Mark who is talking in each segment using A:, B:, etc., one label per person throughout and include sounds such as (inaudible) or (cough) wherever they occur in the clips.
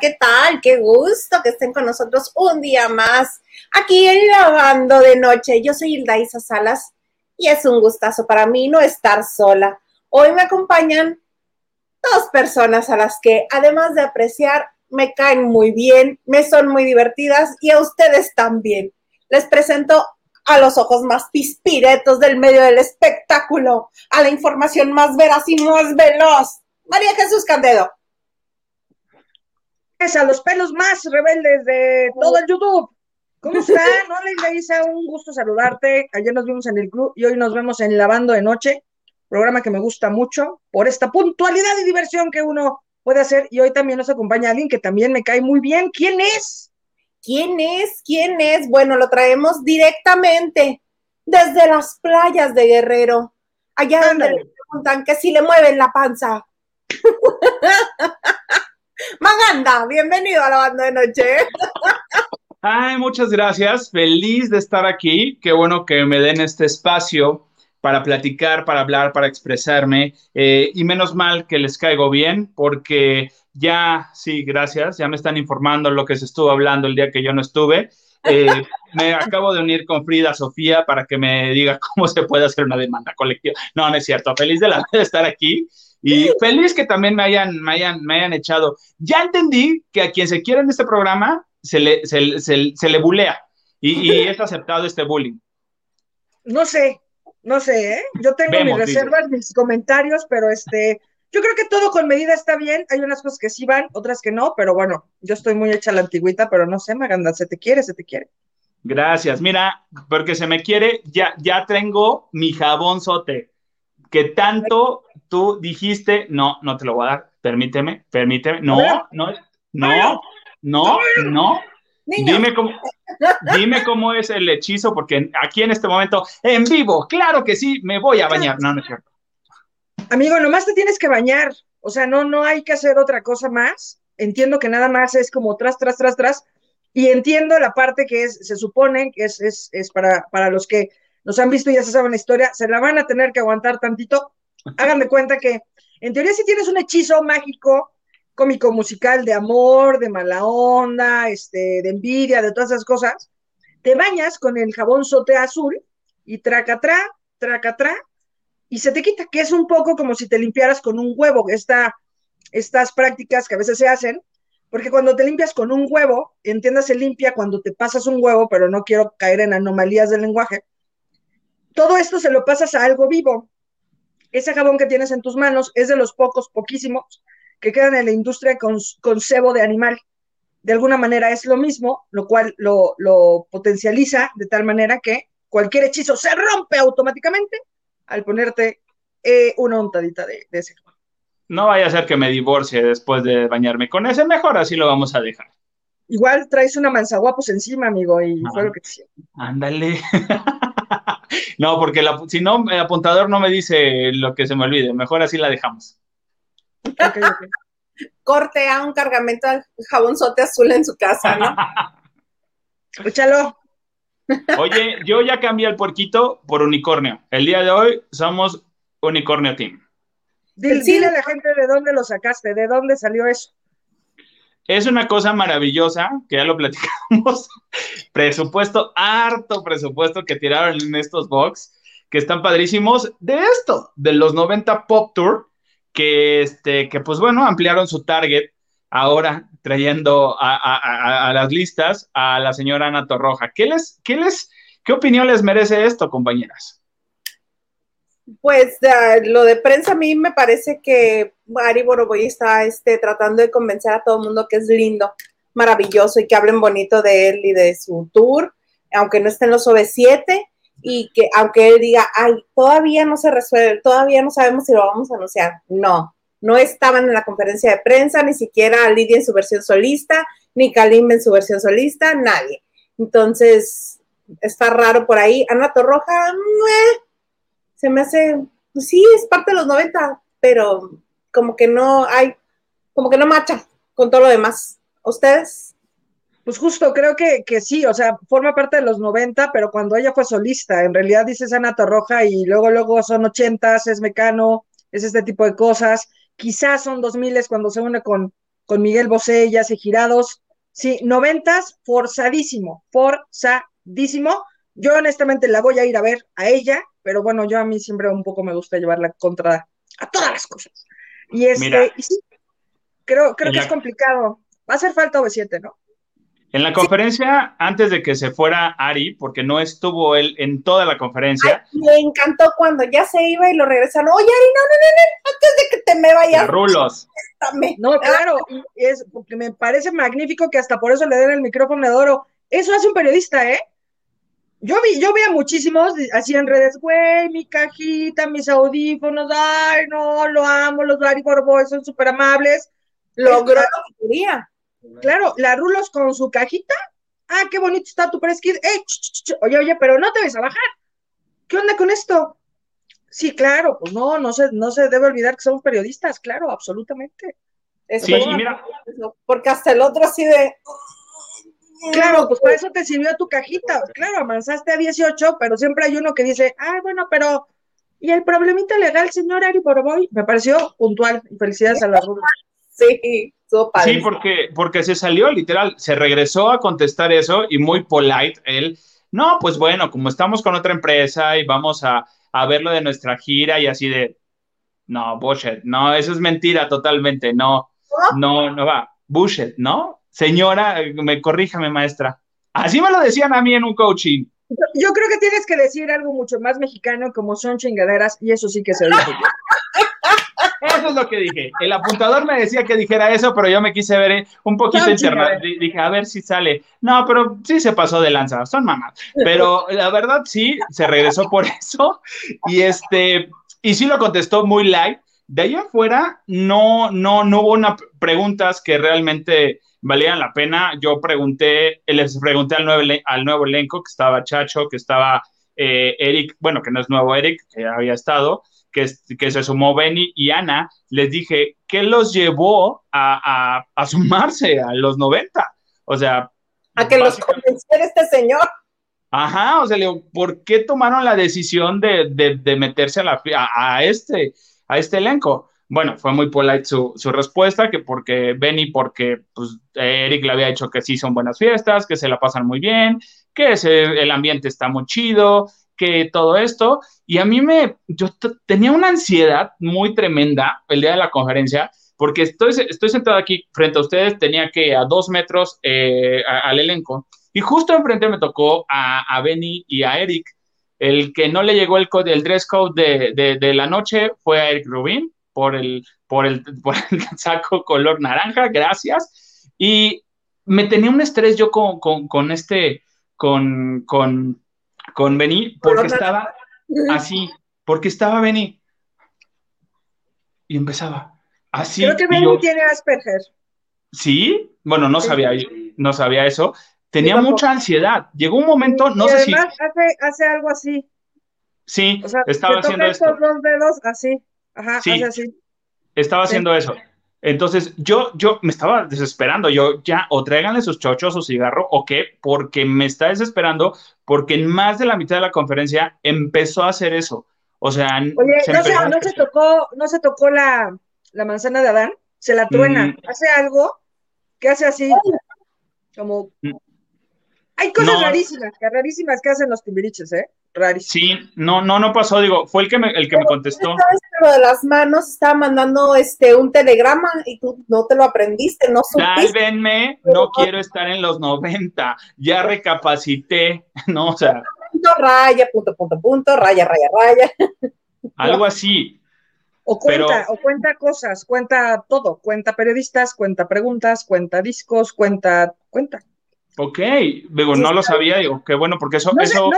A: ¿Qué tal? Qué gusto que estén con nosotros un día más aquí en Lavando de Noche. Yo soy Hilda Isa Salas y es un gustazo para mí no estar sola. Hoy me acompañan dos personas a las que, además de apreciar, me caen muy bien, me son muy divertidas y a ustedes también. Les presento a los ojos más pispiretos del medio del espectáculo, a la información más veraz y más veloz. María Jesús Candedo.
B: A los pelos más rebeldes de todo el YouTube. ¿Cómo (laughs) están? Hola, Isa, un gusto saludarte. Ayer nos vimos en el club y hoy nos vemos en Lavando de Noche, programa que me gusta mucho por esta puntualidad y diversión que uno puede hacer. Y hoy también nos acompaña alguien que también me cae muy bien. ¿Quién es?
A: ¿Quién es? ¿Quién es? Bueno, lo traemos directamente desde las playas de Guerrero, allá donde le preguntan que si le mueven la panza. (laughs) Maganda, bienvenido a la banda de noche.
C: Ay, muchas gracias. Feliz de estar aquí. Qué bueno que me den este espacio para platicar, para hablar, para expresarme. Eh, y menos mal que les caigo bien, porque ya, sí, gracias, ya me están informando lo que se estuvo hablando el día que yo no estuve. Eh, (laughs) me acabo de unir con Frida Sofía para que me diga cómo se puede hacer una demanda colectiva. No, no es cierto. Feliz de, la, de estar aquí y feliz que también me hayan, me hayan, me hayan echado. Ya entendí que a quien se quiere en este programa se le, se, se, le bulea y, y, (laughs) es aceptado este bullying.
B: No sé, no sé, ¿eh? Yo tengo mis reservas, mis comentarios, pero este, yo creo que todo con medida está bien. Hay unas cosas que sí van, otras que no, pero bueno, yo estoy muy hecha la antigüita, pero no sé, Maganda, se te quiere, se te quiere.
C: Gracias. Mira, porque se me quiere, ya, ya tengo mi jabón sote, que tanto tú dijiste, no, no te lo voy a dar, permíteme, permíteme, no, no, no, no, no. Dime cómo, dime cómo es el hechizo, porque aquí en este momento, en vivo, claro que sí, me voy a bañar. No, no es cierto.
B: Amigo, nomás te tienes que bañar. O sea, no, no hay que hacer otra cosa más. Entiendo que nada más es como tras, tras, tras, tras. Y entiendo la parte que es, se supone que es, es, es para, para los que nos han visto y ya se saben la historia, se la van a tener que aguantar tantito. Hagan de cuenta que, en teoría, si tienes un hechizo mágico, cómico, musical, de amor, de mala onda, este, de envidia, de todas esas cosas, te bañas con el jabón sote azul y tracatrá, tracatrá, y se te quita, que es un poco como si te limpiaras con un huevo, esta, estas prácticas que a veces se hacen, porque cuando te limpias con un huevo, entiéndase limpia cuando te pasas un huevo, pero no quiero caer en anomalías del lenguaje, todo esto se lo pasas a algo vivo. Ese jabón que tienes en tus manos es de los pocos, poquísimos, que quedan en la industria con, con cebo de animal. De alguna manera es lo mismo, lo cual lo, lo potencializa de tal manera que cualquier hechizo se rompe automáticamente al ponerte eh, una untadita de, ese jabón.
C: No vaya a ser que me divorcie después de bañarme con ese, mejor así lo vamos a dejar.
B: Igual traes una manzaguapos encima, amigo, y fue lo que te decía.
C: Ándale. (laughs) no, porque si no, el apuntador no me dice lo que se me olvide. Mejor así la dejamos. (laughs)
A: Corte a un cargamento de jabonzote azul en su casa, ¿no? (laughs)
B: Escúchalo.
C: Oye, yo ya cambié el puerquito por unicornio. El día de hoy somos unicornio team.
B: Dile, a la gente de dónde lo sacaste, de dónde salió eso.
C: Es una cosa maravillosa, que ya lo platicamos. (laughs) presupuesto, harto presupuesto que tiraron en estos box, que están padrísimos. De esto, de los 90 Pop Tour, que, este, que pues bueno, ampliaron su target ahora trayendo a, las listas a la señora Ana Torroja. ¿Qué les, qué les, qué opinión les merece esto, compañeras?
A: Pues lo de prensa a mí me parece que Ari Boroboy está este, tratando de convencer a todo el mundo que es lindo, maravilloso y que hablen bonito de él y de su tour, aunque no esté en los OV7 y que aunque él diga, ay, todavía no se resuelve, todavía no sabemos si lo vamos a anunciar. No, no estaban en la conferencia de prensa, ni siquiera Lidia en su versión solista, ni Kalim en su versión solista, nadie. Entonces, está raro por ahí. Ana Torroja, se me hace, pues sí, es parte de los 90, pero como que no hay, como que no macha con todo lo demás. ¿Ustedes?
B: Pues justo, creo que, que sí, o sea, forma parte de los 90, pero cuando ella fue solista, en realidad dices Ana Torroja y luego, luego son 80, es Mecano, es este tipo de cosas. Quizás son 2000 cuando se une con, con Miguel Bosé, ya hace girados. Sí, noventas, forzadísimo, forzadísimo. Yo honestamente la voy a ir a ver a ella, pero bueno, yo a mí siempre un poco me gusta llevarla contra a todas las cosas. Y este, y sí, creo, creo que es complicado. Va a hacer falta V7, ¿no?
C: En la conferencia, antes de que se fuera Ari, porque no estuvo él en toda la conferencia.
A: me encantó cuando ya se iba y lo regresaron. Oye, Ari, no, no, no, no, antes de que te me vayas.
C: Rulos.
B: No, claro, es porque me parece magnífico que hasta por eso le den el micrófono de oro. Eso hace un periodista, ¿eh? Yo vi, yo veía muchísimos así en redes, güey, mi cajita, mis audífonos, ay, no, lo amo, los Ari Boys son súper amables.
A: Logró lo que quería
B: Claro, la Rulos con su cajita. Ah, qué bonito está tu press Eh, oye, oye, pero no te ves a bajar. ¿Qué onda con esto? Sí, claro, pues no, no se, no se debe olvidar que somos periodistas, claro, absolutamente.
C: sí, mira.
A: Porque hasta el otro así de.
B: Claro, pues por eso te sirvió tu cajita. Claro, avanzaste a 18, pero siempre hay uno que dice, ay, bueno, pero. ¿Y el problemita legal, señor Ari Boroboy? Me pareció puntual. Felicidades a la Rulos.
A: Sí.
C: Sí, porque, porque se salió literal, se regresó a contestar eso y muy polite él. No, pues bueno, como estamos con otra empresa y vamos a, a ver lo de nuestra gira y así de, no, bullshit, no, eso es mentira totalmente, no, no, no va, bullshit, ¿no? Señora, me corríjame, maestra. Así me lo decían a mí en un coaching.
B: Yo creo que tienes que decir algo mucho más mexicano como son chingaderas y eso sí que se dice.
C: Eso es lo que dije. El apuntador me decía que dijera eso, pero yo me quise ver un poquito internet. Dije, a ver si sale. No, pero sí se pasó de lanza. Son mamás. Pero la verdad sí, se regresó por eso. Y este, y sí lo contestó muy light. De ahí afuera, no, no, no hubo una preguntas que realmente valían la pena. Yo pregunté, les pregunté al nuevo, al nuevo elenco, que estaba Chacho, que estaba eh, Eric, bueno, que no es nuevo Eric, que había estado, que, se sumó Benny y Ana, les dije, ¿qué los llevó a, sumarse a los 90? O sea...
A: A que los convenciera este señor.
C: Ajá, o sea, le digo, ¿por qué tomaron la decisión de, meterse a, la, a, este, a este elenco? Bueno, fue muy polite su, su respuesta, que porque Benny, porque pues, Eric le había dicho que sí son buenas fiestas, que se la pasan muy bien, que el ambiente está muy chido, que todo esto, y a mí me, yo tenía una ansiedad muy tremenda el día de la conferencia, porque estoy, estoy sentado aquí frente a ustedes, tenía que a dos metros eh, al elenco, y justo enfrente me tocó a, a, Benny y a Eric. El que no le llegó el, code, el dress code de, de, la noche fue a Eric Rubin por el, por, el, (laughs) por el saco color naranja, gracias. Y me tenía un estrés yo con, con, con este, con, con, con Benny porque estaba así, porque estaba Benny. Y empezaba así.
B: Creo que Benny tiene Asperger.
C: Sí, bueno, no sabía, no sabía eso. Tenía mucha ansiedad. Llegó un momento, no sé si.
B: Hace, hace algo así.
C: Sí, estaba haciendo esto.
B: dos dedos así. Ajá,
C: sí,
B: hace así.
C: Estaba haciendo eso. Entonces, yo, yo me estaba desesperando, yo ya, o tráiganle sus chochos o cigarro, o qué, porque me está desesperando, porque en más de la mitad de la conferencia empezó a hacer eso. O sea,
B: Oye, no, se, no se tocó, no se tocó la, manzana de Adán, se la truena, mm. hace algo que hace así, como mm. Hay cosas rarísimas, que rarísimas que hacen los timbiriches, ¿eh?
C: Sí, no, no, no pasó, digo, fue el que me, el que me contestó.
A: Lo de las manos estaba mandando este un telegrama y tú no te lo aprendiste, no
C: supiste. Sálvenme, no quiero estar en los 90, ya recapacité, (laughs) no, o sea.
A: Punto, raya, punto, punto, punto, raya, raya, raya. (laughs)
C: Algo así.
B: O cuenta, o cuenta cosas, cuenta todo, cuenta periodistas, cuenta preguntas, cuenta discos, cuenta, cuenta.
C: Ok, digo, no lo sabía, digo, qué bueno, porque eso, eso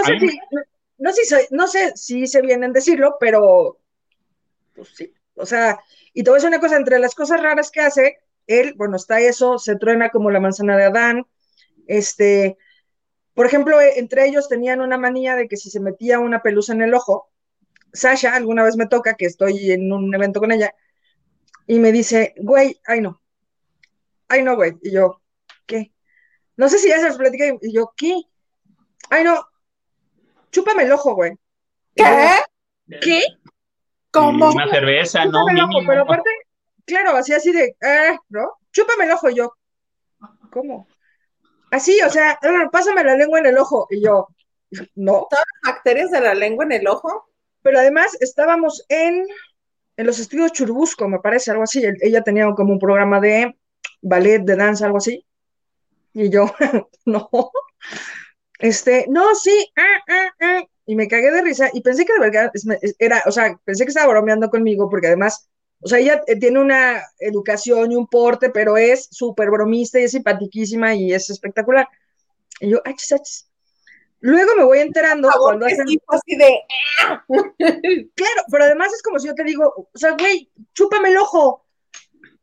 B: no sé, no sé si se vienen a decirlo, pero pues sí, o sea, y te voy a decir una cosa, entre las cosas raras que hace, él, bueno, está eso, se truena como la manzana de Adán, este, por ejemplo, e, entre ellos tenían una manía de que si se metía una pelusa en el ojo, Sasha alguna vez me toca que estoy en un evento con ella y me dice, güey, ay no, ay no, güey, y yo, ¿qué? No sé si ya se los platicé, y yo, ¿qué? Ay no, chúpame el ojo, güey.
A: ¿Qué?
B: ¿Qué?
C: ¿Cómo? Una cerveza, ¿no?
B: pero aparte, claro, así así de, eh, ¿no? chúpame el ojo. Y yo, ¿cómo? Así, o sea, pásame la lengua en el ojo. Y yo, no.
A: ¿Todas las bacterias de la lengua en el ojo?
B: Pero además estábamos en, en los estudios Churubusco, me parece, algo así. Ella tenía como un programa de ballet, de danza, algo así. Y yo, (laughs) no. Este, no, sí, ah, ah, ah. Y me cagué de risa y pensé que de verdad era, o sea, pensé que estaba bromeando conmigo porque además, o sea, ella eh, tiene una educación y un porte, pero es súper bromista y es simpaticísima y es espectacular. Y yo, achis, achis. Luego me voy enterando cuando hacen...
A: así de...
B: claro, pero además es como si yo te digo, o sea, güey, chúpame el ojo.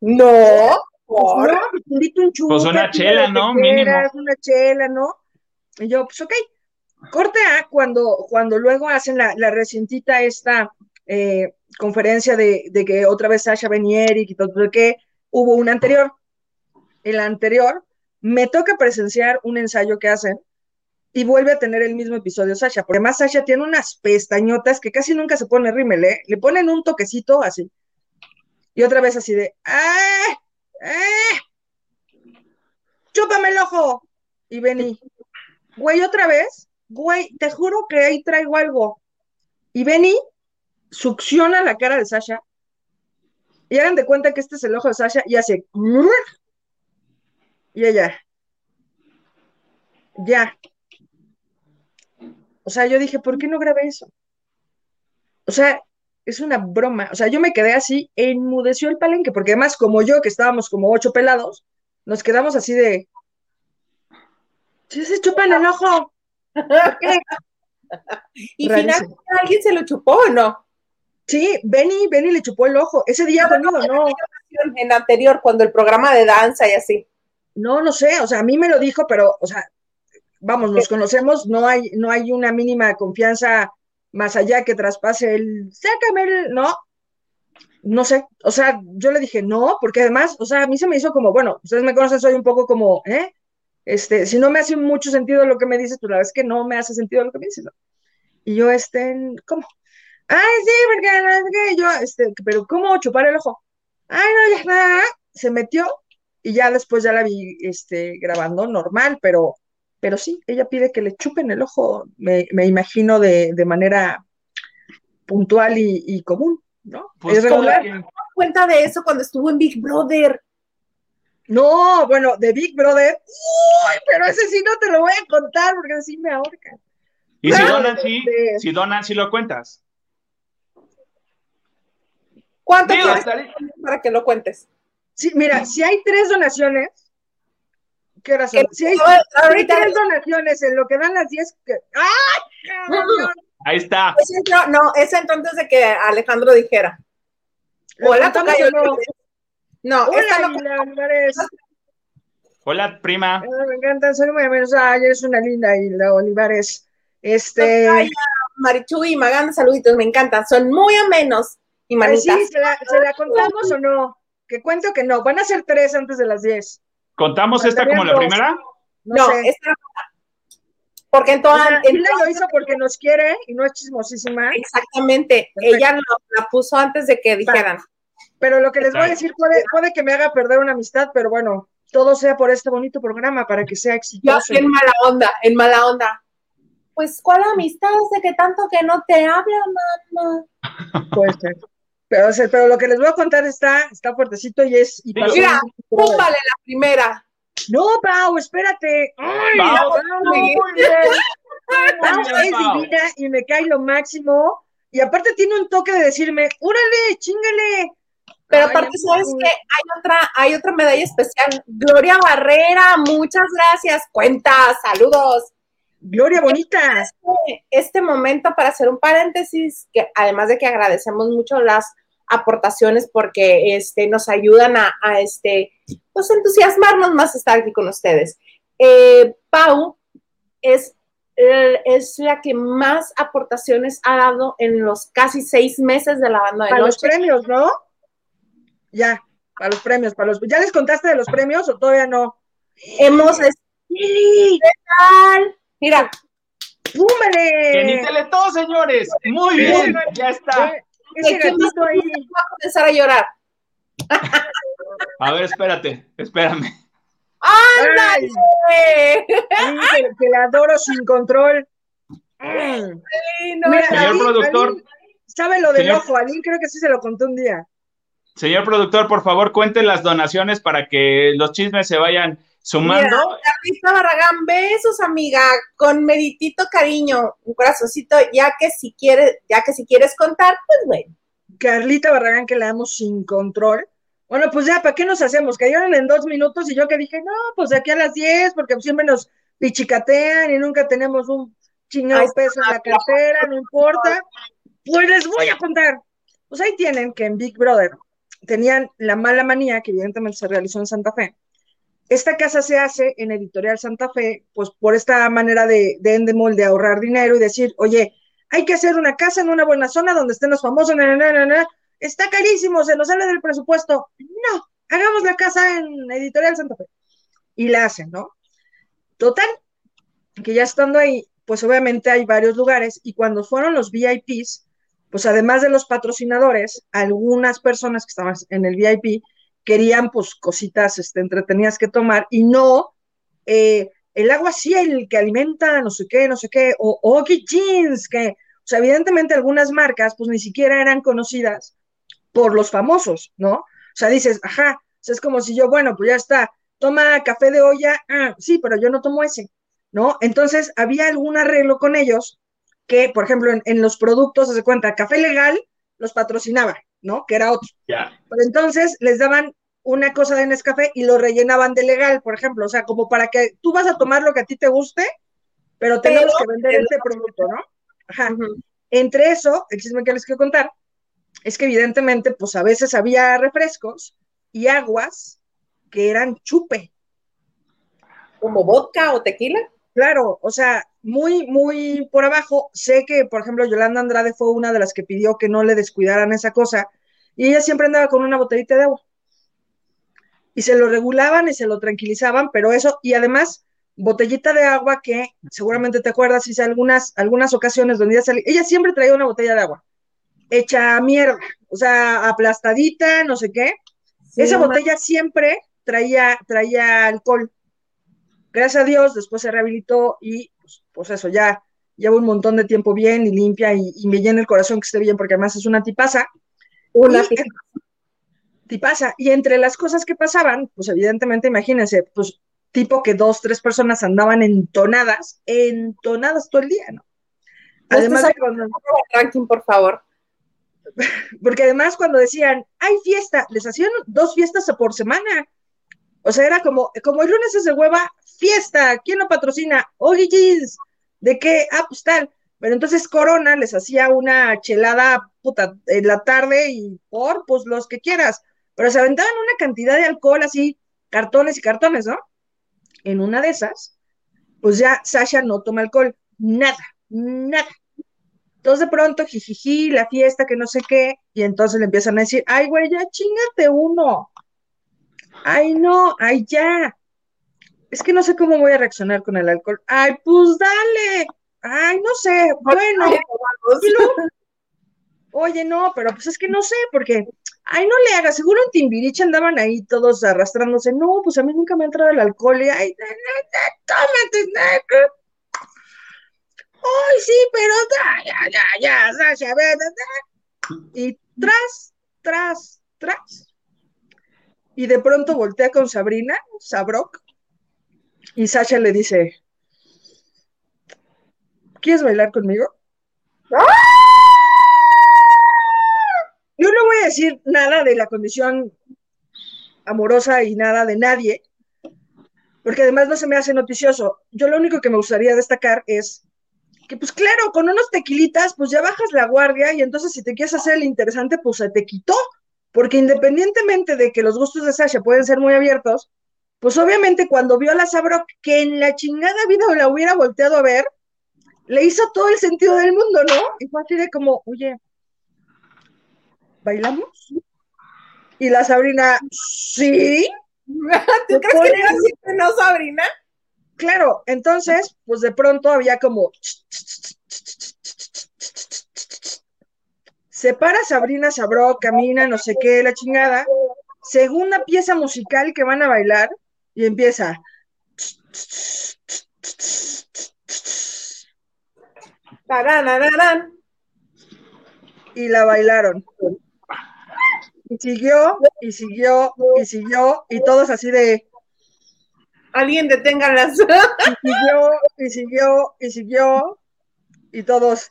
A: No.
B: Pues no, pues invito un chupa.
C: Pues una chela, ¿no? Mínimo.
B: Una chela, ¿no? Y yo, pues ok. Corte A, cuando, cuando luego hacen la, la recientita esta eh, conferencia de, de, que otra vez Sasha Benieri y todo, que hubo una anterior. En la anterior, me toca presenciar un ensayo que hacen y vuelve a tener el mismo episodio Sasha. Porque además Sasha tiene unas pestañotas que casi nunca se pone rímel, ¿eh? Le ponen un toquecito así. Y otra vez así de, ¡ah! ¡Ah! ¡Chúpame el ojo! Y vení. Güey, otra vez, güey, te juro que ahí traigo algo. Y Benny succiona la cara de Sasha y hagan de cuenta que este es el ojo de Sasha y hace y ella ya. O sea, yo dije, ¿por qué no grabé eso? O sea, es una broma. O sea, yo me quedé así, enmudeció el palenque, porque además, como yo, que estábamos como ocho pelados, nos quedamos así de. se chupan el ojo. (laughs)
A: y finalmente alguien se lo chupó o no?
B: Sí, Benny, Benny le chupó el ojo. Ese día no, conmigo, no.
A: En anterior, cuando el programa de danza y así.
B: No, no sé, o sea, a mí me lo dijo, pero, o sea, vamos, nos conocemos, no hay, no hay una mínima confianza más allá que traspase el, sácame el, no, no sé, o sea, yo le dije no, porque además, o sea, a mí se me hizo como, bueno, ustedes me conocen, soy un poco como, ¿eh? Este, si no me hace mucho sentido lo que me dices, pues la verdad es que no me hace sentido lo que me dices, ¿no? Y yo, este, ¿cómo? Ay, sí, porque no es que yo, este, pero ¿cómo chupar el ojo? Ay, no, ya nada, se metió y ya después ya la vi, este, grabando normal, pero, pero sí, ella pide que le chupen el ojo, me, me imagino de, de, manera puntual y, y común, ¿no?
A: Pues es regular. Que... cuenta de eso cuando estuvo en Big Brother.
B: No, bueno, de Big Brother, uy, pero ese sí no te lo voy a contar porque así me ahorcan.
C: ¿Y si Don Nancy, este... si Don Nancy lo cuentas?
A: ¿Cuánto Digo, para que lo cuentes?
B: Sí, mira, si hay tres donaciones, ¿qué horas son? Hay,
A: ahorita,
B: hay tres donaciones en lo que dan las diez, que... ¡ay!
C: Ahí está.
A: No, ese entró antes de que Alejandro dijera. Hola, tocayo.
B: No,
A: no
B: Hola,
A: esta
B: Olivares.
C: Hola, prima.
B: Ah, me encanta, soy muy amenos. Ah, eres una linda, Hilda Olivares. Este.
A: Tocaya, Marichu y Maganda, saluditos, me encantan. Son muy amenos y manitas.
B: Ay, sí, ¿se la, ¿se la contamos o no? Que cuento que no. Van a ser tres antes de las diez.
C: ¿Contamos esta como la primera?
A: No, no sé. esta porque en todas.
B: O sea, Hilda lo hizo porque nos quiere y no es chismosísima.
A: Exactamente. Perfecto. Ella lo, la puso antes de que dijeran.
B: Pero lo que les voy a decir puede, puede que me haga perder una amistad, pero bueno, todo sea por este bonito programa para que sea exitoso.
A: Yo en mala onda, en mala onda. Pues, ¿cuál amistad? Sé que tanto que no te habla, mamá.
B: Puede ser. Pero, pero lo que les voy a contar está, está fuertesito y es. Y
A: Mira, púmbale la primera.
B: No, Pau, espérate. Ay,
C: Pau,
B: Pau, Pau es divina y me cae lo máximo. Y aparte tiene un toque de decirme, ¡úrale, chingale!
A: Pero aparte, ¿sabes qué? Hay otra, hay otra medalla especial. Gloria Barrera, muchas gracias. Cuenta, saludos.
B: Gloria Bonita.
A: Este, este, momento para hacer un paréntesis, que además de que agradecemos mucho las aportaciones porque este, nos ayudan a, a este, pues, entusiasmarnos más estar aquí con ustedes. Eh, Pau es, eh, es la que más aportaciones ha dado en los casi seis meses de la banda de
B: Para
A: noche.
B: los premios, ¿no? Ya, para los premios, para los. ¿Ya les contaste de los premios o todavía no?
A: Hemos. ¿Qué tal? Mira.
B: ¡Púmale!
C: Que ni teletón, señores. Muy bien, ya está.
B: Ese gatito ahí.
A: Va a comenzar a llorar.
C: A ver, espérate, espérame.
A: ¡Ándale!
B: que, que la adoro sin control.
A: Sí, no,
B: Mira,
C: Señor productor.
B: Sabe lo del
C: Señor-
B: ojo, Aline creo que sí se lo conté un día.
C: Señor productor, por favor, cuente las donaciones para que los chismes se vayan sumando.
A: Carlita Barragán, besos, amiga, con meritito cariño, un corazoncito, ya que si quieres, ya que si quieres contar, pues bueno.
B: Carlita Barragán, que la amo sin control. Bueno, pues ya, ¿para qué nos hacemos? Cayeron en dos minutos y yo que dije, no, pues de aquí a las 10, porque siempre nos pichicatean y nunca tenemos un chingado peso en la cartera, no importa. Pues les voy a contar. Pues ahí tienen que en Big Brother tenían la mala manía, que evidentemente se realizó en Santa Fe. Esta casa se hace en Editorial Santa Fe, pues por esta manera de, de Endemol de ahorrar dinero y decir, oye, hay que hacer una casa en una buena zona donde estén los famosos, na, na, na, está carísimo, se nos sale del presupuesto. No, hagamos la casa en Editorial Santa Fe. Y la hacen, ¿no? Total, que ya estando ahí, pues obviamente hay varios lugares y cuando fueron los VIPs, pues además de los patrocinadores, algunas personas que estaban en el VIP querían pues cositas este, entretenidas que tomar y no eh, el agua sí, el que alimenta, no sé qué, no sé qué, o Oggy Jeans, que, o sea, evidentemente algunas marcas pues ni siquiera eran conocidas por los famosos, ¿no? O sea, dices, ajá, es como si yo, bueno, pues ya está, toma café de olla, ah, sí, pero yo no tomo ese, ¿no? Entonces había algún arreglo con ellos que, por ejemplo, en, en los productos, se cuenta, café legal los patrocinaba, ¿no? Que era otro.
C: Ya.
B: Pero entonces les daban una cosa de Nescafé y lo rellenaban de legal, por ejemplo, o sea, como para que tú vas a tomar lo que a ti te guste, pero tenemos
A: Pero-
B: que vender este producto, ¿no? Ajá. Entre eso, el chisme que les quiero contar, es que evidentemente, pues a veces había refrescos y aguas que eran chupe.
A: ¿Como vodka o tequila?
B: Claro, o sea, muy, muy por abajo. Sé que, por ejemplo, Yolanda Andrade fue una de las que pidió que no le descuidaran esa cosa y ella siempre andaba con una botellita de agua. Y se lo regulaban y se lo tranquilizaban, pero eso, y además, botellita de agua que seguramente te acuerdas, hice algunas, algunas ocasiones donde ella salía, ella siempre traía una botella de agua, hecha mierda, o sea, aplastadita, no sé qué.
A: Sí,
B: Esa botella siempre traía, traía alcohol. Gracias a Dios, después se rehabilitó y pues, pues eso, ya lleva un montón de tiempo bien y limpia y, y me llena el corazón que esté bien porque además es una tipaza.
A: Una
B: Y- tipaza. Y entre las cosas que pasaban, pues evidentemente, imagínense, pues tipo que dos, tres personas andaban entonadas, entonadas todo el día, ¿no? Además de cuando,
A: ranking, por favor. (laughs)
B: porque además cuando decían, hay fiesta, les hacían dos fiestas por semana. O sea, era como, como el lunes es de hueva, fiesta, ¿quién lo patrocina? Oye, ¿de qué? Ah, pues tal. Pero entonces Corona les hacía una chelada puta en la tarde y por, pues los que quieras. Pero se aventaban una cantidad de alcohol así, cartones y cartones, ¿no? En una de esas, pues ya Sasha no toma alcohol, nada, nada. Entonces de pronto, jijiji, la fiesta, que no sé qué, y entonces le empiezan a decir, ay, güey, ya chingate uno. Ay, no, ay, ya. Es que no sé cómo voy a reaccionar con el alcohol. Ay, pues dale. Ay, no sé. Bueno, y luego, oye, no, pero pues es que no sé, porque, ay, no le hagas, seguro en Timbiriche andaban ahí todos arrastrándose. No, pues a mí nunca me ha entrado el alcohol. Y, ay, tómate, Ay, sí, pero ya, ya, ya, Sasha. Y tras, tras, tras. Y de pronto voltea con Sabrina, Sabrok, y Sasha le dice, ¿quieres bailar conmigo? Yo no voy a decir nada de la condición amorosa y nada de nadie, porque además no se me hace noticioso. Yo lo único que me gustaría destacar es que, pues claro, con unos tequilitas, pues ya bajas la guardia y entonces si te quieres hacer el interesante, pues se te quitó, porque independientemente de que los gustos de Sasha pueden ser muy abiertos, pues obviamente cuando vio a la Sabrok que en la chingada vida la hubiera volteado a ver, le hizo todo el sentido del mundo, ¿no? Y fue así de como, oye, ¿bailamos? Y la Sabrina, sí, (laughs)
A: ¿Tú crees que no, Sabrina?
B: claro. Entonces, pues de pronto había como. Se para Sabrina Sabró, camina, no sé qué, la chingada. segunda pieza musical que van a bailar y empieza. Y la bailaron. Y siguió, y siguió, y siguió, y todos así de.
A: Alguien deténgalas. (laughs)
B: Y siguió, y siguió, y siguió, y todos.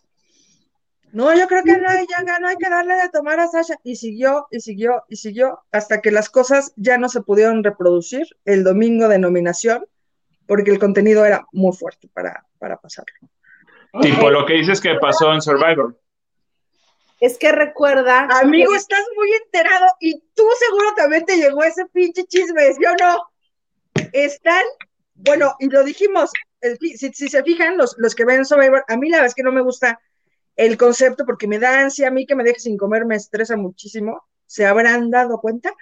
B: No, yo creo que no, ya no hay que darle de tomar a Sasha. Y siguió, y siguió, y siguió, hasta que las cosas ya no se pudieron reproducir el domingo de nominación, porque el contenido era muy fuerte para, para pasarlo.
C: Tipo lo que dices que pasó en Survivor.
A: Es que recuerda.
B: Amigo, estás muy enterado y tú seguro también te llegó ese pinche chisme, yo no? Están, bueno, y lo dijimos, si, se fijan, los, los que ven Survivor, a mí la verdad es que no me gusta el concepto porque me da ansia, a mí que me deje sin comer me estresa muchísimo, se habrán dado cuenta,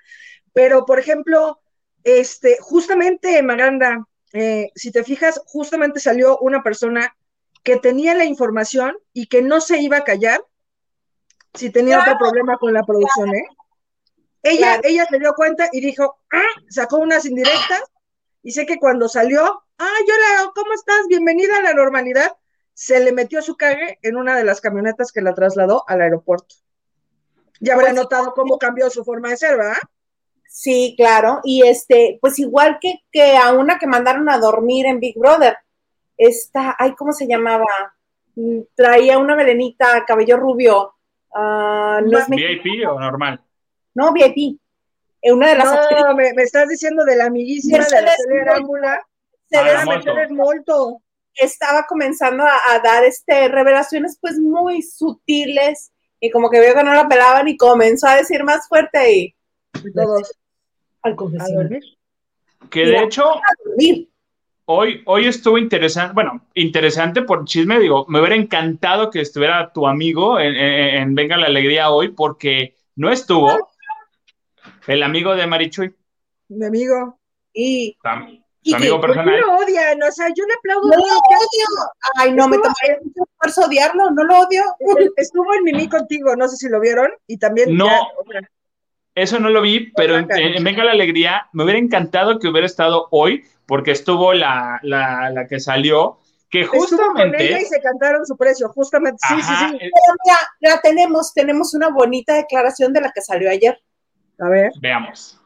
B: pero por ejemplo, este, justamente Maganda, eh, si te fijas, justamente salió una persona que tenía la información y que no se iba a callar si tenía otro problema con la producción, ¿eh? Ella, ella se dio cuenta y dijo, ah", sacó unas indirectas y sé que cuando salió, ah, yo ¿cómo estás? Bienvenida a la normalidad se le metió su cague en una de las camionetas que la trasladó al aeropuerto. Ya habrá pues, notado cómo cambió su forma de ser, ¿verdad?
A: Sí, claro. Y este, pues igual que, que a una que mandaron a dormir en Big Brother, esta, ay, ¿cómo se llamaba? Mm, traía una melenita, cabello rubio.
C: Uh, ¿no es ¿VIP o normal?
A: No, VIP. Eh, una de las
B: no, me, estás diciendo de la amiguísima de la telerámbula.
A: Mercedes Molto estaba comenzando a, dar este, revelaciones pues muy sutiles y como que vio que no la pelaban y comenzó a decir más fuerte y, todos
C: al Que de hecho, hoy, hoy estuvo interesante, bueno, interesante por chisme, digo, me hubiera encantado que estuviera tu amigo en, Venga la Alegría hoy porque no estuvo el amigo de Marichuy.
B: Mi amigo.
A: Y
C: su amigo personal.
B: lo odian, o sea, yo le aplaudo.
A: No lo odio. Ay, no, me tomaría mucho esfuerzo odiarlo, no lo odio. (laughs)
B: Estuvo en Mimi contigo, no sé si lo vieron, y también.
C: No, eso no lo vi, pero en, Venga la Alegría, me hubiera encantado que hubiera estado hoy, porque estuvo la, la, la que salió, que justamente. Ella
B: y se cantaron su precio, justamente. sí, sí, sí.
A: Pero mira, la tenemos, tenemos una bonita declaración de la que salió ayer.
B: A ver.
C: Veamos.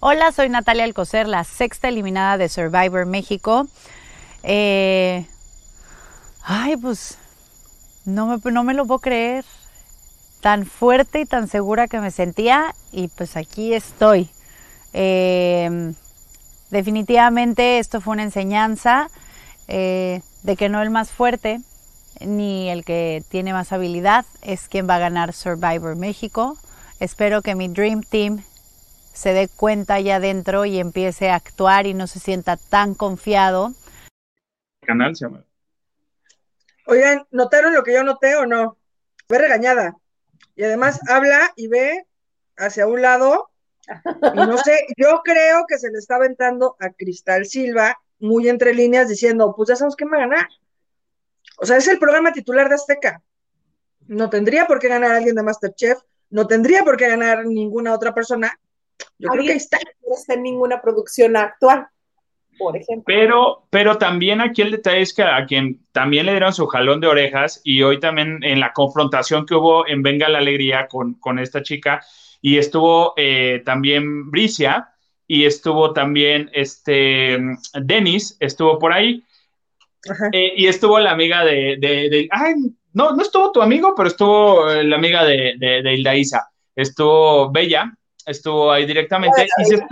D: Hola, soy Natalia Alcocer, la sexta eliminada de Survivor México. Eh, ay, pues no me, no me lo puedo creer. Tan fuerte y tan segura que me sentía y pues aquí estoy. Eh, definitivamente esto fue una enseñanza eh, de que no el más fuerte ni el que tiene más habilidad es quien va a ganar Survivor México. Espero que mi Dream Team se dé cuenta allá adentro y empiece a actuar y no se sienta tan confiado.
C: Canal se llama.
B: Oigan, ¿notaron lo que yo noté o no? Ve regañada. Y además habla y ve hacia un lado. Y no sé, yo creo que se le está aventando a Cristal Silva, muy entre líneas, diciendo, pues ya sabemos quién va a ganar. O sea, es el programa titular de Azteca. No tendría por qué ganar alguien de Masterchef, no tendría por qué ganar ninguna otra persona, yo creo que está.
A: No está en ninguna producción actual, por ejemplo.
C: Pero, pero también aquí el detalle es que a quien también le dieron su jalón de orejas y hoy también en la confrontación que hubo en Venga la Alegría con, con esta chica y estuvo eh, también Bricia y estuvo también este Denis, estuvo por ahí. Eh, y estuvo la amiga de, de, ay, no, no estuvo tu amigo, pero estuvo la amiga de, de, de Hilda Isa. Estuvo Bella, estuvo ahí directamente y se,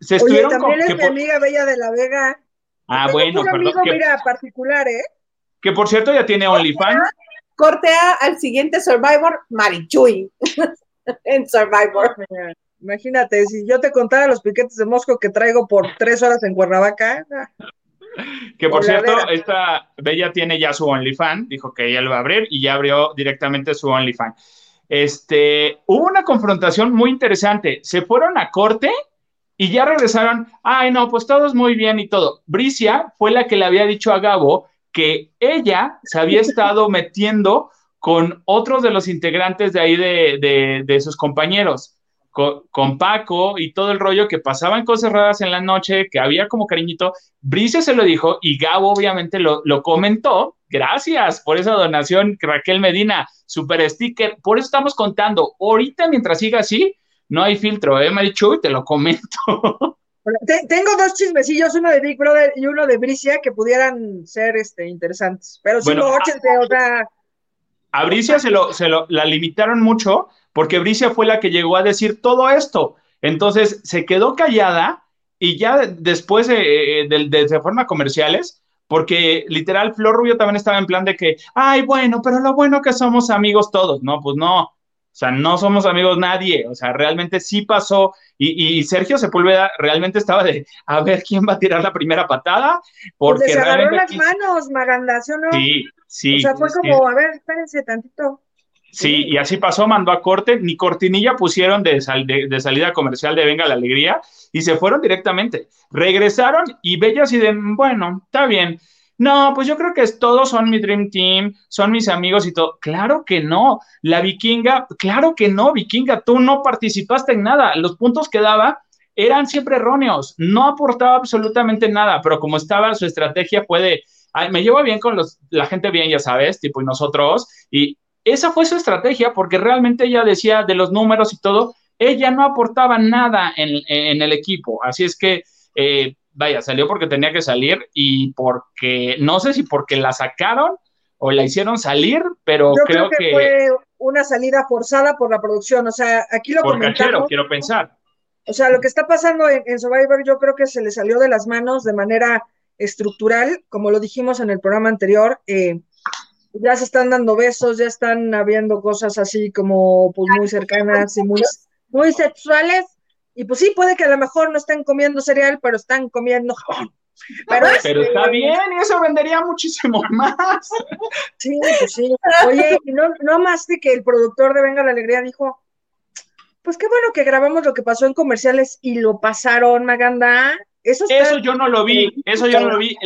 C: se estuvieron
B: Oye, también es mi amiga Bella de la Vega.
C: Ah, bueno,
B: perdón. Amigo, mira, particular, ¿eh?
C: Que por cierto ya tiene OnlyFans.
A: Cortea al siguiente Survivor, Marichuy. (laughs) (laughs) en Survivor.
B: Imagínate, si yo te contara los piquetes de Mosco que traigo por tres horas en Cuernavaca.
C: Que por cierto, esta Bella tiene ya su OnlyFans, dijo que ella lo va a abrir y ya abrió directamente su OnlyFans este, hubo una confrontación muy interesante. Se fueron a corte y ya regresaron. Ay, no, pues todo es muy bien y todo. Bricia fue la que le había dicho a Gabo que ella se había (laughs) estado metiendo con otros de los integrantes de ahí de, sus compañeros. con, Paco y todo el rollo, que pasaban cosas raras en la noche, que había como cariñito. Brice se lo dijo y Gabo obviamente lo, lo comentó. Gracias por esa donación, Raquel Medina, super sticker. Por eso estamos contando. Ahorita, mientras siga así, no hay filtro, ¿eh, Marichu? Te lo comento. (laughs)
B: Tengo dos chismecillos, uno de Big Brother y uno de Bricia, que pudieran ser este, interesantes. Pero si no, óchete, o sea.
C: A Bricia se lo, se lo, la limitaron mucho porque Bricia fue la que llegó a decir todo esto. Entonces se quedó callada y ya después de, de, de, forma comerciales, porque literal Flor Rubio también estaba en plan de que, ay, bueno, pero lo bueno que somos amigos todos, ¿no? Pues no, o sea, no somos amigos nadie, o sea, realmente sí pasó y, y Sergio Sepúlveda realmente estaba de, a ver quién va a tirar la primera patada, porque
B: se agarró las manos, Maganda, ¿sí o no?
C: Sí, sí.
B: O sea, fue como, a ver, espérense tantito.
C: Sí, y así pasó, mandó a corte, ni cortinilla pusieron de, de, salida comercial de Venga la Alegría y se fueron directamente. Regresaron y bellas y de, bueno, está bien. No, pues yo creo que todos son mi Dream Team, son mis amigos y todo. Claro que no. La vikinga, claro que no, vikinga, tú no participaste en nada. Los puntos que daba eran siempre erróneos, no aportaba absolutamente nada, pero como estaba su estrategia fue de, me llevo bien con los, la gente bien, ya sabes, tipo y nosotros, y esa fue su estrategia porque realmente ella decía de los números y todo, ella no aportaba nada en, el equipo. Así es que, eh, vaya, salió porque tenía que salir y porque, no sé si porque la sacaron o la hicieron salir, pero creo, que,
B: fue una salida forzada por la producción. O sea, aquí lo
C: por quiero pensar.
B: O sea, lo que está pasando en, Survivor, yo creo que se le salió de las manos de manera estructural, como lo dijimos en el programa anterior. Eh, ya se están dando besos, ya están habiendo cosas así como pues muy cercanas y muy, muy sexuales. Y pues sí, puede que a lo mejor no estén comiendo cereal, pero están comiendo jabón.
C: Pero, pero está bien, y eso vendería muchísimo (laughs) más.
B: Sí, pues sí. Oye, no, no más de que el productor de Venga la Alegría dijo, pues qué bueno que grabamos lo que pasó en comerciales y lo pasaron, Maganda. Eso,
C: eso yo no lo vi, eso yo no lo vi.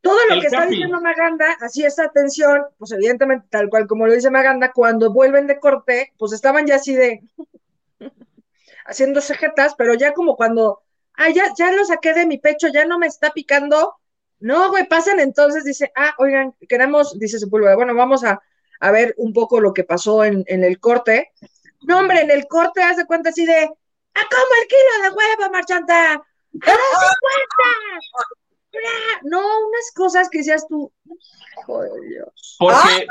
B: Todo lo que está diciendo Maganda, así esa atención, pues evidentemente, tal cual como lo dice Maganda, cuando vuelven de corte, pues estaban ya así de (laughs) haciendo jetas, pero ya como cuando, ah, ya, ya lo saqué de mi pecho, ya no me está picando. No, güey, pasen entonces, dice, ah, oigan, queremos, dice Sepúlveda, bueno, vamos a, a, ver un poco lo que pasó en, en, el corte. No, hombre, en el corte haz de cuenta así de, ah, como el kilo de huevo, marchanta! ¡A cuenta! no, unas cosas que decías tú, joder Dios.
C: Porque,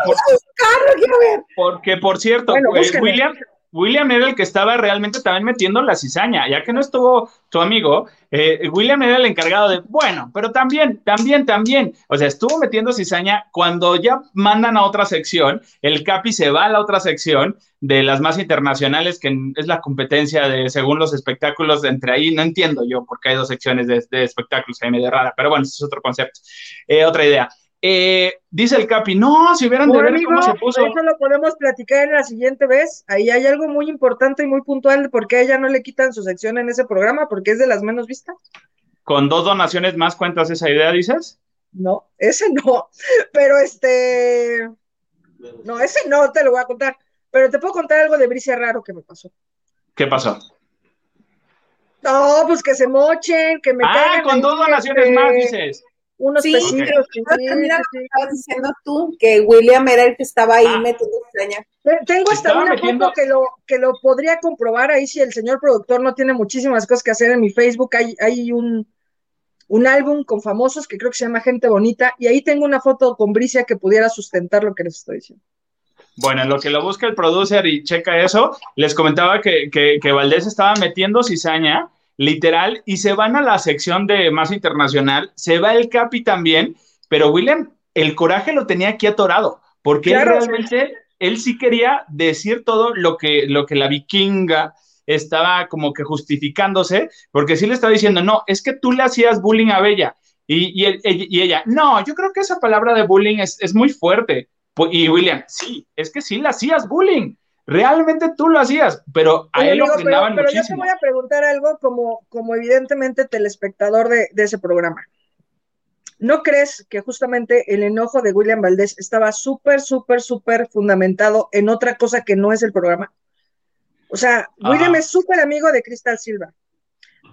C: porque por cierto, pues, William, William era el que estaba realmente también metiendo la cizaña, ya que no estuvo tu amigo, eh, William era el encargado de, bueno, pero también, también, también, o sea, estuvo metiendo cizaña cuando ya mandan a otra sección, el Capi se va a la otra sección de las más internacionales, que es la competencia de, según los espectáculos, entre ahí, no entiendo yo por qué hay dos secciones de, de espectáculos, ahí medio rara, pero bueno, ese es otro concepto, eh, otra idea. Eh, dice el Capi, no, si hubieran de ver cómo se puso.
B: Eso lo podemos platicar en la siguiente vez. Ahí hay algo muy importante y muy puntual de por qué a ella no le quitan su sección en ese programa, porque es de las menos vistas.
C: ¿Con dos donaciones más cuentas esa idea, dices?
B: No, ese no. Pero este. No, ese no te lo voy a contar. Pero te puedo contar algo de Bricia raro que me pasó.
C: ¿Qué pasó?
B: No, pues que se mochen, que me
C: Ah, con dos donaciones más, dices
A: unos sí, pesitos. Sí, estabas diciendo tú que William era el que estaba ahí ah. metiendo extraña.
B: Tengo hasta una foto que lo, que lo podría comprobar ahí si el señor productor no tiene muchísimas cosas que hacer en mi Facebook. Hay, hay un, un álbum con famosos que creo que se llama Gente Bonita y ahí tengo una foto con Bricia que pudiera sustentar lo que les estoy diciendo.
C: Bueno, en lo que lo busca el producer y checa eso, les comentaba que, que, que Valdés estaba metiendo cizaña literal, y se van a la sección de más internacional, se va el Capi también, pero William, el coraje lo tenía aquí atorado, porque él realmente, él sí quería decir todo lo que, lo que la vikinga estaba como que justificándose, porque sí le estaba diciendo, no, es que tú le hacías bullying a Bella, y, y, ella, no, yo creo que esa palabra de bullying es, es muy fuerte. Y William, sí, es que sí le hacías bullying realmente tú lo hacías, pero a él lo frenaban pero, pero yo te
B: voy a preguntar algo como, como evidentemente telespectador de, de, ese programa. ¿No crees que justamente el enojo de William Valdés estaba súper, súper, súper fundamentado en otra cosa que no es el programa? O sea, William es súper amigo de Cristal Silva.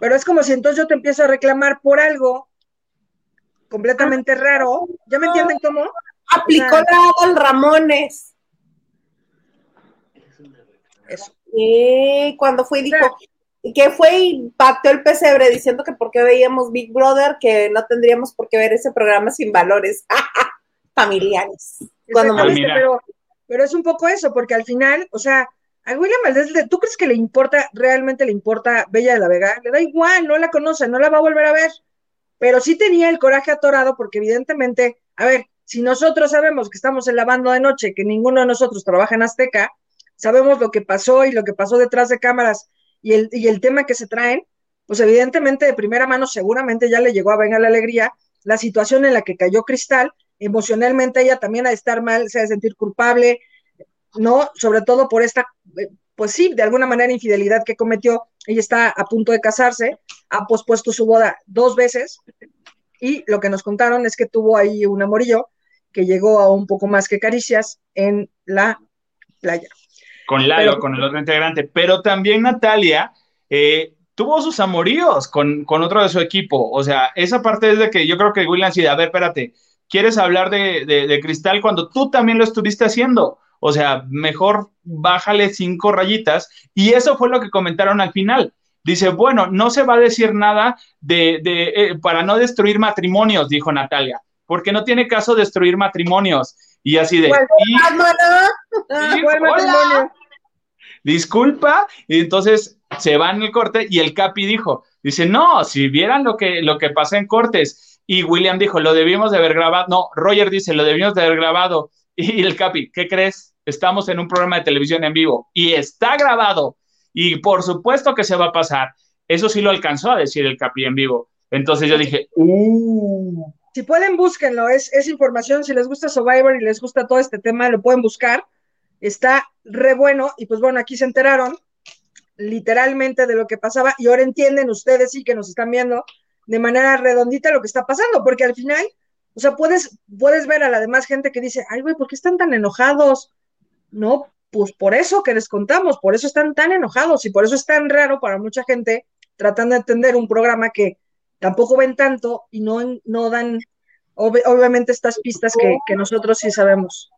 B: Pero es como si entonces yo te empiezo a reclamar por algo completamente raro. ¿Ya me entienden cómo?
A: Aplicó la al Ramones. Eso. Y cuando fue y dijo, que fue y pateó el pesebre diciendo que porque veíamos Big Brother, que no tendríamos por qué ver ese programa sin valores (laughs) familiares.
B: Cuando pero, pero es un poco eso, porque al final, o sea, a William Valdés, ¿tú crees que le importa, realmente le importa Bella de la Vega? Le da igual, no la conoce, no la va a volver a ver. Pero sí tenía el coraje atorado porque evidentemente, a ver, si nosotros sabemos que estamos en la banda de noche, que ninguno de nosotros trabaja en Azteca, sabemos lo que pasó y lo que pasó detrás de cámaras y el, y el tema que se traen, pues evidentemente de primera mano seguramente ya le llegó a Venga la Alegría la situación en la que cayó Cristal, emocionalmente ella también de estar mal, se ha de sentir culpable, ¿no? Sobre todo por esta, eh, pues sí, de alguna manera infidelidad que cometió. Ella está a punto de casarse, ha pospuesto su boda dos veces y lo que nos contaron es que tuvo ahí un amorillo que llegó a un poco más que caricias en la playa.
C: Con Lalo, con el otro integrante, pero también Natalia eh, tuvo sus amoríos con, con, otro de su equipo. O sea, esa parte es de que yo creo que William sí, a ver, espérate, ¿quieres hablar de, de Cristal cuando tú también lo estuviste haciendo? O sea, mejor bájale cinco rayitas. Y eso fue lo que comentaron al final. Dice, bueno, no se va a decir nada de, eh, para no destruir matrimonios, dijo Natalia, porque no tiene caso destruir matrimonios. Y así de... (laughs) Disculpa. Y entonces se va en el corte y el Capi dijo, dice, no, si vieran lo que, lo que pasa en cortes. Y William dijo, lo debimos de haber grabado. No, Roger dice, lo debimos de haber grabado. Y el Capi, ¿qué crees? Estamos en un programa de televisión en vivo y está grabado. Y por supuesto que se va a pasar. Eso sí lo alcanzó a decir el Capi en vivo. Entonces yo dije, uh.
B: Si pueden, búsquenlo. Es, es información. Si les gusta Survivor y les gusta todo este tema, lo pueden buscar. Está re bueno. Y pues bueno, aquí se enteraron literalmente de lo que pasaba. Y ahora entienden ustedes, sí, que nos están viendo de manera redondita lo que está pasando. Porque al final o sea, puedes, puedes ver a la demás gente que dice, ay, güey, ¿por qué están tan enojados? No, pues por eso que les contamos, por eso están tan enojados y por eso es tan raro para mucha gente tratando de entender un programa que tampoco ven tanto y no, no dan, obviamente, estas pistas que, que, nosotros sí sabemos.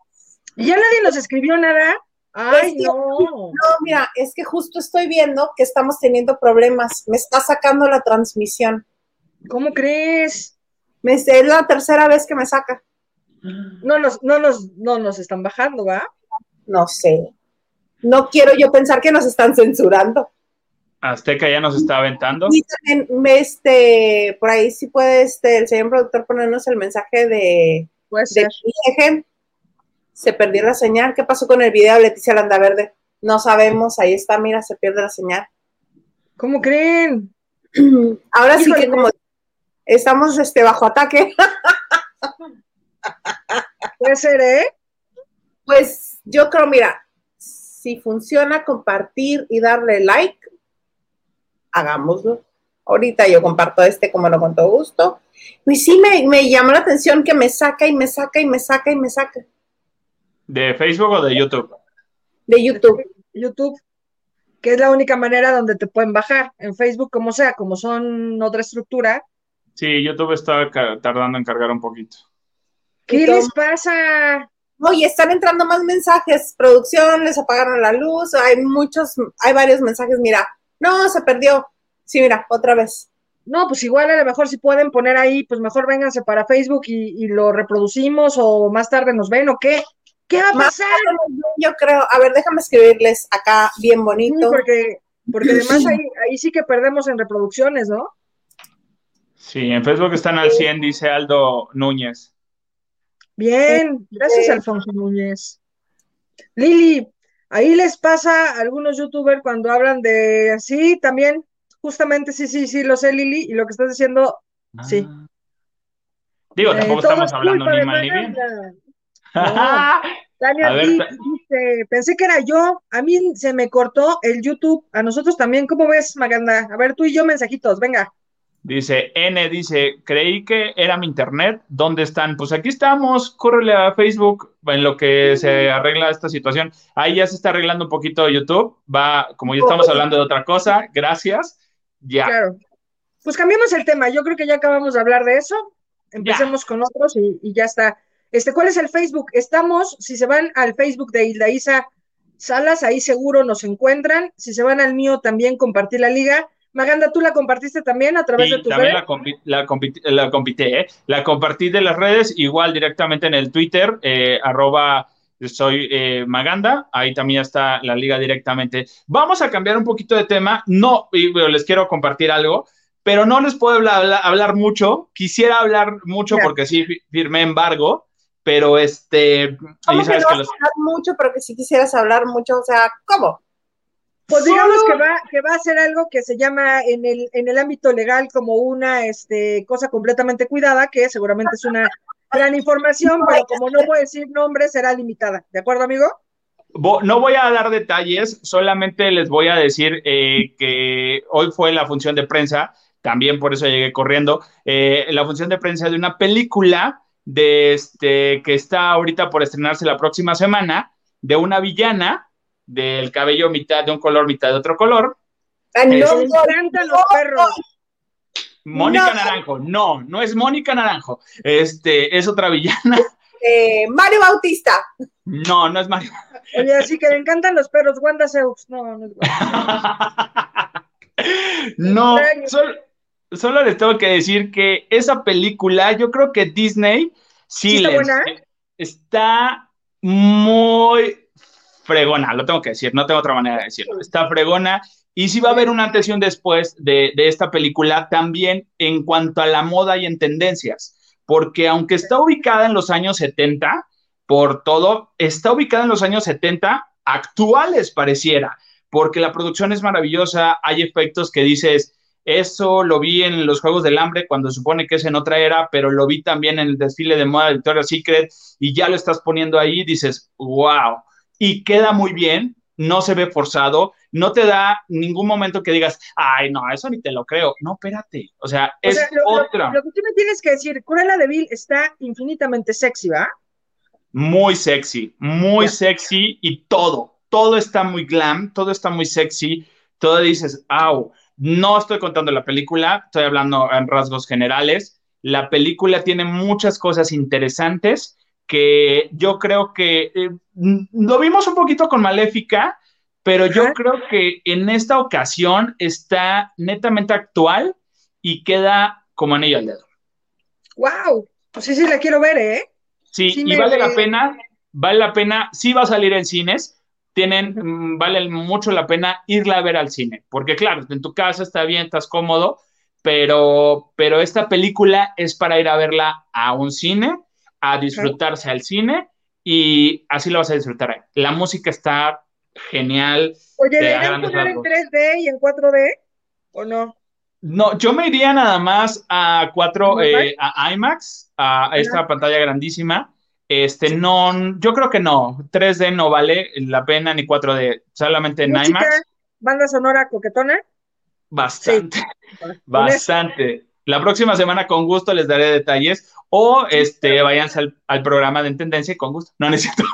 B: Y ya nadie nos escribió nada. Ay, no.
A: No, mira, es que justo estoy viendo que estamos teniendo problemas. Me está sacando la transmisión.
B: ¿Cómo crees?
A: Me, es la tercera vez que me saca.
B: No nos, no nos, no nos están bajando, ¿va?
A: No sé. No quiero yo pensar que nos están censurando.
C: Azteca ya nos está aventando.
A: Y también, este, por ahí sí puede este, el señor productor ponernos el mensaje de,
B: puede ser.
A: Se perdió la señal. ¿Qué pasó con el video de Leticia Landaverde? No sabemos. Ahí está, mira, se pierde la señal.
B: ¿Cómo creen? (clears throat)
A: Ahora sí que como estamos este, bajo ataque. (laughs)
B: Puede ser, ¿eh?
A: Pues yo creo, mira, si funciona compartir y darle like, hagámoslo. Ahorita yo comparto este como lo con todo gusto. Y sí me, me llamó la atención que me saca y me saca y me saca y me saca.
C: ¿De Facebook o de YouTube?
A: De YouTube.
B: YouTube, que es la única manera donde te pueden bajar. En Facebook, como sea, como son otra estructura,
C: Sí, YouTube está tardando en cargar un poquito.
B: ¿Qué les pasa?
A: Oye, están entrando más mensajes. Producción, les apagaron la luz. Hay muchos, hay varios mensajes. Mira, no, se perdió. Sí, mira, otra vez.
B: No, pues igual a lo mejor si pueden poner ahí, pues mejor vénganse para Facebook y, lo reproducimos o más tarde nos ven o qué. ¿Qué va a pasar?
A: yo creo, a ver, déjame escribirles acá bien bonito.
B: porque, porque (clears throat) además ahí, ahí sí que perdemos en reproducciones, ¿no?
C: Sí, en Facebook están al 100, dice Aldo Núñez.
B: Bien, gracias Alfonso Núñez. Lili, ahí les pasa a algunos youtubers cuando hablan de sí, también, justamente, sí, sí, sí, lo sé, Lili, y lo que estás diciendo, sí.
C: Ah. Digo, tampoco eh, estamos hablando ni mal ni bien. (laughs)
B: Tania dice, pensé que era yo, a mí se me cortó el YouTube, a nosotros también, ¿cómo ves, Maganda? A ver, tú y yo mensajitos, venga.
C: Dice, N dice, creí que era mi internet. ¿Dónde están? Pues aquí estamos, córrele a Facebook en lo que se arregla esta situación. Ahí ya se está arreglando un poquito YouTube. Va, como ya estamos hablando de otra cosa, gracias. Ya. Claro.
B: Pues cambiemos el tema. Yo creo que ya acabamos de hablar de eso. Empecemos con otros y, ya está. Este, ¿cuál es el Facebook? Estamos, si se van al Facebook de Hilda Isa Salas, ahí seguro nos encuentran. Si se van al mío, también compartir la liga. Maganda, ¿tú la compartiste también a través de tu
C: también la, la, la, compité, ¿eh? la compartí de las redes, igual directamente en el Twitter, eh, arroba soy eh, Maganda, ahí también está la liga directamente. Vamos a cambiar un poquito de tema, no, les quiero compartir algo, pero no les puedo hablar, mucho, quisiera hablar mucho porque sí firmé embargo, pero este...
A: ¿Cómo que no hablar mucho, pero que si quisieras hablar mucho? O sea, ¿cómo?
B: Pues digamos que va, que va a ser algo que se llama en el, en el ámbito legal como una este, cosa completamente cuidada, que seguramente es una gran información, pero como no voy a decir nombres, será limitada. ¿De acuerdo, amigo?
C: No voy a dar detalles, solamente les voy a decir eh, que hoy fue la función de prensa, también por eso llegué corriendo, eh, la función de prensa de una película de este, que está ahorita por estrenarse la próxima semana, de una villana del cabello mitad de un color, mitad de otro color.
B: Ah, no, encantan los perros.
C: Mónica Naranjo, no, no es Mónica Naranjo, este, es otra villana. (laughs)
A: Eh, Mario Bautista.
C: No, no es Mario. (laughs)
B: Oye, así que le encantan los perros, Wanda Zeus. No, no es (laughs)
C: No, solo, solo, les tengo que decir que esa película, yo creo que Disney sí, está, buena? está muy fregona, lo tengo que decir, no tengo otra manera de decirlo. Está fregona. Y sí va a haber un antes y un después de, esta película también en cuanto a la moda y en tendencias, porque aunque está ubicada en los años 70, por todo, está ubicada en los años 70 actuales pareciera, porque la producción es maravillosa, hay efectos que dices, eso lo vi en los Juegos del Hambre cuando supone que es en otra era, pero lo vi también en el desfile de moda de Victoria's Secret y ya lo estás poniendo ahí, dices, wow y queda muy bien, no se ve forzado, no te da ningún momento que digas, ay, no, eso ni te lo creo. No, espérate, o sea, es otra.
B: Lo, que tú me tienes que decir, Cruella de Vil está infinitamente sexy, ¿va?
C: Muy sexy, muy sexy y todo, todo está muy glam, todo está muy sexy, todo dices, au, no estoy contando la película, estoy hablando en rasgos generales. La película tiene muchas cosas interesantes que yo creo que eh, lo vimos un poquito con Maléfica, pero yo creo que en esta ocasión está netamente actual y queda como anillo al dedo.
B: ¡Wow! Pues sí, sí, la quiero ver, ¿eh?
C: Sí, y vale la pena, vale la pena, sí va a salir en cines, tienen, mm, vale mucho la pena irla a ver al cine, porque claro, en tu casa está bien, estás cómodo, pero, pero esta película es para ir a verla a un cine a disfrutarse al cine y así lo vas a disfrutar. La música está genial.
B: Oye, ¿deberían poner en 3D y en 4D o no?
C: No, yo me iría nada más a 4, eh, a IMAX, a, esta pantalla grandísima. Este, no, yo creo que no, 3D no vale la pena ni 4D, solamente en IMAX.
B: ¿Banda sonora coquetona?
C: Bastante, (laughs) bastante. La próxima semana con gusto les daré detalles o este, váyanse al, programa de Tendencia y con gusto. No necesito.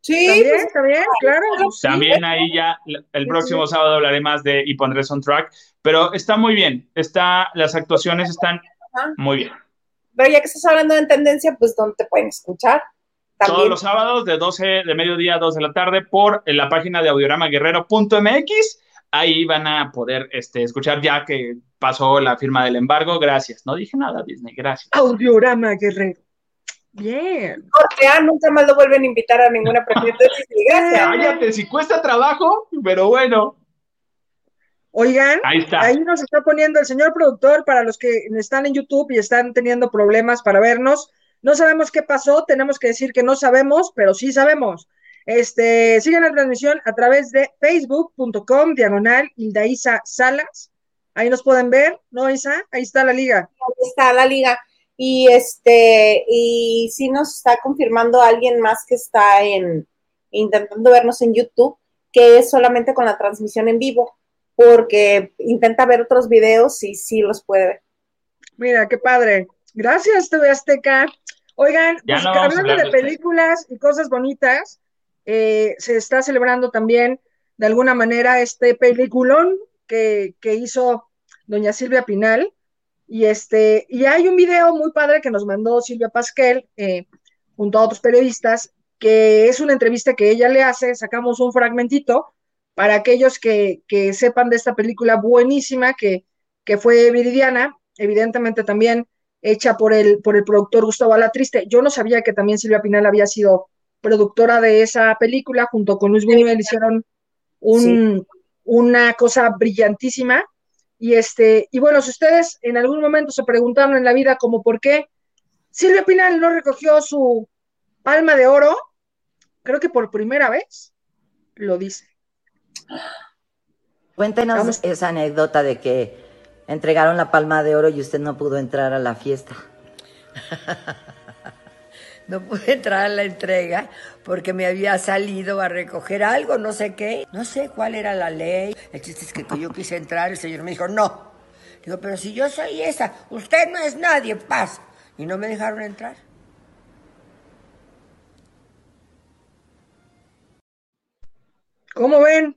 B: Sí, también, está bien, claro.
C: También ahí ya el próximo sábado hablaré más de y pondré track, pero está muy bien, está, las actuaciones están muy bien.
A: Pero ya que estás hablando de tendencia, pues ¿dónde te pueden escuchar?
C: Todos los sábados de 12 de mediodía a 2 de la tarde por en la página de audioramaguerrero.mx ahí van a poder este, escuchar ya que pasó la firma del embargo. Gracias. No dije nada, Disney. Gracias.
B: Audiorama Guerrero. Bien.
A: Porque ah, nunca más lo vuelven a invitar a ninguna Disney. (laughs) Gracias.
C: Cállate, si cuesta trabajo, pero bueno.
B: Oigan, ahí, ahí, nos está poniendo el señor productor para los que están en YouTube y están teniendo problemas para vernos. No sabemos qué pasó, tenemos que decir que no sabemos, pero sí sabemos. Este, sigan la transmisión a través de facebook.com diagonal Hilda Salas. Ahí nos pueden ver, ¿no, Isa? Ahí está la liga.
A: Ahí está la liga. Y este, y si nos está confirmando alguien más que está en intentando vernos en YouTube, que es solamente con la transmisión en vivo. Porque intenta ver otros videos y sí los puede ver.
B: Mira, qué padre. Gracias, TV Azteca. Oigan, pues, hablando de películas y cosas bonitas, eh, se está celebrando también de alguna manera este peliculón que, que, hizo doña Silvia Pinal. Y, este, y hay un video muy padre que nos mandó Silvia Pasquel eh, junto a otros periodistas, que es una entrevista que ella le hace, sacamos un fragmentito para aquellos que, que sepan de esta película buenísima que, que fue Viridiana, evidentemente también hecha por el, por el productor Gustavo Alatriste. Yo no sabía que también Silvia Pinal había sido productora de esa película, junto con Luis Buñuel hicieron un, una cosa brillantísima. Y este, y bueno, si ustedes en algún momento se preguntaron en la vida como por qué Silvia Pinal no recogió su palma de oro, creo que por primera vez lo dice.
E: Cuéntenos esa anécdota de que entregaron la palma de oro y usted no pudo entrar a la fiesta. (laughs)
F: no pude entrar a la entrega porque me había salido a recoger algo, no sé qué, no sé cuál era la ley. El chiste es que yo quise entrar, el señor me dijo, no. Digo, pero si yo soy esa, usted no es nadie, paz. Y no me dejaron entrar.
B: ¿Cómo ven?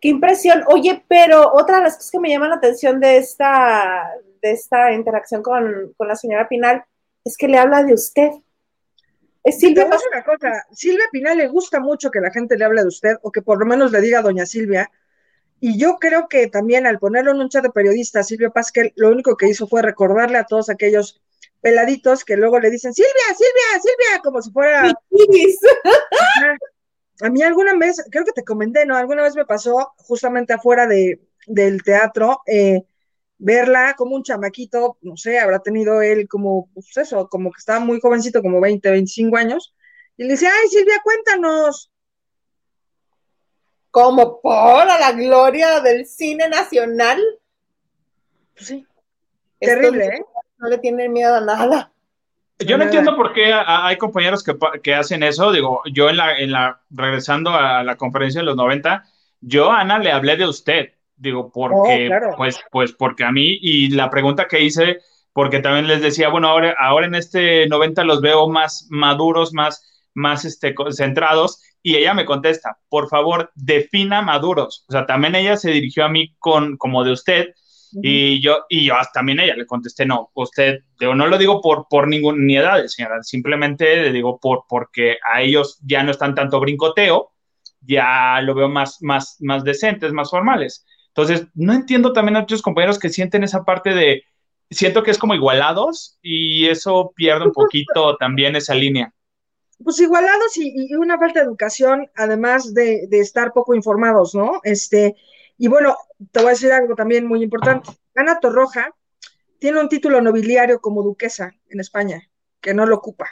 A: Qué impresión. Oye, pero otra de las cosas que me llama la atención de esta, de esta interacción con, con la señora Pinal es que le habla de usted.
B: Es Silvia. una cosa, Silvia Pinal le gusta mucho que la gente le hable de usted o que por lo menos le diga a doña Silvia. Y yo creo que también al ponerlo en un chat de periodistas, Silvia Pasquel, lo único que hizo fue recordarle a todos aquellos peladitos que luego le dicen, Silvia, Silvia, Silvia, como si fuera a mí alguna vez, creo que te comenté, ¿no? Alguna vez me pasó justamente afuera de, del teatro, eh, verla como un chamaquito, no sé, habrá tenido él como, pues eso, como que estaba muy jovencito, como 20, 25 años, y le decía, ay Silvia, cuéntanos.
A: Como por la gloria del cine nacional.
B: Pues sí. Terrible, ¿eh?
A: No le tienen miedo a nada.
C: Yo no entiendo por qué hay compañeros que, hacen eso. Digo, yo en la, en la, regresando a la conferencia de los 90, yo a Ana le hablé de usted. Digo, porque, oh, pues, pues porque a mí, y la pregunta que hice, porque también les decía, bueno, ahora, ahora en este 90 los veo más maduros, más, más este, centrados, y ella me contesta, por favor, defina maduros. O sea, también ella se dirigió a mí con, como de usted, y yo, y yo también ella le contesté, no, usted, digo, no lo digo por, por ninguna ni edad, señora, simplemente le digo por, porque a ellos ya no están tanto brincoteo, ya lo veo más, más, más decentes, más formales. Entonces, no entiendo también a muchos compañeros que sienten esa parte de, siento que es como igualados y eso pierde un poquito también esa línea.
B: Pues igualados y, y una falta de educación, además de, de, estar poco informados, ¿no? Este, y bueno, te voy a decir algo también muy importante. Ana Torroja tiene un título nobiliario como duquesa en España, que no lo ocupa.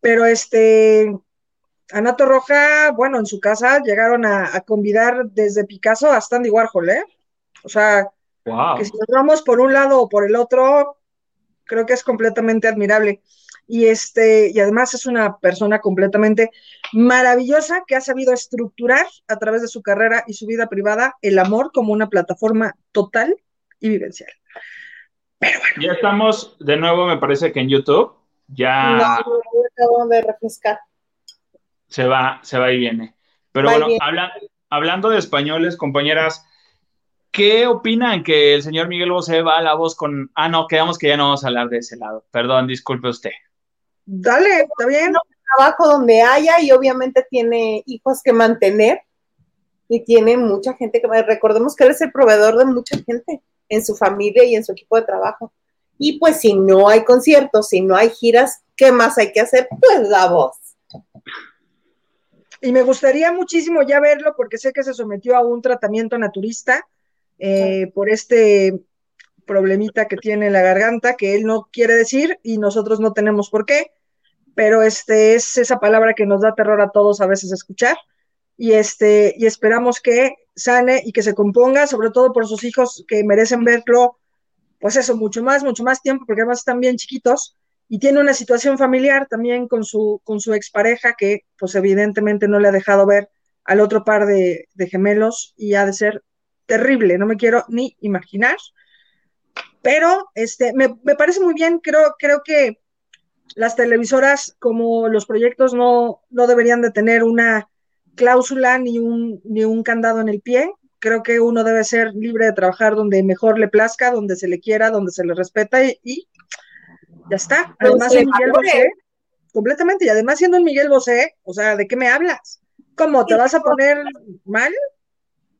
B: Pero este, Ana Torroja, bueno, en su casa llegaron a, convidar desde Picasso a Stanley Warhol, ¿eh? O sea, que si nos vamos por un lado o por el otro, creo que es completamente admirable y este y además es una persona completamente maravillosa que ha sabido estructurar a través de su carrera y su vida privada el amor como una plataforma total y vivencial. Pero bueno.
C: Ya estamos de nuevo, me parece que en YouTube ya
A: no, acabo de refrescar.
C: Se va, se va y viene. Pero bueno, hablando de españoles, compañeras, ¿Qué opinan que el señor Miguel Bosé va a la voz con... Ah, no, quedamos que ya no vamos a hablar de ese lado. Perdón, disculpe usted.
B: Dale, está bien.
A: trabajo donde haya y obviamente tiene hijos que mantener y tiene mucha gente que recordemos que él es el proveedor de mucha gente en su familia y en su equipo de trabajo. Y pues si no hay conciertos, si no hay giras, ¿qué más hay que hacer? Pues la voz.
B: Y me gustaría muchísimo ya verlo porque sé que se sometió a un tratamiento naturista eh, por este problemita que tiene en la garganta que él no quiere decir y nosotros no tenemos por qué pero este es esa palabra que nos da terror a todos a veces escuchar y este y esperamos que sane y que se componga, sobre todo por sus hijos que merecen verlo, pues eso, mucho más, mucho más tiempo, porque además están bien chiquitos y tiene una situación familiar también con su con su expareja que pues evidentemente no le ha dejado ver al otro par de, de gemelos y ha de ser terrible, no me quiero ni imaginar. Pero este, me, me parece muy bien, creo, creo que las televisoras, como los proyectos, no, no deberían de tener una cláusula ni un, ni un candado en el pie. Creo que uno debe ser libre de trabajar donde mejor le plazca, donde se le quiera, donde se le respeta y, y ya está. Además, Miguel. Bosé, completamente, y además siendo un Miguel Bosé, o sea, ¿de qué me hablas? ¿Cómo te vas a poner mal?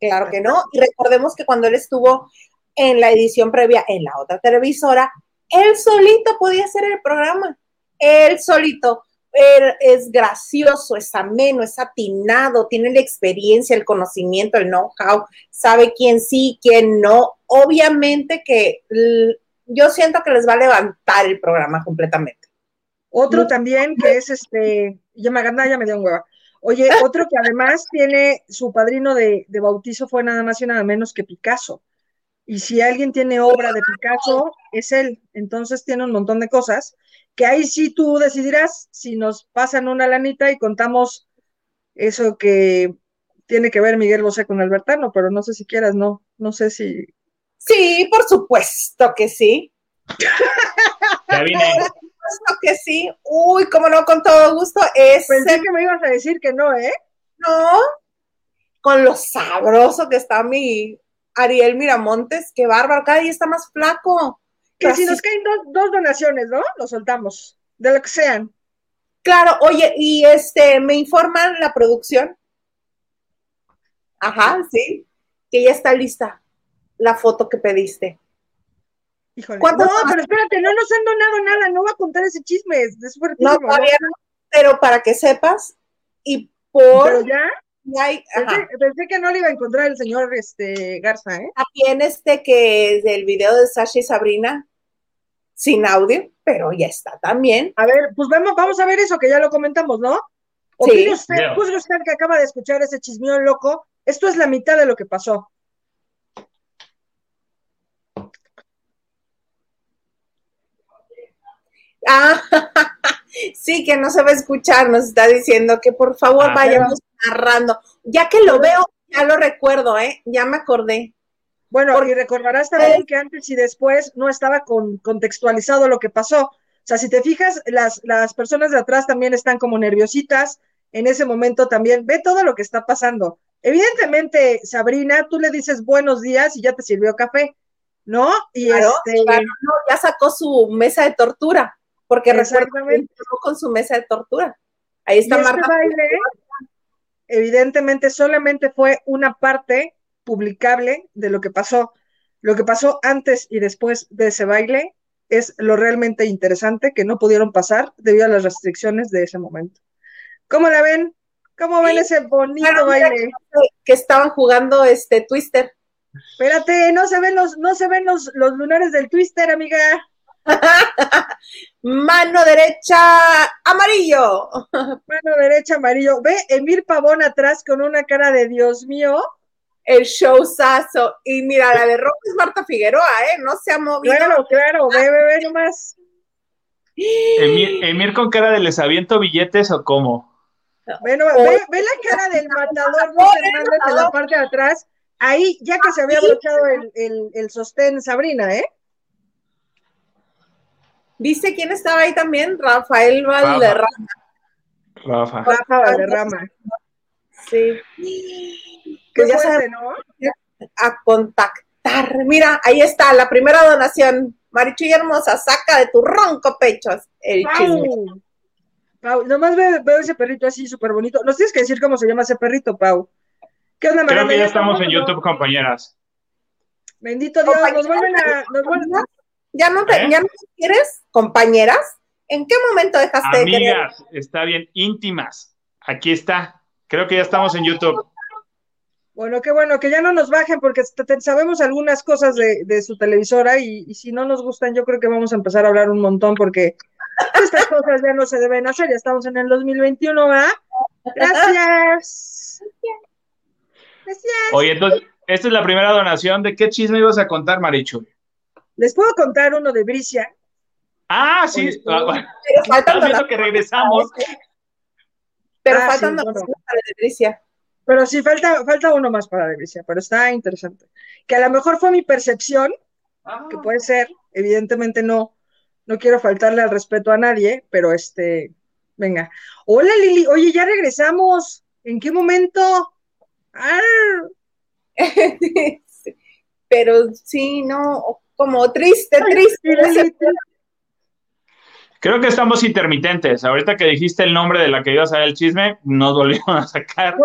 A: Claro que no. Y recordemos que cuando él estuvo en la edición previa en la otra televisora, él solito podía hacer el programa. Él solito. Él es gracioso, es ameno, es atinado, tiene la experiencia, el conocimiento, el know-how, sabe quién sí, quién no. Obviamente que yo siento que les va a levantar el programa completamente.
B: Otro
A: No.
B: también que es este, ya me ya me dio un hueva. Oye, (laughs) otro que además tiene su padrino de, de bautizo fue nada más y nada menos que Picasso. Y si alguien tiene obra de Picasso, es él. Entonces tiene un montón de cosas que ahí sí tú decidirás si nos pasan una lanita y contamos eso que tiene que ver Miguel Bosé con Albertano, pero no sé si quieras, no, no sé si.
A: Sí, por supuesto que sí. (laughs)
C: Ya vine.
A: Por supuesto que sí. Uy, cómo no, con todo gusto. Ese
B: Pensé que me ibas a decir que no, ¿eh?
A: no, con lo sabroso que está mi Ariel Miramontes, qué bárbaro, cada día está más flaco.
B: Que si nos caen dos, dos donaciones, ¿no? Lo soltamos, de lo que sean.
A: Claro, oye, y este, me informan la producción. Ajá, sí, que ya está lista la foto que pediste.
B: Híjole.
A: ¿Cuántos
B: No, pero espérate, no nos han donado nada, no voy a contar ese chisme, es
A: No,
B: fuertísimo,
A: todavía no, pero para que sepas, y por
B: Pero ya, pensé que no le iba a encontrar el señor este, Garza, ¿eh?
A: también este que es del video de Sasha y Sabrina, sin audio, pero ya está también.
B: A ver, pues vamos, vamos a ver eso que ya lo comentamos, ¿no?
A: Sí.
B: Opine usted,
C: Veo.
B: juzgue usted que acaba de escuchar ese chismeón loco. Esto es la mitad de lo que pasó.
A: Ah, (laughs) sí, que no se va a escuchar, nos está diciendo que por favor
C: Ah,
A: vayamos narrando. Ya que lo veo, ya lo recuerdo, ¿eh? Ya me acordé.
B: Bueno,
A: Porque-
B: y recordarás también que antes y después no estaba con, contextualizado lo que pasó. O sea, si te fijas, las, las personas de atrás también están como nerviositas. En ese momento también ve todo lo que está pasando. Evidentemente, Sabrina, tú le dices buenos días y ya te sirvió café, ¿no? Y
A: Claro,
B: este,
A: claro, no, ya sacó su mesa de tortura, porque
B: Exactamente.
A: con su mesa de tortura. Ahí
B: y
A: está
B: este
A: Marta.
B: baile, evidentemente, solamente fue una parte publicable de lo que pasó. Lo que pasó antes y después de ese baile es lo realmente interesante que no pudieron pasar debido a las restricciones de ese momento. ¿Cómo la ven? ¿Cómo ven ese bonito baile?
A: que estaban jugando este Twister.
B: Espérate, no se ven los, no se ven los, los lunares del twister, amiga. (laughs)
A: Mano derecha, amarillo. (laughs)
B: Mano derecha, amarillo. Ve Emir Pavón atrás con una cara de Dios mío.
A: El showzazo. Y mira, la de rojo es Marta Figueroa, ¿eh? No se ha movido.
B: Claro, claro, ve, ve, ve nomás.
C: Emir, Emir con cara de les aviento billetes o cómo?
B: Nomás, ve, ve la cara del matador Luis Hernández en la parte de atrás. Ahí, ya que se había brochado el, el, el sostén Sabrina, ¿eh?
A: ¿Viste quién estaba ahí también? Rafael Valderrama.
C: Rafa.
B: Rafa Valderrama.
A: Sí.
B: Qué
A: Pues ya
B: fuerte,
A: sabemos
B: ¿no?
A: a contactar. Mira, ahí está, la primera donación. Marichuy hermosa, saca de tu ronco pecho el chisme.
B: Pau. Pau, nomás ve- veo ese perrito así súper bonito. Nos tienes que decir cómo se llama ese perrito, Pau. ¿Qué onda,
C: Creo que ya estamos en. YouTube, compañeras.
B: Bendito Dios, nos vuelven a. Nos vuelven-
A: ¿Ya no, te,
C: ¿Eh?
A: ¿Ya no quieres, compañeras? ¿En qué momento dejaste de querer?
C: Amigas, está bien, íntimas. Aquí está. Creo que ya estamos en YouTube.
B: Bueno, qué bueno, que ya no nos bajen porque sabemos algunas cosas de, de su televisora y, y si no nos gustan, yo creo que vamos a empezar a hablar un montón porque estas cosas ya no se deben hacer. Ya estamos en el 2021, ¿verdad? Gracias. Gracias.
C: Oye, entonces, esta es la primera donación. ¿De qué chisme ibas a contar, Marichu?
B: Les puedo contar uno de Bricia.
C: Ah, sí. Ah, bueno,
A: Pero faltan
C: que regresamos.
A: Pero
B: Ah,
A: faltan
B: sí, bueno.
A: donaciones para Patricia.
B: Pero sí, falta, falta uno más para la Grecia, pero está interesante. Que a lo mejor fue mi percepción, que
C: Ah.
B: puede ser, evidentemente no, no quiero faltarle al respeto a nadie, pero este, venga. Hola Lili, oye, ya regresamos. ¿En qué momento? (laughs)
A: Pero sí, no, como triste,
B: Ay,
A: triste.
B: Lili,
C: Creo que estamos intermitentes. Ahorita que dijiste el nombre de la que ibas a ver el chisme, nos volvieron a sacar.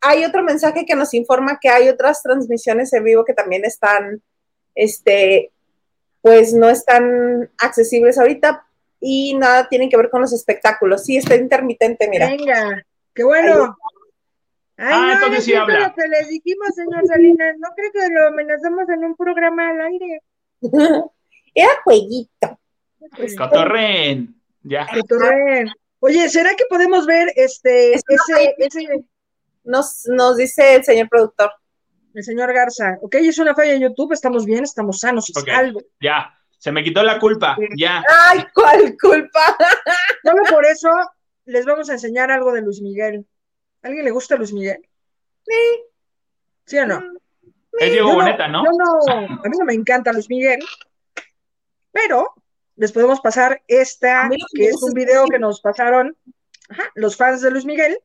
A: hay otro mensaje que nos informa que hay otras transmisiones en vivo que también están, este, pues no están accesibles ahorita y nada tienen que ver con los espectáculos. Sí, está intermitente, mira.
B: Venga, qué bueno. Ay,
C: Ah,
B: no,
C: entonces sí habla.
B: lo que le dijimos, señor Salinas. No creo que lo amenazamos en un programa al aire. (laughs)
A: Era jueguito.
C: Cotorren. Ya.
B: Cotorreen. Oye, ¿será que podemos ver este,
A: Es
B: ese, ese,
A: Nos, nos dice el señor productor.
B: el señor Garza? Ok, es una falla en YouTube, estamos bien, estamos sanos y
C: Ok.
B: salvos.
C: Ya. Se me quitó la culpa. Ya.
A: Ay, ¿cuál culpa? (laughs)
B: Solo por eso les vamos a enseñar algo de Luis Miguel. ¿A alguien le gusta Luis Miguel? Sí. ¿Sí o no?
C: Es Diego
B: Yo
C: Boneta, ¿no?
B: Yo no, a mí no me encanta Luis Miguel, pero les podemos pasar esta,
A: que
B: es un video
A: que-
B: nos pasaron ajá, los fans de Luis Miguel,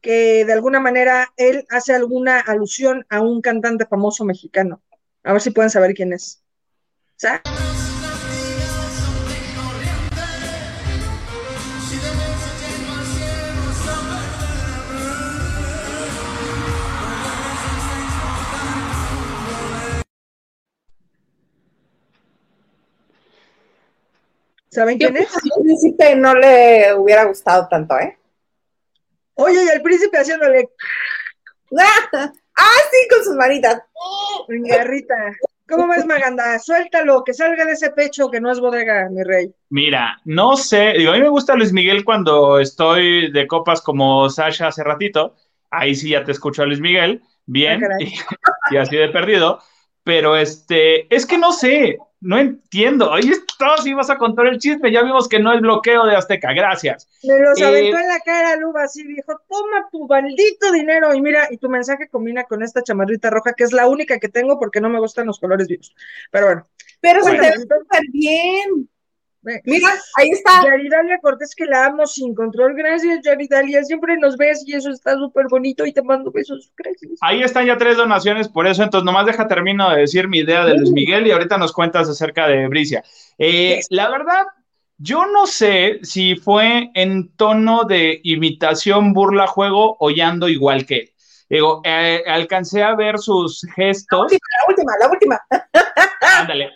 B: que de alguna manera él hace alguna alusión a un cantante famoso mexicano. A ver si pueden saber quién es. ¿Sa- ¿Saben quién es?
A: al príncipe no le hubiera gustado tanto, ¿eh?
B: Oye, y el príncipe haciéndole (laughs)
A: Ah, sí, con sus manitas.
B: garrita. ¿Cómo ves, Maganda? Suéltalo, que salga de ese pecho que no es bodega, mi rey.
C: Mira, no sé, digo, a mí me gusta Luis Miguel cuando estoy de copas como Sasha hace ratito, ahí sí ya te escucho a Luis Miguel, bien,
B: Ah, (laughs)
C: y así de perdido, pero este, es que no sé, no entiendo, oye, todos ibas a contar el chisme, ya vimos que no es bloqueo de Azteca, gracias.
B: Me los
C: Eh,
B: aventó en la cara, Luba, así dijo, toma tu maldito dinero. Y mira, y tu mensaje combina con esta chamarrita roja, que es la única que tengo porque no me gustan los colores vivos. Pero bueno,
A: Pero se
B: Bueno,
A: te ve súper bien. Mira, ahí está.
B: Yaridalia Cortés, que la amo sin control. Gracias, Yaridalia. Siempre nos ves y eso está súper bonito y te mando besos. Gracias.
C: Ahí están ya tres donaciones por eso, entonces nomás deja termino de decir mi idea de Luis Miguel y ahorita nos cuentas acerca de Bricia. Eh, la verdad, yo no sé si fue en tono de imitación, burla, juego o ya ando igual que él. Digo, eh, alcancé a ver sus gestos,
A: La última, la última.
C: ándale,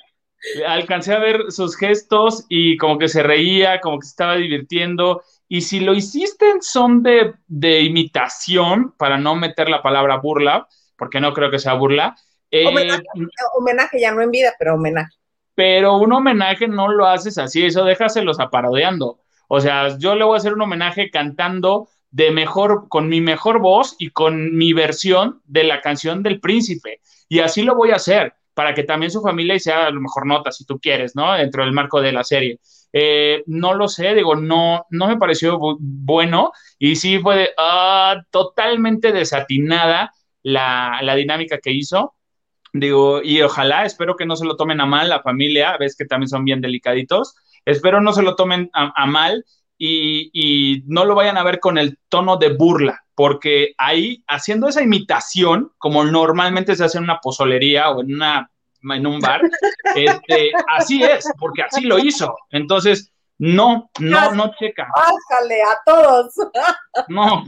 C: alcancé a ver sus gestos y como que se reía, como que se estaba divirtiendo. Y si lo hiciste en son de, de imitación, para no meter la palabra burla, porque no creo que sea burla, eh,
A: Homenaje. Homenaje ya no en vida, pero homenaje.
C: pero un homenaje no lo haces así, eso déjaselos aparodeando. O sea, yo le voy a hacer un homenaje cantando de mejor, con mi mejor voz y con mi versión de la canción del príncipe. Y así lo voy a hacer, para que también su familia sea a lo mejor nota, si tú quieres, ¿no? Dentro del marco de la serie. Eh, no lo sé, digo, no, no me pareció bu bueno y sí fue uh, totalmente desatinada la, la dinámica que hizo. Digo, y ojalá, espero que no se lo tomen a mal la familia, ves que también son bien delicaditos, espero no se lo tomen a, a mal y, y, no lo vayan a ver con el tono de burla, porque ahí, haciendo esa imitación, como normalmente se hace en una pozolería o en, una, en un bar, (laughs) este, así es, porque así lo hizo. Entonces, no, no, no checa.
A: Bájale a todos.
C: No.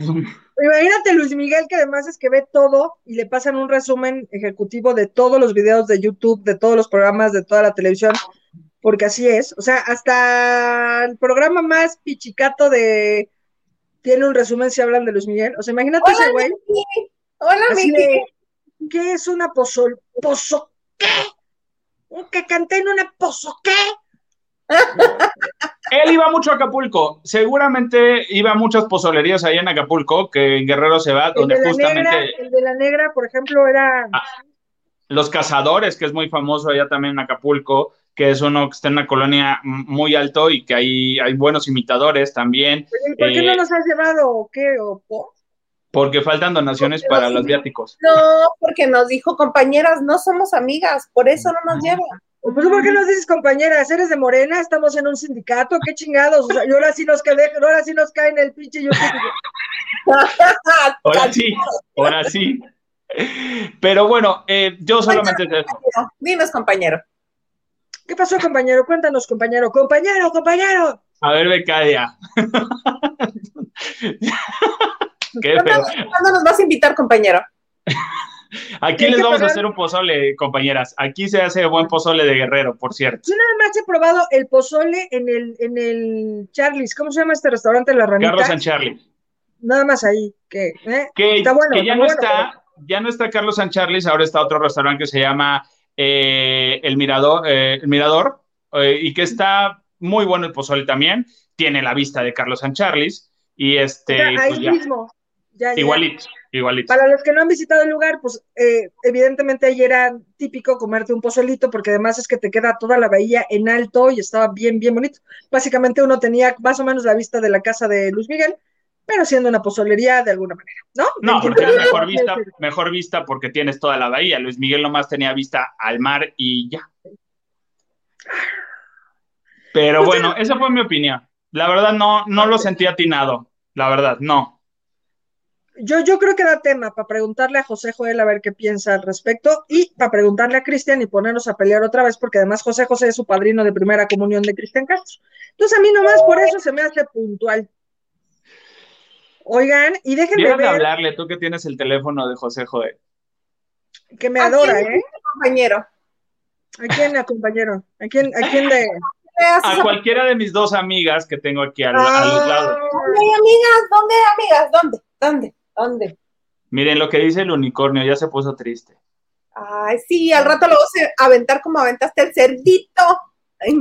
B: Imagínate Luis Miguel, que además es que ve todo y le pasan un resumen ejecutivo de todos los videos de YouTube, de todos los programas, de toda la televisión, porque así es. O sea, hasta el programa más pichicato de tiene un resumen si hablan de Luis Miguel. O sea, imagínate
A: Hola,
B: ese güey.
A: Miki. Hola,
B: Así
A: Miki.
B: de, ¿qué es una pozol? ¿Pozo qué? ¿Que canté en una pozo qué? (laughs)
C: Él iba mucho a Acapulco, seguramente iba a muchas pozolerías allá en Acapulco, que en Guerrero se va,
B: El
C: donde
B: de,
C: justamente
B: negra, el de la negra, por ejemplo, era
C: ah, Los Cazadores, que es muy famoso allá también en Acapulco, que es uno que está en una colonia muy alto y que ahí hay buenos imitadores también.
B: Oye, ¿Por qué
C: Eh,
B: no nos has llevado o qué? ¿O por?
C: Porque faltan donaciones para los viáticos.
A: No, porque nos dijo, compañeras, no somos amigas, por eso no nos lleva.
B: Pues ¿por qué nos dices compañeras? ¿Eres de Morena? ¿Estamos en un sindicato? ¿Qué chingados? O sea, y ahora sí nos cae, ahora sí nos cae en el pinche yo. (laughs)
C: ahora sí, ahora sí. Pero bueno, eh, yo solamente...
A: Dinos, compañero.
B: ¿Qué pasó, compañero? Cuéntanos, compañero. Compañero, compañero.
C: A ver, Becadia. (laughs)
A: Qué ¿Cuándo, ¿Cuándo nos vas a invitar, compañero?
C: Aquí les vamos a hacer un pozole, compañeras. Aquí se hace buen pozole de guerrero, por cierto.
B: Yo nada más he probado el pozole en el, en el Charlie's. ¿Cómo se llama este restaurante? La Ranita.
C: Carlos San Charlie.
B: Nada más ahí. Que,
C: ¿eh? está bueno, que ya no está, ya no está Carlos San Charles, ahora está otro restaurante que se llama eh, El Mirador, eh, el Mirador y que está muy bueno el pozole también. Tiene la vista de Carlos San Charles y este.
B: ahí pues mismo.
C: igualito, igualito.
B: Para los que no han visitado el lugar, pues eh, evidentemente ahí era típico comerte un pozolito, porque además es que te queda toda la bahía en alto y estaba bien, bien bonito. Básicamente uno tenía más o menos la vista de la casa de Luis Miguel, pero siendo una pozolería de alguna manera, ¿no?
C: No, porque es mejor vista, mejor vista porque tienes toda la bahía. Luis Miguel nomás tenía vista al mar y ya. Pero pues bueno, esa fue mi opinión. La verdad no, no lo sentí atinado, la verdad, no.
B: Yo, yo creo que da tema para preguntarle a José Joel a ver qué piensa al respecto y para preguntarle a Cristian y ponernos a pelear otra vez, porque además José José es su padrino de primera comunión de Cristian Castro. Entonces a mí nomás por eso se me hace puntual. Oigan, y déjenme ver.
C: hablarle, tú que tienes el teléfono de José Joel.
B: Que me adora, ¿eh?
A: compañero.
B: ¿A quién, compañero? ¿A quién, a quién de...?
C: A cualquiera de mis dos amigas que tengo aquí a, los ah. lados.
A: ¿Dónde, amigas? ¿Dónde, amigas? ¿Dónde? ¿Dónde? ¿Dónde?
C: Miren lo que dice el unicornio, ya se puso triste.
A: Ay, sí, al rato lo vas a aventar como aventaste el cerdito.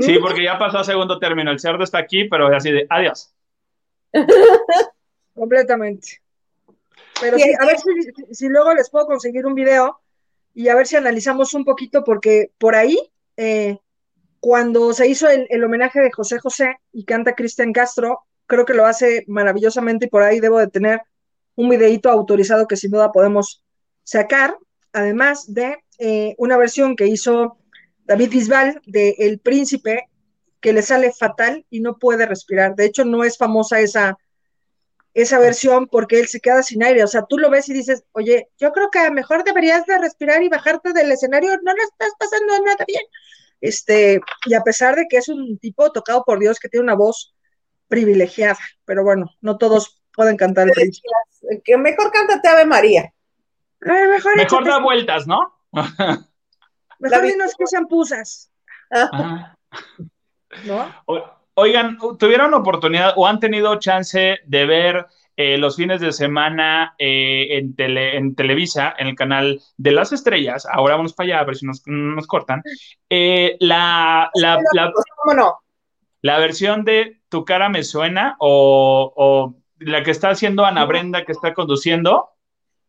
C: Sí, porque ya pasó a segundo término. El cerdo está aquí, pero así de adiós. (laughs)
B: Completamente. Pero sí, a ver si, luego les puedo conseguir un video y a ver si analizamos un poquito, porque por ahí, eh, cuando se hizo el, el, homenaje de José José y canta Cristian Castro, creo que lo hace maravillosamente y por ahí debo de tener un videíto autorizado que sin duda podemos sacar, además de eh, una versión que hizo David Bisbal de El Príncipe, que le sale fatal y no puede respirar. De hecho, no es famosa esa, esa versión porque él se queda sin aire. O sea, tú lo ves y dices, oye, yo creo que mejor deberías de respirar y bajarte del escenario, no lo estás pasando nada bien. Este, y a pesar de que es un tipo tocado por Dios que tiene una voz privilegiada, pero bueno, no todos pueden cantar el príncipe.
A: Que mejor cántate Ave María.
C: mejor mejor da vueltas, ¿no?
B: mejor dinos que sean pusas.
C: ¿No? Oigan, ¿tuvieron oportunidad o han tenido chance de ver eh, los fines de semana eh, en, en Televisa, en el canal de las estrellas? Ahora vamos para allá a ver si nos, cortan. Eh, la, la, la, la versión de Tu cara me suena o la que está haciendo Ana Brenda, que está conduciendo.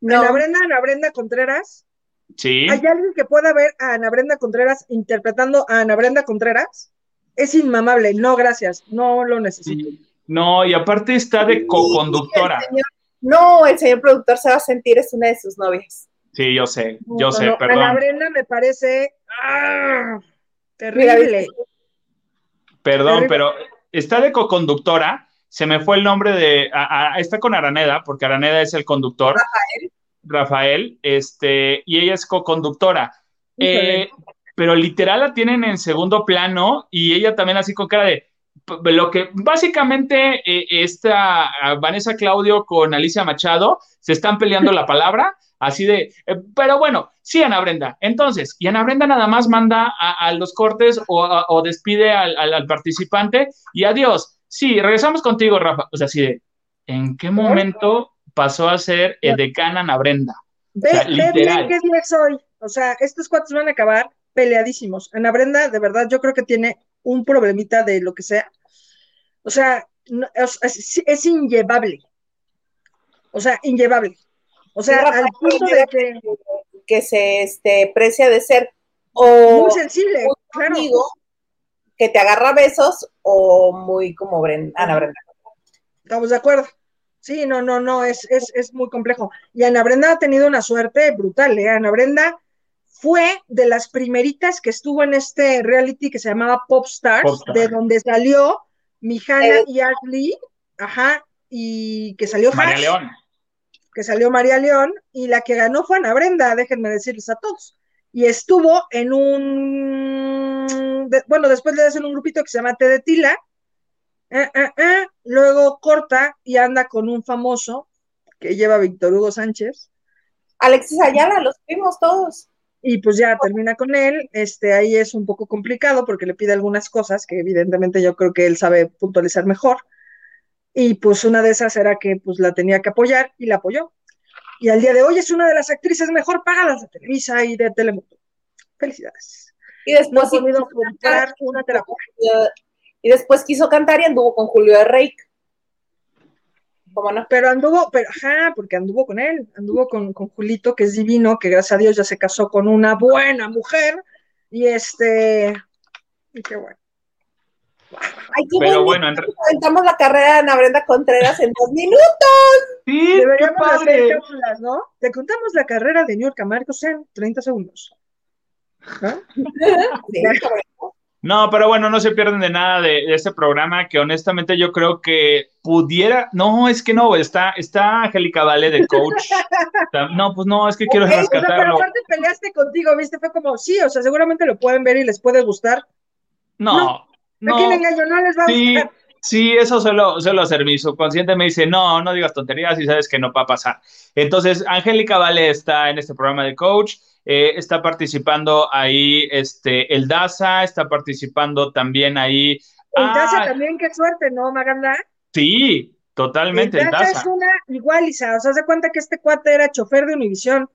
B: Ana Brenda, Ana Brenda Contreras.
C: Sí.
B: ¿Hay alguien que pueda ver a Ana Brenda Contreras interpretando a Ana Brenda Contreras? Es inmamable. No, gracias. No lo necesito.
C: No, y aparte está de co-conductora.
A: no, el señor productor se va a sentir, es una de sus novias.
C: Sí, yo sé, yo sé, perdón.
B: Ana Brenda me parece ¡ah! terrible.
C: Perdón, pero está de co-conductora se me fue el nombre de, está con Araneda, porque Araneda es el conductor. Rafael. Rafael, este, y ella es co-conductora. Eh, pero literal la tienen en segundo plano y ella también así con cara de, lo que básicamente eh, esta Vanessa Claudio con Alicia Machado se están peleando la palabra, (laughs) así de, eh, pero bueno, sí, Ana Brenda. Entonces, y Ana Brenda nada más manda a, los cortes o, despide al, al, participante y adiós. Sí, regresamos contigo, Rafa. O sea, así de, ¿en qué momento pasó a ser el decana Ana Brenda?
B: Ve, bien qué día soy. O sea, estos cuatro van a acabar peleadísimos. Ana Brenda, de verdad, yo creo que tiene un problemita de lo que sea. O sea, es, es, inllevable. O sea, inllevable. O sea, al punto de que,
A: que se este, precia de ser o
B: muy sensible, claro
A: que te agarra besos o muy como Brenda, Ana Brenda.
B: Estamos de acuerdo. Sí, no, no, no, es, es, es muy complejo. Y Ana Brenda ha tenido una suerte brutal, ¿eh? Ana Brenda fue de las primeritas que estuvo en este reality que se llamaba Pop Stars,
C: Popstars.
B: de donde salió Mijana
A: Eh.
B: y Ashley, ajá, y que salió
C: María
B: Hash,
C: León.
B: que salió María León, y la que ganó fue Ana Brenda, déjenme decirles a todos. Y estuvo en un, de- bueno, después le hacen un grupito que se llama T de Tila, eh, eh, eh, luego corta y anda con un famoso que lleva Víctor Hugo Sánchez,
A: Alexis Ayala, los primos todos.
B: Y pues ya termina con él, este, ahí es un poco complicado porque le pide algunas cosas que evidentemente yo creo que él sabe puntualizar mejor, y pues una de esas era que pues la tenía que apoyar y la apoyó. Y al día de hoy es una de las actrices mejor pagadas de Televisa y de Telemundo. Felicidades.
A: Y
B: No
A: después,
B: ha podido comprar una terapia.
A: y después quiso cantar y anduvo con Julio de Reik. ¿Cómo no?
B: Pero anduvo, pero ajá, porque anduvo con él, anduvo con, con Julito, que es divino, que gracias a Dios ya se casó con una buena mujer, y este, y qué bueno.
A: Ay, qué
C: Pero bueno, en re-
A: Aventamos la carrera de Ana Brenda Contreras en dos minutos.
C: Sí, qué
B: Deberíamos hacer
C: padre.
B: ¿no? Te contamos la carrera de New Marcos en 30 segundos. (laughs)
A: Sí.
C: No, pero bueno, no se pierden de nada de, de este programa que honestamente yo creo que pudiera, no, es que no, está, está Angélica Vale de coach. (laughs) No, pues no, es que quiero
B: Ok, o sea, pero
C: rescatarlo.
B: aparte peleaste contigo, ¿viste? Fue como, sí, o sea, seguramente lo pueden ver y les puede gustar.
C: No,
B: ¿A quién
C: no,
B: engaño? No les va a
C: sí,
B: gustar.
C: sí, eso suelo, suelo hacer. Mi subconsciente me dice, no, no digas tonterías y sabes que no va a pasar. Entonces, Angélica Vale está en este programa de coach. Eh, está participando ahí este, el DASA, está participando también ahí.
B: Casa
C: Ah,
B: también, qué suerte, ¿no, Maganda?
C: sí, totalmente, el
B: El Daza es una igual, Isa. O sea, se cuenta que este cuate era chofer de Univisión.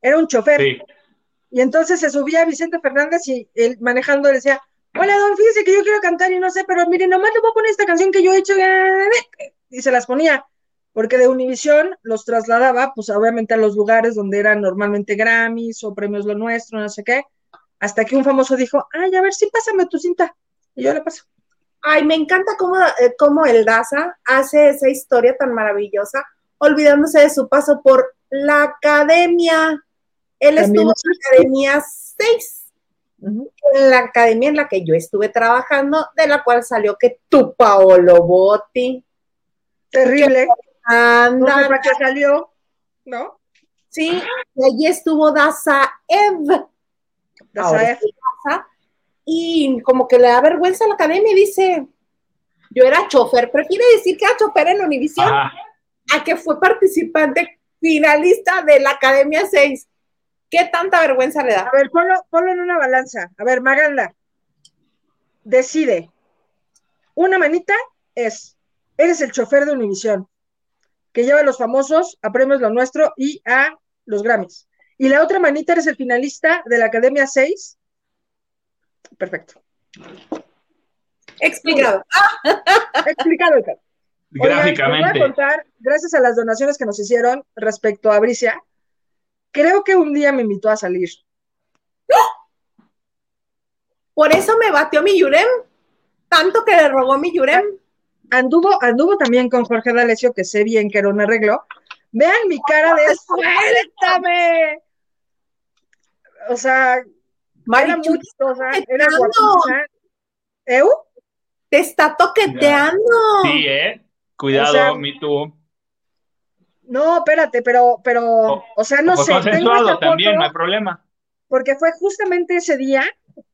B: Era un chofer.
C: Sí.
B: Y entonces se subía Vicente Fernández y él manejando decía, hola, don, fíjese que yo quiero cantar y no sé, pero mire, nomás le voy a poner esta canción que yo he hecho. Y se las ponía. Porque de Univisión los trasladaba, pues obviamente a los lugares donde eran normalmente Grammys o Premios Lo Nuestro, no sé qué. Hasta que un famoso dijo, ay, a ver, sí, pásame tu cinta. Y yo le paso.
A: Ay, me encanta cómo, eh, cómo el Daza hace esa historia tan maravillosa, olvidándose de su paso por la academia. Él
B: También
A: estuvo en la academia 6,
B: Ujú.
A: en la academia en la que yo estuve trabajando, de la cual salió que tu Paolo Botti.
B: Terrible. No sé
A: Anda,
B: para qué salió, ¿no?
A: sí, y allí estuvo Daza Ev.
B: Daza Ev.
A: y como que le da vergüenza a la academia y dice, yo era chofer, prefiere decir que era chofer en Univisión a que fue participante finalista de la Academia 6. ¿Qué tanta vergüenza le
B: A
A: da?
B: ver, ponlo, ponlo en una balanza. A ver, Maganda, decide. Una manita es, eres el chofer de Univisión, que lleva a los famosos a Premios Lo Nuestro y a los Grammys. Y la otra manita eres el finalista de la Academia 6. Perfecto.
A: Explicado. (laughs)
B: Explicado, Ricardo. Oigan, les voy a
C: Gráficamente.
B: contar, gracias a las donaciones que nos hicieron respecto a Bricia, creo que un día me invitó a salir.
A: Por eso me batió mi Yurem. Tanto que le robó mi Yurem.
B: Anduvo, anduvo también con Jorge D'Alessio, que sé bien que era un arreglo. Vean mi cara de ¡suéltame! O sea, era
A: Marichu,
B: muy chistosa, era guapísima. ¿Eu?
A: te está toqueteando.
C: Sí, ¿eh? Cuidado,
B: O sea,
C: me too.
B: No, espérate, pero, pero,
C: O-
B: o sea, no sé, tengo
C: también, no hay problema.
B: porque fue justamente ese día,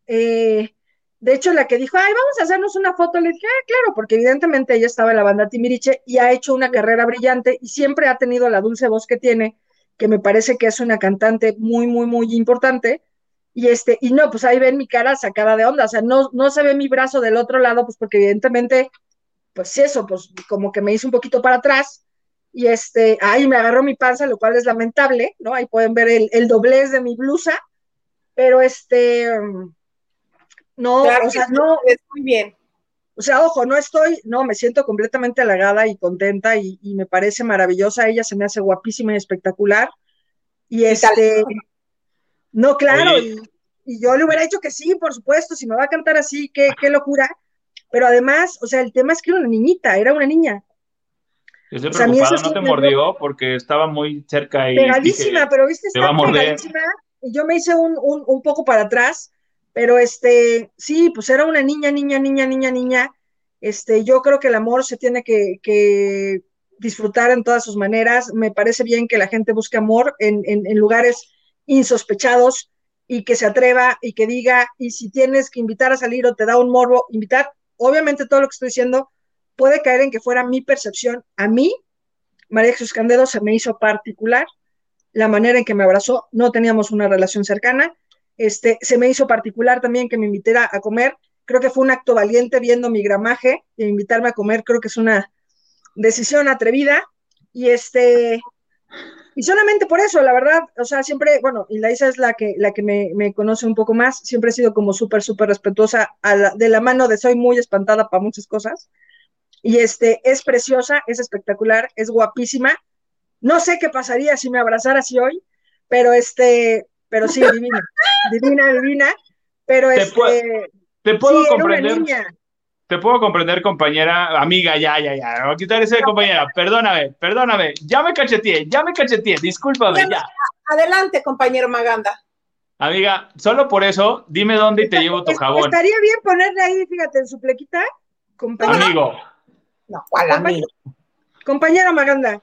B: eh, de hecho, la que dijo, ay, vamos a hacernos una foto, le dije, ah, claro, porque evidentemente ella estaba en la banda Timiriche y ha hecho una carrera brillante y siempre ha tenido la dulce voz que tiene, que me parece que es una cantante muy, muy, muy importante. Y este, y no, pues ahí ven mi cara sacada de onda, o sea, no, no se ve mi brazo del otro lado, pues porque evidentemente, pues eso, pues como que me hizo un poquito para atrás, y este, ahí me agarró mi panza, lo cual es lamentable, ¿no? Ahí pueden ver el, el doblez de mi blusa, pero este, no,
A: Claro
B: o sea, no,
A: ves muy bien.
B: o sea, ojo, no estoy, no, me siento completamente halagada y contenta y, y me parece maravillosa, ella se me hace guapísima y espectacular, y este, no, claro, y, y yo le hubiera dicho que sí, por supuesto, si me va a cantar así, qué, qué locura, pero además, o sea, el tema es que era una niñita, era una niña,
C: Yo estoy
B: O sea, a mí
C: preocupado,
B: eso
C: no te mordió porque estaba muy cerca y
B: Pegadísima,
C: dije,
B: pero viste,
C: te va a
B: está
C: morder.
B: pegadísima. Y yo me hice un, un, un poco para atrás, pero este, sí, pues era una niña, niña, niña, niña, niña. Este, yo creo que el amor se tiene que, disfrutar en todas sus maneras. Me parece bien que la gente busque amor en lugares insospechados y que se atreva y que diga, y si tienes que invitar a salir o te da un morbo, invitar, obviamente todo lo que estoy diciendo puede caer en que fuera mi percepción. A mí, María Jesús Candedo se me hizo particular la manera en que me abrazó, no teníamos una relación cercana, este, se me hizo particular también que me invitara a comer, creo que fue un acto valiente viendo mi gramaje y invitarme a comer, creo que es una decisión atrevida y este y solamente por eso, la verdad, o sea, siempre, bueno, y la Isa es la que, la que me, conoce un poco más, siempre he sido como súper, súper respetuosa de la mano de soy muy espantada para muchas cosas. Y este, es preciosa, es espectacular, es guapísima. No sé qué pasaría si me abrazara así hoy, pero este, pero sí, divina, divina, divina. Pero
C: Te
B: este,
C: puedo- Te puedo
B: sí, era una
C: comprender,
B: niña.
C: te puedo comprender, compañera, amiga, ya, ya, ya. Me voy a quitar ese de compañera. Perdóname, perdóname. Ya me cacheteé, ya me cacheteé. Discúlpame,
A: Ya. Adelante, compañero Maganda.
C: Amiga, solo por eso, dime dónde y te llevo tu jabón.
B: Estaría bien ponerle ahí, fíjate, en su plequita, compañero,
C: Amigo,
A: No, ¿cuál amigo?
B: compañero Maganda.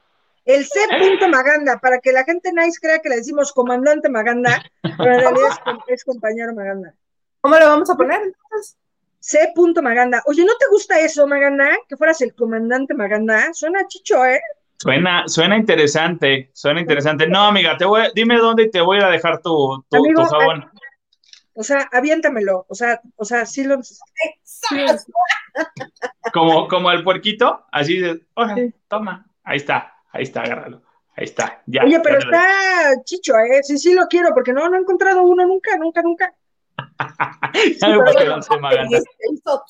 B: El C. punto Maganda, para que la gente nice crea que le decimos comandante Maganda, pero en realidad es, com- es compañero Maganda.
A: ¿Cómo le vamos a poner entonces?
B: C. punto Maganda. Oye, ¿no te gusta eso, Maganda? Que fueras el comandante Maganda. Suena chicho, ¿eh?
C: suena, suena interesante, suena interesante. No, amiga, te voy, dime dónde y te voy a dejar tu, tu,
B: Amigo,
C: tu jabón.
B: O sea, aviéntamelo. O sea, o sea, sí lo.
C: Como, como el puerquito, así de, oye,
B: Sí.
C: toma, ahí está, ahí está, agárralo. Ahí está, ya.
B: Oye, pero
C: lo-
B: está chicho, ¿eh? Sí, sí lo quiero, porque no, no he encontrado uno nunca, nunca, nunca. (laughs)
C: Ya me pusieron su maganda.
A: Hizo-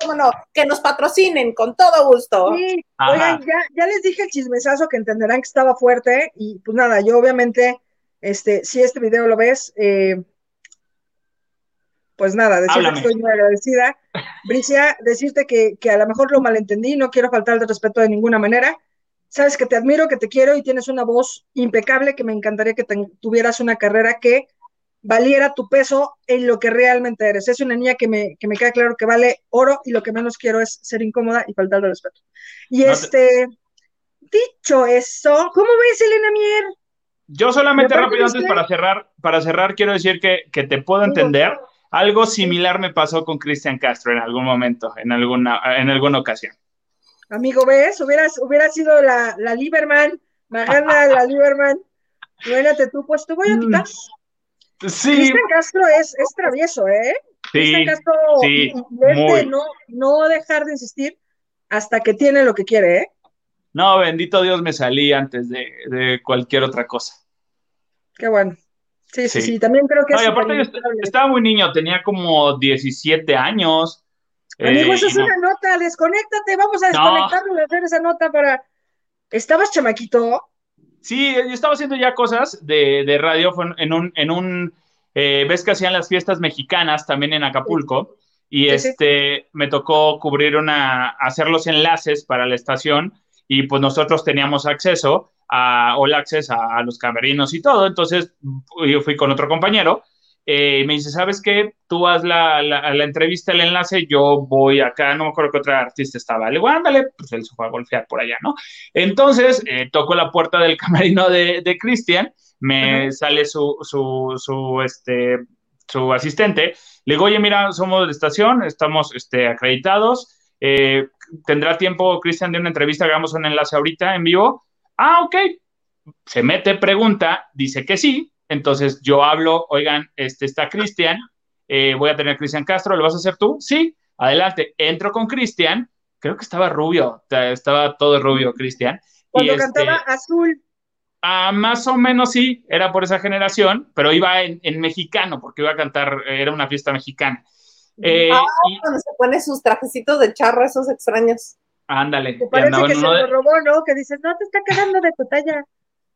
A: ¿Cómo no? Que nos patrocinen con todo gusto.
B: Sí,
C: Ajá.
B: oigan, ya, ya les dije el chismesazo que entenderán que estaba fuerte y pues nada, yo obviamente, este, si este video lo ves, eh, pues nada, decirte
C: Háblame.
B: que estoy muy agradecida. (laughs) Bricia, decirte que, que a lo mejor lo malentendí, no quiero faltar de respeto de ninguna manera. Sabes que te admiro, que te quiero y tienes una voz impecable, que me encantaría que tuvieras una carrera que valiera tu peso en lo que realmente eres. Es una niña que me, que me queda claro que vale oro y lo que menos quiero es ser incómoda y faltar de respeto. Y
C: No te-
B: este, dicho eso, ¿cómo ves, Elena Mier?
C: Yo solamente rápido antes para cerrar, para cerrar quiero decir que, que te puedo entender. Algo similar me pasó con Cristian Castro en algún momento, en alguna, en alguna ocasión.
B: Amigo, ¿ves? Hubieras, hubiera sido la, la Lieberman, Magana, (laughs) la Lieberman. Imagínate tú, pues te voy a quitar.
C: Sí,
B: Cristian Castro es, es travieso, ¿eh?
C: sí,
B: Cristian Castro
C: sí, muy.
B: no, no dejar de insistir hasta que tiene lo que quiere, ¿eh?
C: No, bendito Dios, me salí antes de, de cualquier otra cosa.
B: Qué bueno. Sí, sí,
C: Sí.
B: sí, también creo que
C: No,
B: es
C: y aparte yo estaba muy niño, tenía como 17 años.
B: Amigo,
C: eh,
B: es
C: no-
B: una nota, desconéctate, vamos a
C: No.
B: desconectarnos y hacer esa nota para... ¿Estabas chamaquito?
C: Sí, yo estaba haciendo ya cosas de, de radio en un, en un eh, ves que hacían las fiestas mexicanas también en Acapulco y
B: Sí, sí.
C: este me tocó cubrir una, hacer los enlaces para la estación y pues nosotros teníamos acceso a All Access, a, a los camerinos y todo, entonces yo fui con otro compañero eh, me dice, ¿sabes qué? Tú haz la, la, la entrevista, el enlace, yo voy acá, no me acuerdo qué otra artista estaba, le digo, ándale, pues él se fue a golpear por allá, ¿no? Entonces, eh, toco la puerta del (laughs) camerino de, de Cristian, me sale su, su, su, este, su asistente, le digo, oye, mira, somos de estación, estamos este, acreditados, eh, ¿tendrá tiempo Cristian de una entrevista? Hagamos un enlace ahorita en vivo. Ah, ok. Se mete, pregunta, dice que sí. Entonces yo hablo, oigan, este está Cristian, eh, voy a tener Cristian Castro, ¿lo vas a hacer tú? Sí, adelante. Entro con Cristian, creo que estaba rubio, estaba todo rubio Cristian.
B: Cuando
C: y este,
B: cantaba Azul.
C: Ah, más o menos sí, era por esa generación, pero iba en, en mexicano, porque iba a cantar, era una fiesta mexicana. Eh,
A: Ah,
C: y-
A: cuando se pone sus trajecitos de charro, esos extraños.
C: ándale,
B: parece que se
C: de,
B: lo robó, ¿no? Que dices, no, te está quedando de tu talla.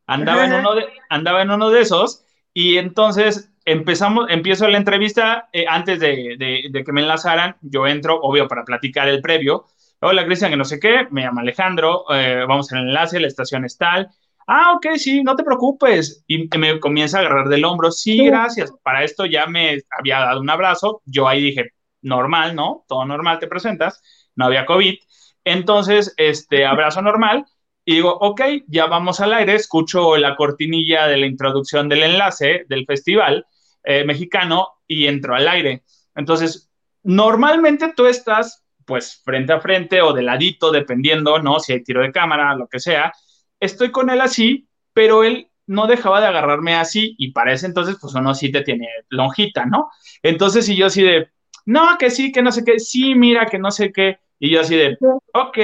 C: Andaba en uno de, andaba en uno de esos, y entonces empezamos, empiezo la entrevista, eh, antes de, de- de que me enlazaran, yo entro, obvio, para platicar el previo, hola Cristian, que no sé qué, me llama Alejandro, eh, vamos el enlace, la estación es tal. Ah, ok, sí, no te preocupes. Y me comienza a agarrar del hombro. Sí, gracias. Para esto ya me había dado un abrazo. Yo ahí dije, normal, ¿no? Todo normal, te presentas. No había COVID. Entonces, este abrazo normal. Y digo, ok, ya vamos al aire. Escucho la cortinilla de la introducción del enlace del festival eh, mexicano y entro al aire. Entonces, normalmente tú estás pues frente a frente o de ladito, dependiendo, ¿no? Si hay tiro de cámara, lo que sea. Estoy con él así, pero él no dejaba de agarrarme así y para ese entonces, pues uno sí te tiene lonjita, ¿no? Entonces, y yo así de, no, que sí, que no sé qué, sí, mira, que no sé qué, y yo así de, ok,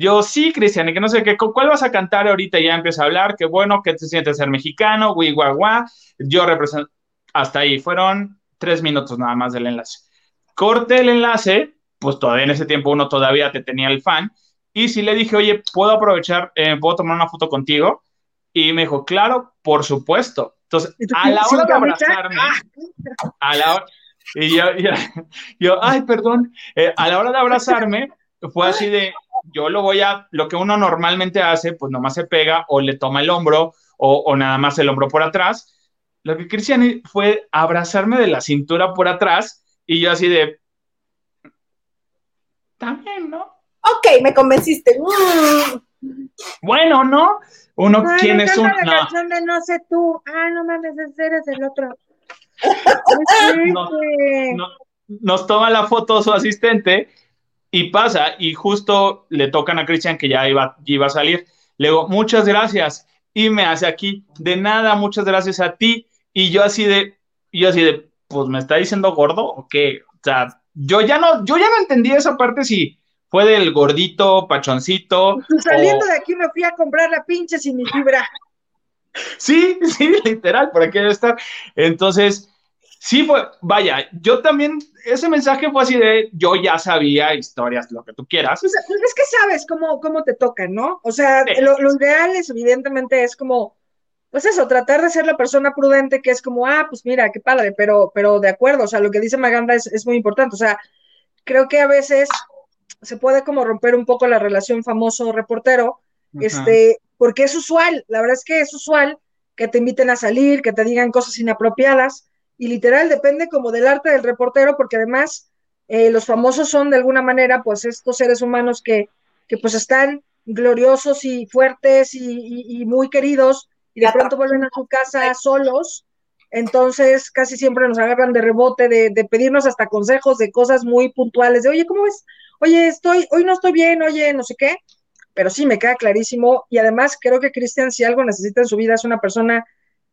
C: yo sí, Cristian, y que no sé qué, ¿cuál vas a cantar ahorita? Ya empieza a hablar, qué bueno, que te sientes ser mexicano, guay, yo represento, hasta ahí, fueron tres minutos nada más del enlace. Corte el enlace, pues todavía en ese tiempo uno todavía te tenía el fan. Y si le dije, oye, ¿puedo aprovechar, eh, puedo tomar una foto contigo? Y me dijo, claro, por supuesto. Entonces, a la hora de abrazarme, ah. a la hora, y yo, yo, ay, perdón, eh, a la hora de abrazarme, fue así de, yo lo voy a, lo que uno normalmente hace, pues nomás se pega o le toma el hombro o, o nada más el hombro por atrás. Lo que Cristian fue abrazarme de la cintura por atrás y yo así de, también, ¿no?
A: Ok, me convenciste.
C: Bueno, ¿no? Uno, ¿quién es un...?
B: La no. de no sé tú. Ah, no mames, ese eres el otro. (laughs)
C: nos toma la foto su asistente y pasa, y justo le tocan a Cristian que ya iba, iba a salir. Le digo, muchas gracias. Y me hace aquí, de nada, muchas gracias a ti. Y yo así de, yo así de, pues me está diciendo gordo o qué. O sea, yo ya no, yo ya no entendí esa parte si fue del gordito, pachoncito.
B: saliendo de aquí me fui a comprar la pinche sin mi fibra. (laughs)
C: Sí, sí, literal, por aquí debe estar. Entonces, sí fue, vaya, yo también, ese mensaje fue así de, yo ya sabía historias, lo que tú quieras.
B: Pues, pues es que sabes cómo, cómo te toca, ¿no? O sea, lo, lo, ideal es, evidentemente, es como pues eso, tratar de ser la persona prudente que es como, ah, pues mira, qué padre, pero, pero de acuerdo, o sea, lo que dice Maganda es, es muy importante, o sea, creo que a veces se puede como romper un poco la relación famoso-reportero, este, porque es usual, la verdad es que es usual que te inviten a salir, que te digan cosas inapropiadas, y literal depende como del arte del reportero, porque además eh, los famosos son de alguna manera, pues estos seres humanos que, que pues están gloriosos y fuertes y, y, y muy queridos, y de pronto vuelven a su casa solos, entonces casi siempre nos agarran de rebote, de, de, pedirnos hasta consejos de cosas muy puntuales, de oye, ¿cómo es? Oye, estoy, hoy no estoy bien, oye, no sé qué, pero sí me queda clarísimo y además creo que Cristian, si algo necesita en su vida, es una persona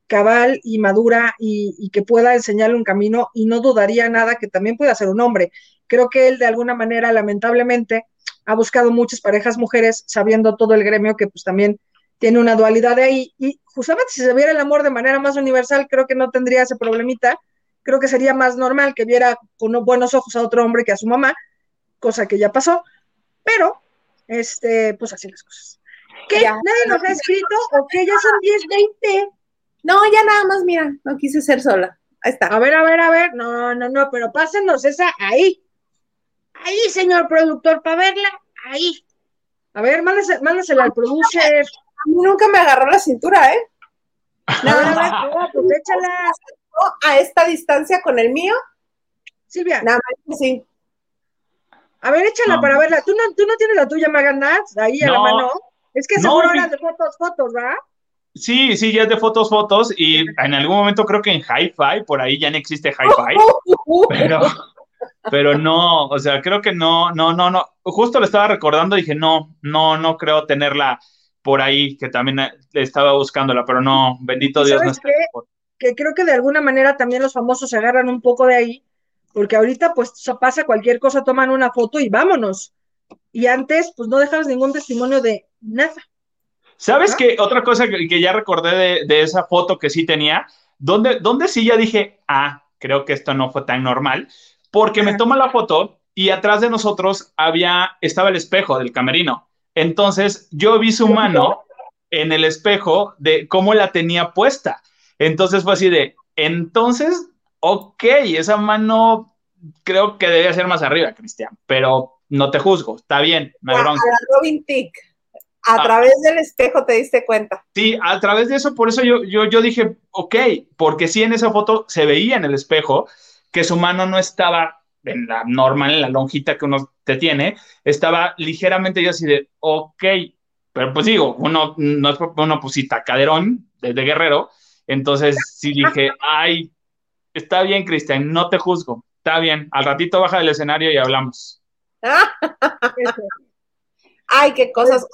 B: cabal y madura y, y, que pueda enseñarle un camino y no dudaría nada que también pueda ser un hombre. Creo que él de alguna manera, lamentablemente, ha buscado muchas parejas mujeres sabiendo todo el gremio que pues también tiene una dualidad de ahí. Y justamente si se viera el amor de manera más universal, creo que no tendría ese problemita. Creo que sería más normal que viera con buenos ojos a otro hombre que a su mamá, cosa que ya pasó. Pero, este, pues así las cosas. ¿Qué? Ya. ¿Nadie nos ha escrito? ¿O qué? Ya son 10, 20.
A: No, ya nada más, mira, no quise ser sola. Ahí está.
B: A ver, a ver, a ver. No, no, no, pero pásenos esa ahí. Ahí, señor productor, para verla. Ahí. A ver, mándasela al producer.
A: A mí nunca me agarró la cintura, ¿eh?
B: Nada más, pues échala.
A: A esta distancia con el mío.
B: Silvia.
A: Nada más, sí.
B: A ver, échala no. para verla. ¿Tú no, ¿Tú no tienes la tuya, Maganaz? Ahí a no. la mano. Es que seguro no, era de fotos, fotos, ¿verdad?
C: Sí, sí, ya es de fotos, fotos. Y en algún momento creo que en Hi-Fi, por ahí ya no existe Hi-Fi. (laughs) pero, pero no, o sea, creo que no, no, no, no. Justo le estaba recordando y dije, no, no, no creo tenerla por ahí que también estaba buscándola, pero no, bendito Dios. No
B: está que creo que de alguna manera también los famosos se agarran un poco de ahí, porque ahorita pues pasa cualquier cosa, toman una foto y vámonos. Y antes pues no dejabas ningún testimonio de nada.
C: ¿Sabes ¿Ah? qué? Otra cosa que, que ya recordé de, de, esa foto que sí tenía, donde, donde sí ya dije, ah, creo que esto no fue tan normal, porque me toma la foto y atrás de nosotros había, estaba el espejo del camerino. Entonces yo vi su mano en el espejo de cómo la tenía puesta. Entonces fue así de, entonces, ok, esa mano creo que debía ser más arriba, Cristian, pero no te juzgo, está bien, no hay
A: A, a
C: bronca.
A: Robin Tick. A
C: Ah.
A: través del espejo te diste cuenta.
C: Sí, a través de eso, por eso yo, yo, yo dije, ok, porque sí en esa foto se veía en el espejo que su mano no estaba en la normal, en la lonjita que uno te tiene, estaba ligeramente yo así de, ok, pero pues digo, uno no es uno pues sí, tacaderón desde guerrero, entonces sí dije, ay, está bien, Cristian, no te juzgo, está bien, al ratito baja del escenario y hablamos. (laughs)
A: Ay, qué cosas.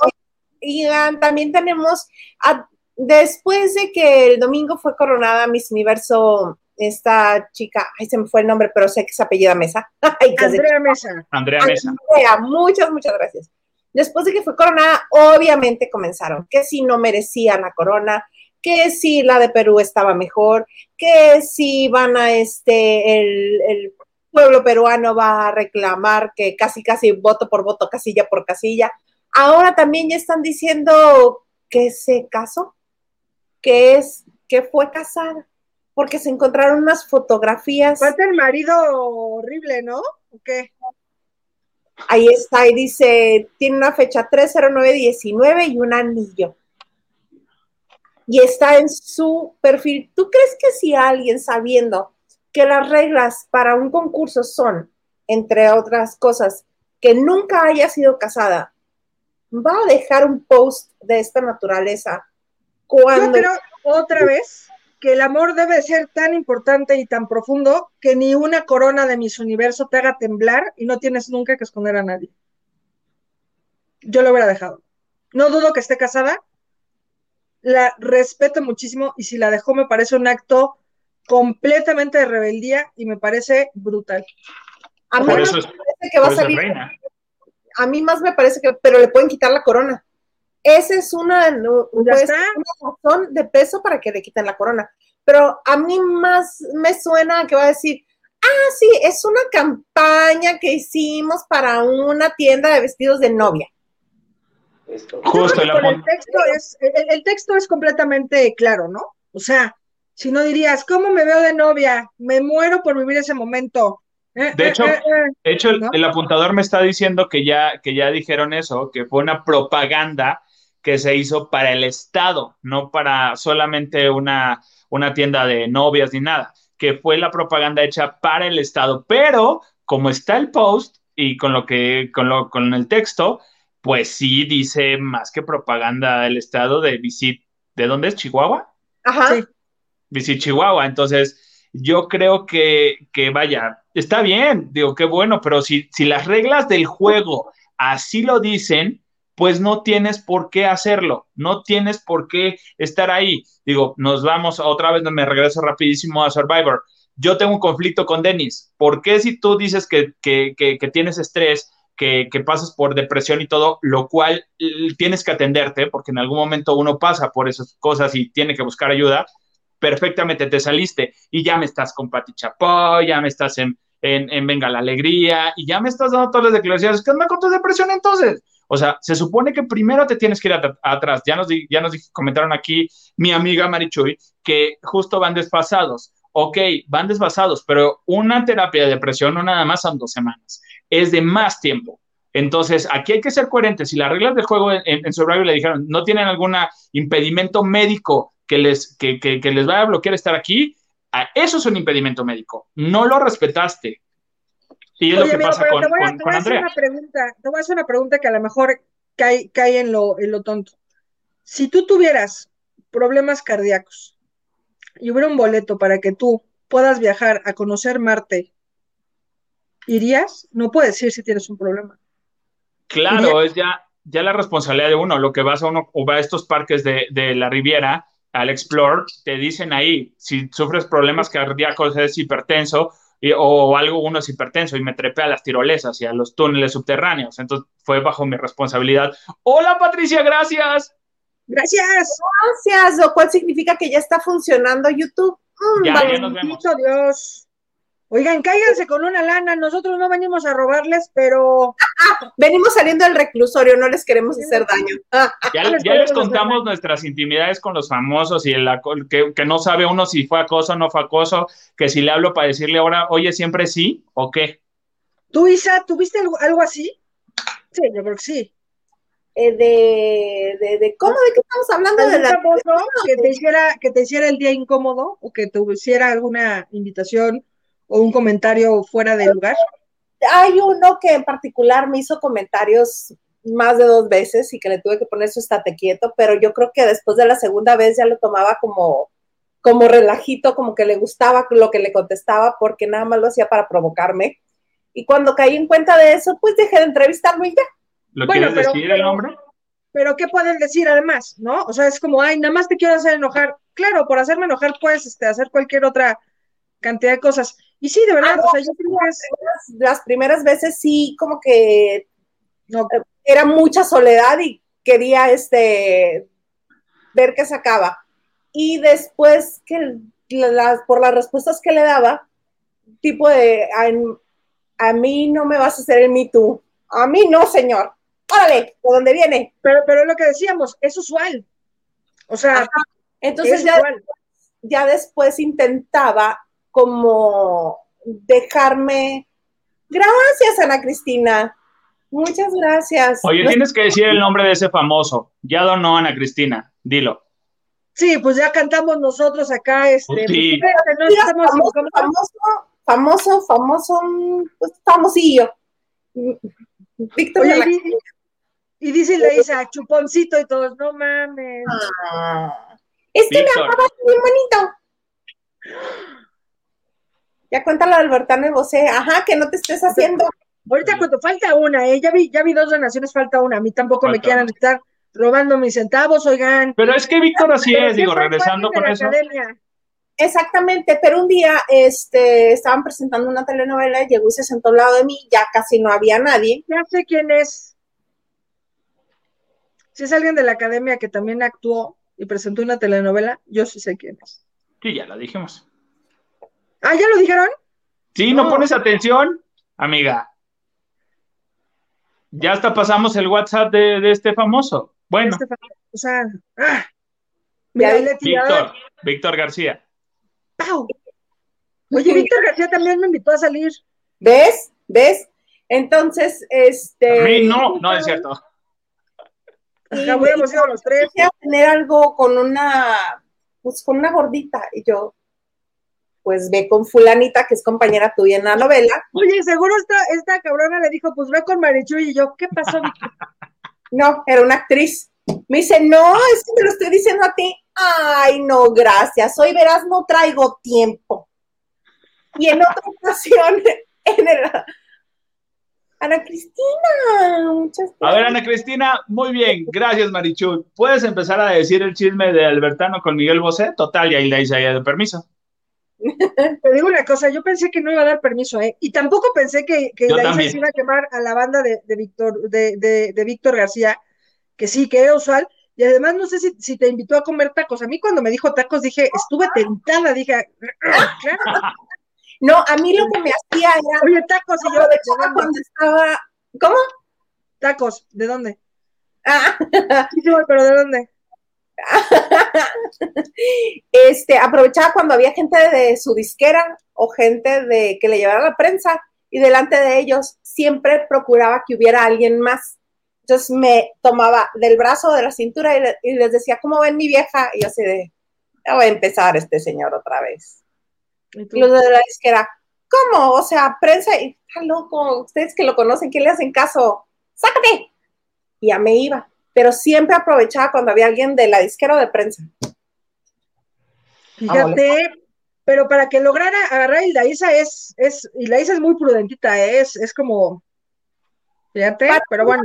A: Oigan, también tenemos, a- después de que el domingo fue coronada Miss Universo, esta chica, ay, se me fue el nombre, pero sé que se apellida Mesa. (laughs) Ay,
B: Andrea Mesa.
C: Andrea Mesa.
A: Andrea, muchas, muchas gracias. Después de que fue coronada, obviamente comenzaron que si no merecía la corona, que si la de Perú estaba mejor, que si van a este, el, el pueblo peruano va a reclamar que casi, casi voto por voto, casilla por casilla. Ahora también ya están diciendo que se casó, que es, que fue casada, porque se encontraron unas fotografías.
B: Falta el marido horrible, ¿no? ¿O qué?
A: Ahí está, y dice, tiene una fecha 30919 y un anillo. Y está en su perfil. ¿Tú crees que si alguien sabiendo que las reglas para un concurso son, entre otras cosas, que nunca haya sido casada, va a dejar un post de esta naturaleza
B: Yo
A: cuando...
B: creo otra vez que el amor debe ser tan importante y tan profundo que ni una corona de Miss Universo te haga temblar y no tienes nunca que esconder a nadie. Yo lo hubiera dejado. No dudo que esté casada. La respeto muchísimo y si la dejó me parece un acto completamente de rebeldía y me parece brutal.
A: a mí
C: Por
A: me
C: eso es,
A: parece que va a salir
C: reina.
A: A mí más me parece que, pero le pueden quitar la corona. Esa es una, no,
B: Pues
A: ser una razón de peso para que le quiten la corona. Pero a mí más me suena a que va a decir, ah, sí, es una campaña que hicimos para una tienda de vestidos de novia.
C: Justo
B: texto es, el texto es completamente claro, ¿no? O sea, si no dirías, ¿cómo me veo de novia? Me muero por vivir ese momento. Eh,
C: De
B: eh,
C: hecho,
B: eh, eh.
C: De hecho, el,
B: ¿No?
C: el apuntador me está diciendo que ya, que ya dijeron eso, que fue una propaganda que se hizo para el Estado, no para solamente una, una tienda de novias ni nada, que fue la propaganda hecha para el Estado. Pero como está el post y con lo que, con lo, con el texto, pues sí dice más que propaganda del Estado de Visit, ¿de dónde es? ¿Chihuahua?
A: Ajá.
B: Sí.
C: Visit Chihuahua. Entonces, yo creo que, que, vaya, está bien, digo, qué bueno, pero si, si las reglas del juego así lo dicen, pues no tienes por qué hacerlo, no tienes por qué estar ahí. Digo, nos vamos otra vez, me regreso rapidísimo a Survivor. Yo tengo un conflicto con Dennis. ¿Por qué si tú dices que, que, que, que tienes estrés, que, que, pasas por depresión y todo, lo cual tienes que atenderte, porque en algún momento uno pasa por esas cosas y tiene que buscar ayuda, perfectamente te saliste y ya me estás con Pati Chapoy, ya me estás en, en, en, Venga la Alegría y ya me estás dando todas las declaraciones. ¿Qué onda con tu depresión entonces? O sea, se supone que primero te tienes que ir at atrás. Ya nos, ya nos comentaron aquí mi amiga Marichuy que justo van desfasados. Ok, van desfasados, pero una terapia de depresión no nada más son dos semanas, es de más tiempo. Entonces, aquí hay que ser coherentes. Si las reglas del juego en, en le dijeron no tienen algún impedimento médico que les, que, que, que les vaya a bloquear estar aquí, eso es un impedimento médico. No lo respetaste. Y es Oye, lo que amigo, pasa con,
B: te voy a,
C: con, Andrea.
B: Una pregunta, te voy a hacer una pregunta que a lo mejor cae, cae en, lo, en lo tonto. Si tú tuvieras problemas cardíacos y hubiera un boleto para que tú puedas viajar a conocer Marte, ¿irías? No puedes ir si tienes un problema.
C: Claro, ¿Irías? es ya, ya la responsabilidad de uno. Lo que vas a uno o va a estos parques de, de la Riviera, al Explore, te dicen ahí, si sufres problemas cardíacos, es hipertenso, y, o algo, uno es hipertenso, y me trepé a las tirolesas y a los túneles subterráneos. Entonces fue bajo mi responsabilidad. Hola Patricia, gracias.
B: Gracias.
A: Gracias, lo cual significa que ya está funcionando YouTube.
C: Mm, ya, ya nos vemos.
B: Dios. Oigan, cáiganse con una lana, nosotros no venimos a robarles, pero...
A: Ah, venimos saliendo del reclusorio, no les queremos hacer daño.
C: Ya, ya les contamos nuestras intimidades con los famosos y el, que, que, no sabe uno si fue acoso o no fue acoso, que si le hablo para decirle ahora, oye, siempre sí, o qué.
B: ¿Tú, Isa, tuviste algo, algo así? Sí, yo creo que sí.
A: Eh, de, de, de, ¿cómo? ¿De qué estamos hablando? De
B: ¿Algún
A: la,
B: famoso que te hiciera, que te hiciera el día incómodo o que te hiciera alguna invitación o un comentario fuera de lugar?
A: Hay uno que en particular me hizo comentarios más de dos veces y que le tuve que poner su estate quieto, pero yo creo que después de la segunda vez ya lo tomaba como, como relajito, como que le gustaba lo que le contestaba porque nada más lo hacía para provocarme. Y cuando caí en cuenta de eso, pues dejé de entrevistarlo y ya.
C: ¿Lo
B: Bueno,
C: quieres
B: pero-
C: decir el nombre?
B: Pero ¿qué pueden decir además, no? O sea, es como, ay, nada más te quiero hacer enojar. Claro, por hacerme enojar puedes este, hacer cualquier otra cantidad de cosas. Y sí, de verdad,
A: Ah,
B: o sea, yo creo que es,
A: Las, primeras veces sí, como que
B: no,
A: era mucha soledad y quería este ver qué sacaba. Y después que las, por las respuestas que le daba, tipo de a, a mí no me vas a hacer el Me Too. A mí no, señor. Órale, ¿de dónde viene?
B: pero, pero es lo que decíamos, es usual. O sea,
A: Ajá. Entonces
B: es
A: ya,
B: usual.
A: ya después intentaba como dejarme. Gracias, Ana Cristina. Muchas gracias.
C: Oye,
A: No
C: tienes que decir el nombre de ese famoso. Ya donó Ana Cristina. Dilo.
B: Sí, pues ya cantamos nosotros acá, este,
C: Sí.
B: pues, espérate, no estamos
A: famoso, famoso, famoso, famoso, pues famosillo. Víctor
B: Oye,
A: la
B: y, y dice le dice a chuponcito y todos, no mames.
A: Ah, Es que me
C: Víctor.
A: amaba bien bonito. Ya cuéntalo Albertano y Bosé. Ajá, que no te estés haciendo.
B: Ahorita cuando falta una, ¿eh? ya vi, ya vi dos donaciones, falta una. A mí tampoco me quieran estar robando mis centavos, oigan.
C: Pero es que Víctor así es, digo, regresando con eso.
B: academia.
A: Exactamente, pero un día este, estaban presentando una telenovela, llegó y se sentó al lado de mí, ya casi no había nadie.
B: Ya sé quién es. Si es alguien de la academia que también actuó y presentó una telenovela, yo sí sé quién es.
C: Sí, ya lo dijimos.
B: Ah, ¿ya lo dijeron?
C: Sí, no
B: No.
C: pones atención, amiga. Ya hasta pasamos el WhatsApp de, de este famoso. Bueno,
B: Este fa- o sea, ah. Mira,
A: Ya
B: ahí le.
C: Víctor, Víctor García.
B: ¡Pau! Oye, Víctor García también me invitó a salir.
A: ¿Ves? ¿Ves? Entonces, este.
C: A mí no, no es cierto.
A: y
B: hubiéramos
A: dijo,
B: ido los tres.
A: quisiera tener algo con una, pues con una gordita. Y yo, pues ve con fulanita, que es compañera tuya en la novela.
B: Oye, seguro esta, esta cabrona le dijo, pues ve con Marichuy y yo, ¿qué pasó? (laughs)
A: No, era una actriz. Me dice, no, es que te lo estoy diciendo a ti. Ay, no, gracias. Hoy verás, no traigo tiempo. Y en otra ocasión, (laughs) en el... Ana Cristina, muchas
C: A ver,
A: gracias.
C: Ana Cristina, muy bien, gracias Marichuy. ¿Puedes empezar a decir el chisme de Albertano con Miguel Bosé? Total, y ahí le hice de permiso.
B: Te digo una cosa, yo pensé que no iba a dar permiso, ¿eh? Y tampoco pensé que, que la Isa
C: también.
B: se iba a quemar a la banda de, de Víctor, de, de, de Víctor García, que sí, que era usual. Y además no sé si, si te invitó a comer tacos. A mí cuando me dijo tacos dije, estuve tentada, dije, "Ah, claro, (laughs)
A: No, a mí lo que me hacía era
B: oye, tacos y yo, ¿de
A: cuando estaba... ¿Cómo?
B: Tacos, ¿de dónde?
A: Ah,
B: Sí, pero ¿de dónde? (laughs)
A: este, aprovechaba cuando había gente de su disquera o gente de que le llevara la prensa y delante de ellos siempre procuraba que hubiera alguien más. Entonces me tomaba del brazo de la cintura y, le- y les decía, ¿cómo ven mi vieja? Y yo así de, ya voy a empezar este señor otra vez.
B: Y
A: los de la disquera, ¿cómo? O sea, prensa, y está loco, ustedes que lo conocen, ¿quién le hacen caso? ¡Sácate! Y ya me iba. Pero siempre aprovechaba cuando había alguien de la disquera o de prensa.
B: Fíjate, pero para que lograra agarrar a Hildaísa es, es, Hildaísa es muy prudentita, ¿eh? es, es como, fíjate, pero bueno,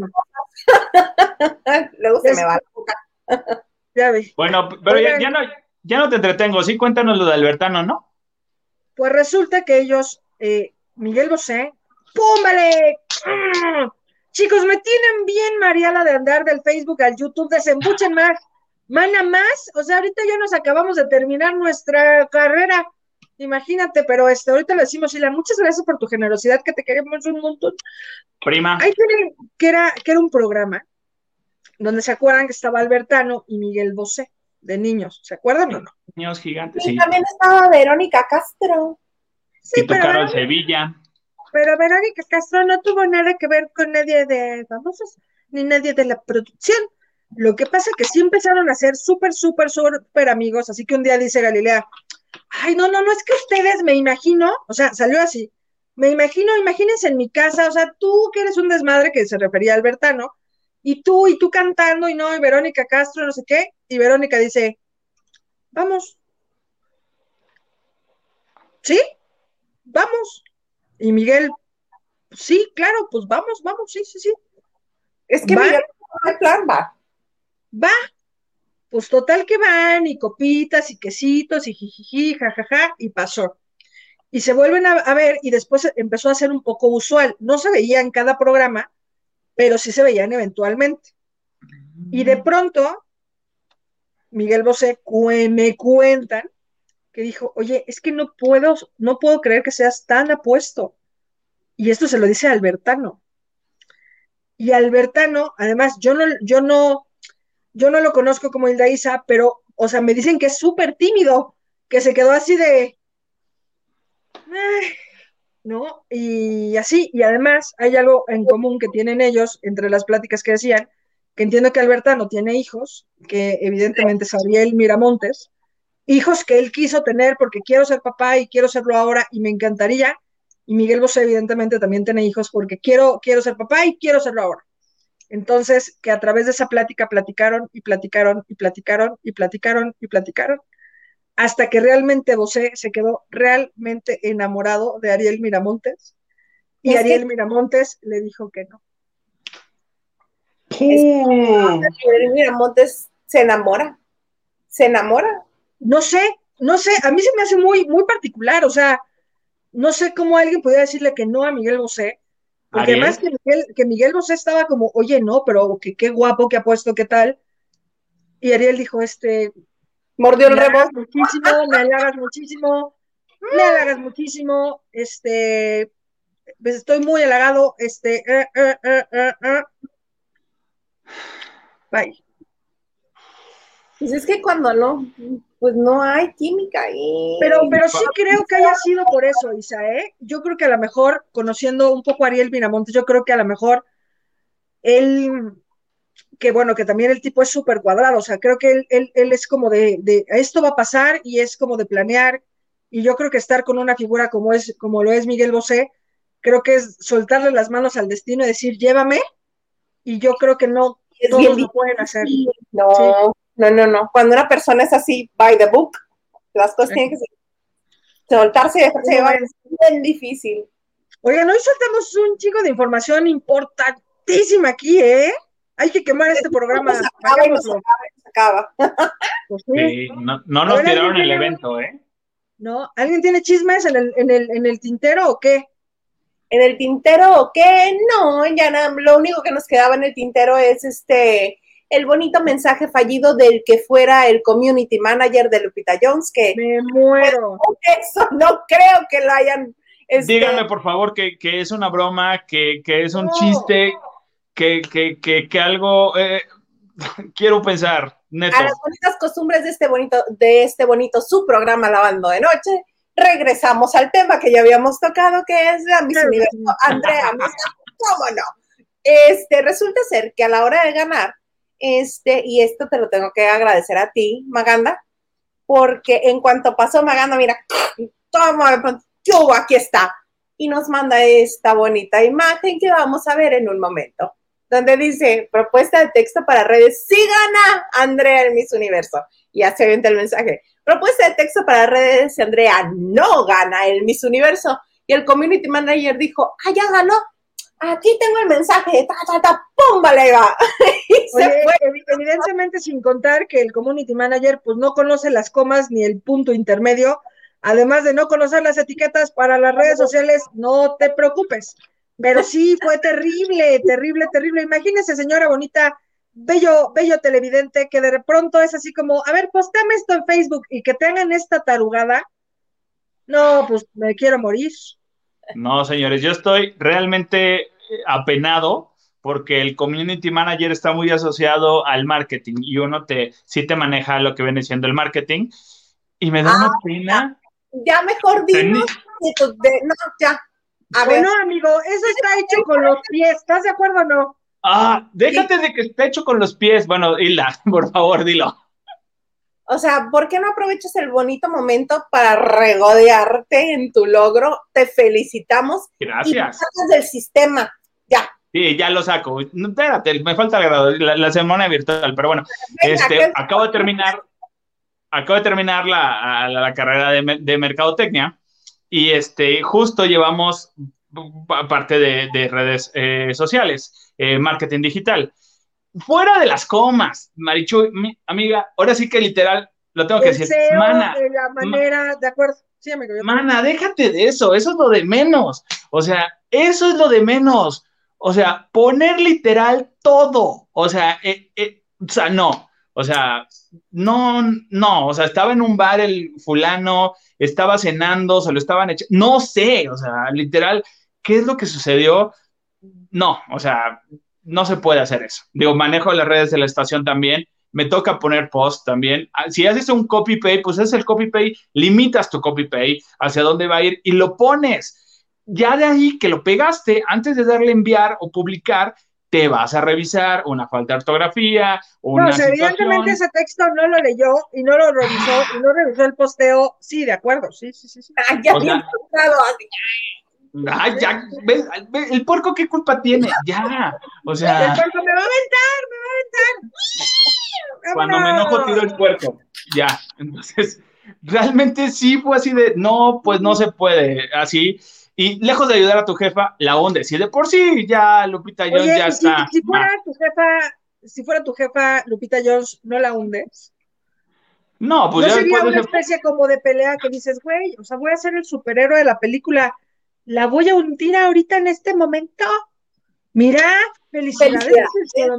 B: (laughs)
A: Luego se
B: Es-
A: me va la boca. (laughs)
B: ya vi.
C: Bueno, pero ya, no, ya no te entretengo, sí, cuéntanos lo de Albertano, ¿no?
B: Pues resulta que ellos, eh, Miguel Bosé, ¡púmbale! ¡Ah! Chicos, me tienen bien Mariala de andar del Facebook al YouTube, desembuchen más, mana más, o sea, ahorita ya nos acabamos de terminar nuestra carrera, imagínate, pero este, ahorita le decimos, Sheila, muchas gracias por tu generosidad, que te queremos un montón.
C: Prima.
B: Ahí tienen que era, que era un programa donde se acuerdan que estaba Albertano y Miguel Bosé, de niños, ¿se acuerdan o no?
C: Niños gigantes,
A: Y
C: sí.
A: también estaba Verónica Castro.
B: Sí,
C: y tu
B: pero
C: Sevilla.
B: Pero Verónica Castro no tuvo nada que ver con nadie de famosos, ni nadie de la producción. Lo que pasa es que sí empezaron a ser súper, súper, súper amigos, así que un día dice Galilea, ay, no, no, no, es que ustedes me imagino, o sea, salió así, me imagino, imagínense en mi casa, o sea, tú que eres un desmadre que se refería a Albertano, y tú, y tú cantando, y no, y Verónica Castro, no sé qué, y Verónica dice, vamos. ¿Sí? Vamos. Y Miguel, sí, claro, pues vamos, vamos, sí, sí, sí.
A: Es que Miguel no plan, va.
B: Va. Pues total que van, y copitas, y quesitos, y jijiji, jajaja, y pasó. Y se vuelven a, a ver, y después empezó a ser un poco usual. No se veía en cada programa, pero sí se veían eventualmente. Y de pronto, Miguel Bosé me cuentan que dijo, oye, es que no puedo, no puedo creer que seas tan apuesto. Y esto se lo dice Albertano. Y Albertano, además, yo no, yo no, yo no lo conozco como Hilda Isa, pero, o sea, me dicen que es súper tímido, que se quedó así de, ¿no? Y así, y además hay algo en común que tienen ellos entre las pláticas que decían, que entiendo que Alberta no tiene hijos, que evidentemente es Ariel Miramontes, hijos que él quiso tener porque quiero ser papá y quiero serlo ahora y me encantaría, y Miguel Bosé evidentemente también tiene hijos porque quiero, quiero ser papá y quiero serlo ahora. Entonces, que a través de esa plática platicaron y platicaron y platicaron y platicaron y platicaron hasta que realmente Bosé se quedó realmente enamorado de Ariel Miramontes y Ariel Miramontes le dijo que no.
A: ¿Qué? Ariel Miramontes se enamora, se enamora.
B: No sé, no sé, a mí se me hace muy, muy particular, o sea, no sé cómo alguien podía decirle que no a Miguel Bosé, porque además que Miguel, que Miguel Bosé estaba como, oye, no, pero que qué guapo que ha puesto, qué tal. Y Ariel dijo, este,
A: Mordió el rebote.
B: Muchísimo, me halagas muchísimo, me halagas muchísimo, este, pues estoy muy halagado, este, eh, eh, eh, bye.
A: Pues es que cuando no, pues no hay química ahí.
B: Pero, pero sí creo que haya sido por eso, Isa, ¿eh? Yo creo que a lo mejor, conociendo un poco a Ariel Miramontes, yo creo que a lo mejor él que bueno, que también el tipo es súper cuadrado, o sea, creo que él, es como de, esto va a pasar y es como de planear, y yo creo que estar con una figura como es, como lo es Miguel Bosé, creo que es soltarle las manos al destino y decir, llévame, y yo creo que no todos lo pueden hacer.
A: No, no, no, no, cuando una persona es así, by the book, las cosas tienen que soltarse y dejarse llevar, es bien difícil.
B: Oigan, hoy soltamos un chico de información importantísima aquí, ¿eh? Hay que quemar este programa. Se
A: acaba,
C: pues sí. no, no, nos tiraron el evento, ¿eh?
B: No, ¿alguien tiene chismes en el, en el, en el tintero o qué?
A: En el tintero o qué? No, ya nada, lo único que nos quedaba en el tintero es este el bonito mensaje fallido del que fuera el community manager de Lupita Jones, que
B: me muero.
A: Eso no creo que lo hayan.
C: Este... Díganme por favor que, que, es una broma, que, que es un chiste, que, que, que, algo eh, (laughs) quiero pensar, neto.
A: A las bonitas costumbres de este bonito, de este bonito su programa Lavando de Noche, regresamos al tema que ya habíamos tocado, que es la Miss Universo. Andrea, ¿cómo no? Este, resulta ser que a la hora de ganar, este, y esto te lo tengo que agradecer a ti, Maganda, porque en cuanto pasó Maganda, mira, (clears throat) toma, yo aquí está, y nos manda esta bonita imagen que vamos a ver en un momento donde dice propuesta de texto para redes, sí gana Andrea el Miss Universo. Y hace avienta el mensaje. Propuesta de texto para redes, Andrea no gana el Miss Universo. Y el community manager dijo, ah, ya ganó. Aquí tengo el mensaje, ta, ta, ta, pum, vale, va. (laughs)
B: Evidentemente, sin contar que el community manager, pues no conoce las comas ni el punto intermedio, además de no conocer las etiquetas para las redes sociales, no te preocupes pero sí, fue terrible, terrible, terrible. Imagínese, señora bonita, bello, bello televidente, que de pronto es así como, a ver, postame esto en Facebook y que tengan esta tarugada. No, pues me quiero morir.
C: No, señores, yo estoy realmente eh, apenado porque el community manager está muy asociado al marketing y uno te sí te maneja lo que viene siendo el marketing y me da una ah, pena.
A: Ya, mejor dinos, no, ya,
B: A ver. amigo, eso está hecho con los pies, ¿estás de acuerdo o no?
C: Ah, déjate de que esté hecho con los pies. Bueno, Hilda, (laughs) por favor, dilo.
A: O sea, ¿por qué no aprovechas el bonito momento para regodearte en tu logro? Te felicitamos.
C: Gracias.
A: Y sacas del sistema. Ya.
C: Sí, ya lo saco. espérate, me falta la, la, semana virtual, pero bueno, este, acabo de terminar, acabo de terminar la, la, carrera de, de, mercadotecnia y este, justo llevamos parte de, de redes eh, sociales, eh, marketing digital. Fuera de las comas, Marichu, mi amiga, ahora sí que literal, lo tengo que decir.
B: mana, de la manera, de acuerdo. Sí, amigo,
C: mana, déjate de eso, eso es lo de menos. O sea, eso es lo de menos. O sea, poner literal todo. O sea, eh, eh, o sea, no. O sea, no, no. O sea, estaba en un bar el fulano, estaba cenando, se lo estaban echando. No sé, o sea, literal, ¿qué es lo que sucedió? No, o sea, no se puede hacer eso. Digo, manejo las redes de la estación también. Me toca poner post también. Ah, si haces un copy pay, pues es el copy pay, limitas tu copy pay hacia dónde va a ir y lo pones ya de ahí que lo pegaste, antes de darle enviar o publicar, te vas a revisar una falta de ortografía, una
B: No, evidentemente ese texto no lo leyó y no lo revisó y no revisó el posteo. Sí, de acuerdo, sí, sí, sí. sí.
A: Ah, ya bien
C: Ay, ya, ¿ves? el puerco qué culpa tiene, (laughs) ya, o sea.
B: El puerco me va a aventar, me va a aventar.
C: Cuando me enojo tiro el puerco, ya, entonces, realmente sí fue así de, no, pues no se puede, así, y lejos de ayudar a tu jefa, la hundes. Y de por sí ya Lupita Jones ya está.
B: Si, fuera tu jefa, si fuera tu jefa Lupita Jones, ¿no la hundes?
C: No, pues
B: ¿No sería una especie como de pelea que dices, güey, o sea, voy a ser el superhéroe de la película, la voy a hundir ahorita en este momento. Mira, felicidades,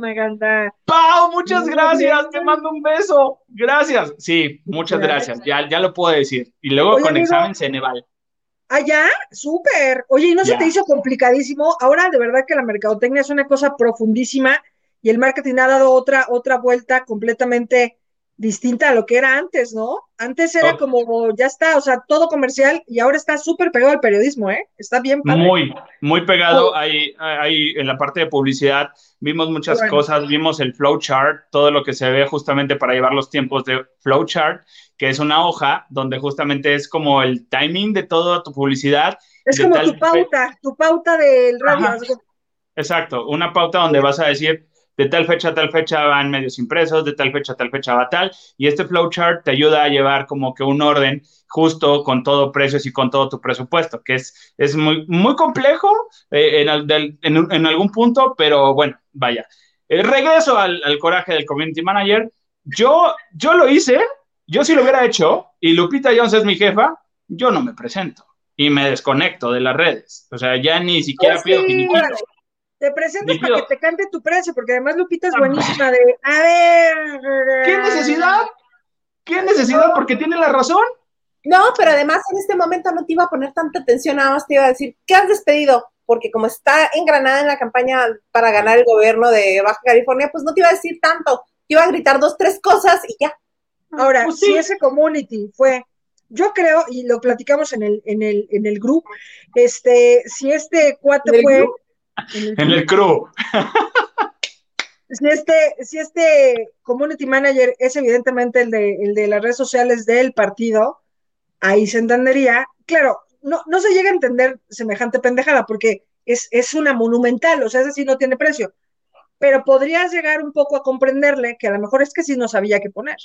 B: me encanta.
C: Pau, muchas gracias, te mando un beso. Gracias. Sí, muchas gracias, Ya, ya lo puedo decir. Y luego con examen Ceneval.
B: Allá, ah, súper. Oye, ¿y no se te hizo complicadísimo? Ahora de verdad que la mercadotecnia es una cosa profundísima y el marketing ha dado otra, otra vuelta completamente distinta a lo que era antes, ¿no? Antes era como, ya está, o sea, todo comercial y ahora está súper pegado al periodismo, ¿eh? Está bien
C: Muy, muy pegado. Ahí, ahí en la parte de publicidad vimos muchas cosas, vimos el flowchart, todo lo que se ve justamente para llevar los tiempos de flowchart que es una hoja donde justamente es como el timing de toda tu publicidad.
B: Es como tu pauta, tu pauta del radio.
C: Exacto, una pauta donde vas a decir de tal fecha a tal fecha van medios impresos, de tal fecha a tal fecha va tal, y este flowchart te ayuda a llevar como que un orden justo con todo precios y con todo tu presupuesto, que es, es muy, muy complejo eh, en, algún punto, pero bueno, vaya. Eh, regreso al, al, coraje del community manager. Yo, yo lo hice, yo si lo hubiera hecho y Lupita Jones es mi jefa, yo no me presento y me desconecto de las redes. O sea, ya ni siquiera pues pido finiquito.
B: Te presentas para que te cante tu precio, porque además Lupita es buenísima de, a ver.
C: ¿Qué necesidad? ¿Qué necesidad? Porque tiene la razón.
A: No, pero además en este momento no te iba a poner tanta atención, nada más te iba a decir, ¿qué has despedido? Porque como está engranada en la campaña para ganar el gobierno de Baja California, pues no te iba a decir tanto. Te iba a gritar dos, tres cosas y ya.
B: Ahora, pues si ese community fue, yo creo, y lo platicamos en el, en el, en el grupo, este, si este cuate fue.
C: En el, crew.
B: Si este, si este community manager es evidentemente el de, el de las redes sociales del partido, ahí se entendería. Claro, no, no se llega a entender semejante pendejada porque es, es una monumental, o sea, ese sí no tiene precio. Pero podrías llegar un poco a comprenderle que a lo mejor es que sí no sabía qué poner.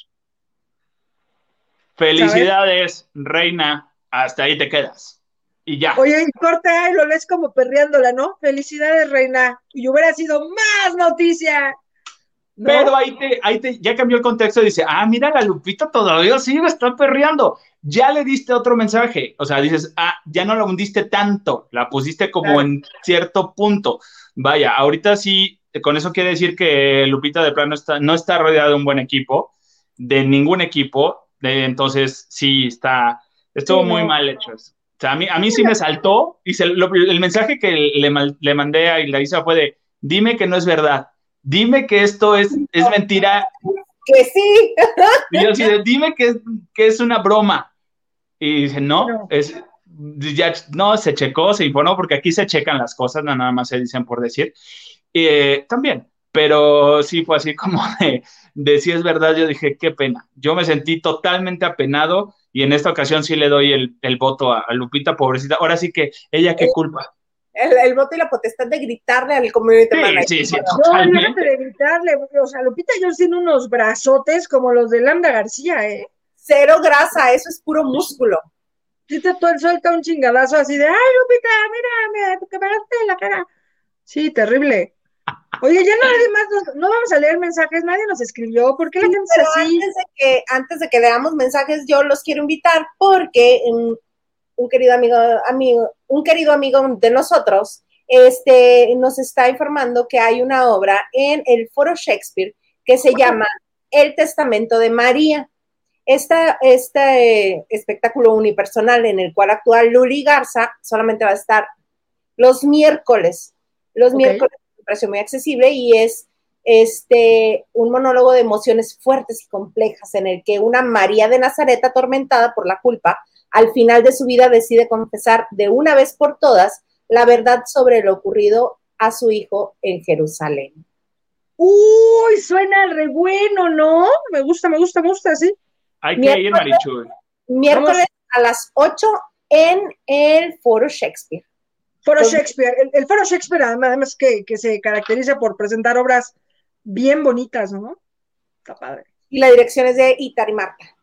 C: Felicidades, reina. Hasta ahí te quedas. Y ya.
B: Oye, y corta, lo lees como perreándola, ¿no? Felicidades, reina. Y hubiera sido más noticia.
C: Pero ahí te, ahí te, ya cambió el contexto y dice, ah, mira, la Lupita todavía sigue, está perreando. Ya le diste otro mensaje. O sea, dices, ah, ya no la hundiste tanto, la pusiste como en cierto punto. Vaya, ahorita sí, con eso quiere decir que Lupita de plano está, no está rodeada de un buen equipo, de ningún equipo, entonces, sí, está, estuvo muy mal hecho eso. Sea, a mí, a mí sí me saltó y el mensaje que le, le mandé a Ilaisa fue de, dime que no es verdad, dime que esto es, es mentira.
A: Que sí.
C: Y yo así de, dime que, que es una broma. Y dice, no, es, ya no se checó, se informó, porque aquí se checan las cosas, no nada más se dicen por decir. Eh, también, pero sí fue así como (laughs) de, de si es verdad, yo dije, qué pena. Yo me sentí totalmente apenado y en esta ocasión sí le doy el, el voto a, a, Lupita, pobrecita. Ahora sí que ella qué culpa.
A: El, el, voto y la potestad de gritarle al community
C: sí,
A: manager.
C: Sí, sí,
B: no,
C: totalmente.
B: de gritarle, o sea, Lupita yo tiene unos brazotes como los de Lambda García, ¿eh?
A: Cero grasa, eso es puro músculo.
B: Sí, te todo suelta un chingadazo así de, ay, Lupita, mira, mira, te en la cara. Sí, terrible. Oye, ya nadie más, no vamos a leer mensajes, nadie nos escribió, ¿por qué la
A: Sí,
B: gente es
A: pero
B: así?
A: Antes de, que, antes de que leamos mensajes, yo los quiero invitar porque um, un querido amigo, amigo, un querido amigo de nosotros este, nos está informando que hay una obra en el Foro Shakespeare que se llama El Testamento de María. Esta, este espectáculo unipersonal en el cual actúa Luli Garza solamente va a estar los miércoles. Los miércoles precio muy accesible y es este, un monólogo de emociones fuertes y complejas en el que una María de Nazaret atormentada por la culpa, al final de su vida decide confesar de una vez por todas la verdad sobre lo ocurrido a su hijo en Jerusalén.
B: Uy, suena re bueno, ¿no? Me gusta, me gusta, me gusta, sí.
C: Hay que ir, Marichu.
A: Miércoles
B: Vamos.
A: a las 8 en el Foro Shakespeare.
B: Foro
A: Pues-
B: Shakespeare, el, el Foro Shakespeare además, además que, que se caracteriza por presentar obras bien bonitas, ¿no? Está padre.
A: Y la dirección es de Itar y Marta.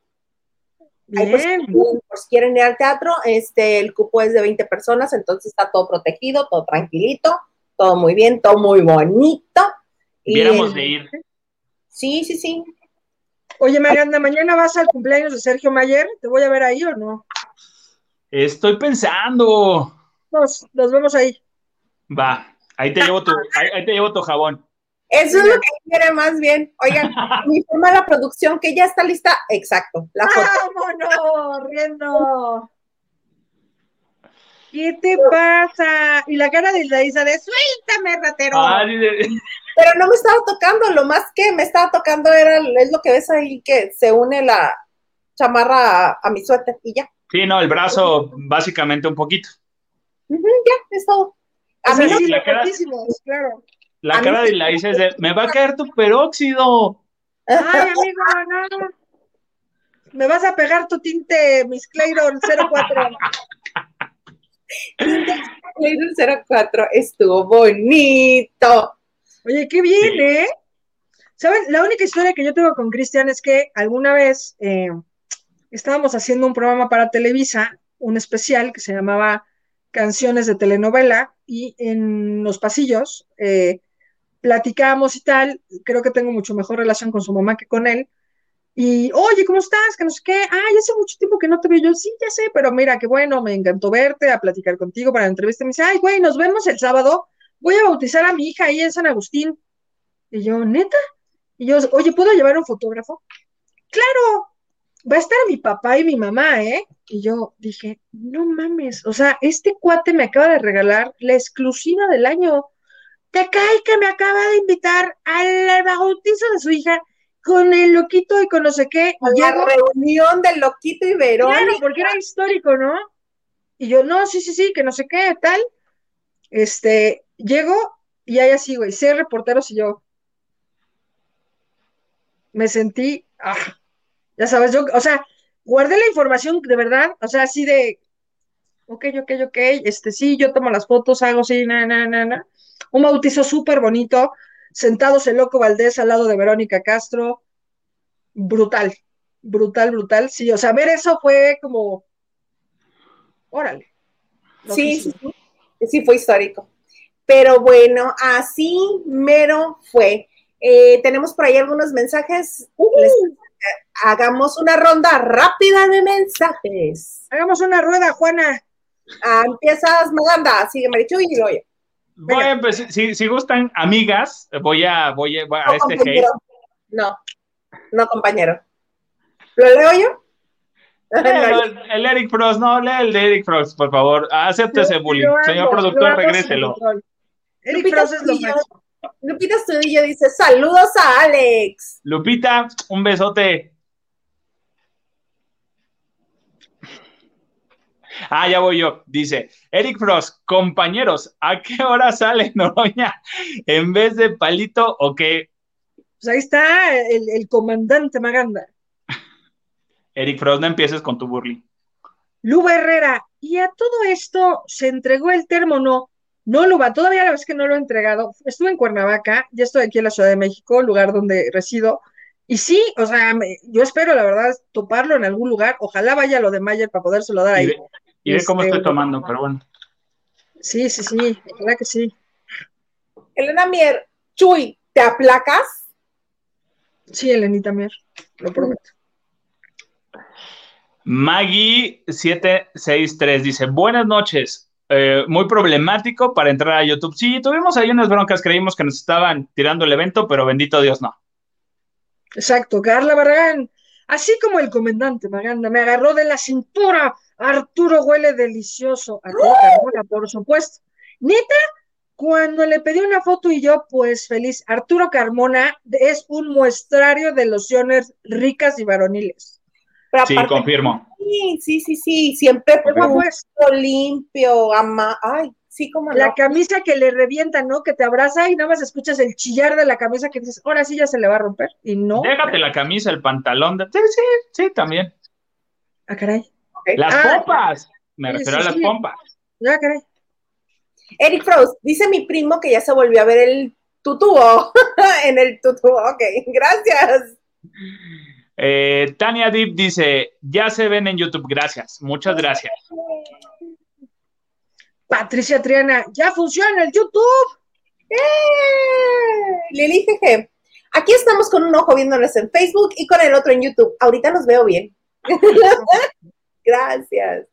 A: Ahí, pues,
B: Bien.
A: por si quieren ir al teatro, este, el cupo es de 20 personas, entonces está todo protegido, todo tranquilito, todo muy bien, todo muy bonito. Y,
C: Viéramos de ir.
A: Sí, sí, sí.
B: Oye, Mariana, ¿mañana vas al cumpleaños de Sergio Mayer? ¿Te voy a ver ahí o no?
C: Estoy pensando.
B: Nos, nos vemos ahí.
C: Va, ahí te llevo tu, ahí, ahí te llevo tu jabón.
A: Eso es lo que quiere más bien. Oigan, (laughs) me informa la producción que ya está lista. Exacto, la foto.
B: ¡Vámonos! Riendo. ¿Qué te pasa? Y la cara de la Isa de suéltame, ratero.
C: Ay, de-
A: Pero no me estaba tocando, lo más que me estaba tocando era, es lo que ves ahí, que se une la chamarra a, a mi suéter y ya.
C: Sí, no, el brazo básicamente un poquito.
A: Ya, es todo. A
B: O sea,
A: mí no-
B: sí,
C: la cara-
B: claro.
C: La
A: A
C: cara de la es de, me va a caer tu peróxido.
B: Ay, amigo, no. Me vas a pegar tu tinte Miss Clayton 04.
A: el 04 estuvo bonito.
B: Oye, qué bien,
C: Sí.
B: ¿eh? ¿Saben? La única historia que yo tengo con Cristian es que alguna vez eh, estábamos haciendo un programa para Televisa, un especial que se llamaba Canciones de Telenovela, y en los pasillos eh, platicábamos y tal. Creo que tengo mucho mejor relación con su mamá que con él. Y, oye, ¿cómo estás? Que no sé qué. Ay, hace mucho tiempo que no te veo yo. Sí, ya sé, pero mira, qué bueno, me encantó verte, a platicar contigo para la entrevista. Me dice, ay, güey, nos vemos el sábado. Voy a bautizar a mi hija ahí en San Agustín. Y yo, ¿neta? Y yo, oye, ¿puedo llevar un fotógrafo? Claro, va a estar mi papá y mi mamá, ¿eh? Y yo dije, no mames, o sea, este cuate me acaba de regalar la exclusiva del año. Te cae que me acaba de invitar al bautizo de su hija con el loquito y con no sé qué.
A: A la
B: llego,
A: reunión del Loquito y Verónica.
B: claro, porque era histórico, ¿no? Y yo, no, sí, sí, sí, que no sé qué, tal. Este, llego y hay así, güey, seis reporteros y yo me sentí, ah, ya sabes, yo, o sea, guardé la información de verdad, o sea, así de, ok, ok, ok, este, sí, yo tomo las fotos, hago sí, na, na, na, na. Un bautizo súper bonito, sentados el Loco Valdés al lado de Verónica Castro, brutal, brutal, brutal, sí, o sea, ver eso fue como, órale.
A: Sí, sí, sí, sí fue histórico. Pero bueno, así mero fue. Eh, tenemos por ahí algunos mensajes. Les- hagamos una ronda rápida de mensajes.
B: Hagamos una rueda, Juana.
A: Ah, empiezas, Maganda, sigue Marichuy y yo.
C: Voy a empezar, si, si gustan amigas, voy a, voy a, voy a
A: No,
C: este hate.
A: compañero. No, no, compañero. ¿Lo leo yo? (laughs)
C: Léelo, el, el Eric Frost, no, lee el de Eric Frost, por favor. Acepte ese bullying.
B: Lo
C: Señor
B: lo
C: productor, regréselo.
B: Eric Frost es lo máximo.
A: Lupita Estudillo dice, saludos a Alex.
C: Lupita, un besote. Ah, ya voy yo. Dice Eric Frost, compañeros, ¿a qué hora sale (laughs) Noroña? ¿En vez de palito o qué?
B: Pues ahí está el, el comandante Maganda. (laughs)
C: Eric Frost, no empieces con tu burling.
B: Luba Herrera, y a todo esto se entregó el termo, no. No, Luba, todavía la vez que no lo he entregado. Estuve en Cuernavaca, ya estoy aquí en la Ciudad de México, lugar donde resido. Y sí, o sea, me- yo espero, la verdad, toparlo en algún lugar. Ojalá vaya lo de Mayer para podérselo dar
C: Y
B: ahí.
C: ve, y ve cómo
B: Este,
C: estoy tomando, pero bueno.
B: Sí, sí, sí, ojalá que sí.
A: Elena Mier, Chuy, ¿te aplacas?
B: Sí, Elenita Mier, lo prometo.
C: Maggie763 dice, buenas noches. Eh, muy problemático para entrar a YouTube. Sí, tuvimos ahí unas broncas, creímos que nos estaban tirando el evento, pero bendito Dios no.
B: Exacto, Carla Barragán. Así como el comandante Maganda me agarró de la cintura. Arturo huele delicioso. Arturo Carmona, por supuesto. Neta, cuando le pedí una foto y yo, pues feliz. Arturo Carmona es un muestrario de lociones ricas y varoniles.
A: Pero
C: Sí,
A: aparte-
C: confirmo.
A: Sí, sí, sí, sí, siempre
B: es.
A: pulcro, limpio, ama, ay, sí, como
B: La
A: no.
B: camisa que le revienta, ¿no? Que te abraza y nada más escuchas el chillar de la camisa que dices, ahora sí ya se le va a romper. Y no.
C: Déjate la camisa, el pantalón. De... Sí, sí, sí, también.
B: Ah, caray.
C: Las
B: Ah,
C: pompas. Me
B: sí,
C: refiero
B: sí,
C: a las
B: sí.
C: pompas.
B: Ah, caray.
A: Eric Frost, dice mi primo que ya se volvió a ver el tutubo (laughs) en el tutubo. Ok, gracias.
C: Eh, Tania Deep dice, ya se ven en YouTube. Gracias. Muchas gracias.
B: Patricia Triana, ya funciona el YouTube.
A: ¡Eh! Lili GG, aquí estamos con un ojo viéndonos en Facebook y con el otro en YouTube. Ahorita los veo bien. (laughs) Gracias.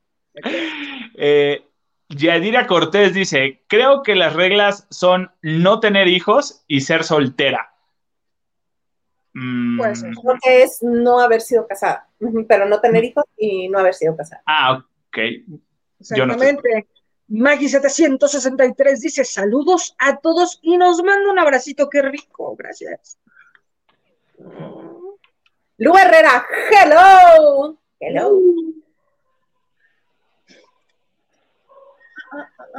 C: Eh, Yadira Cortés dice, creo que las reglas son no tener hijos y ser soltera. Mm,
B: ser.
A: Lo que es no haber sido casada, pero no tener hijos y no haber sido casada.
C: Ah, ok. Yo no.
B: Exactamente. Maggie763 dice saludos a todos y nos manda un abracito, qué rico, gracias.
A: Lu Herrera, hello. Hello.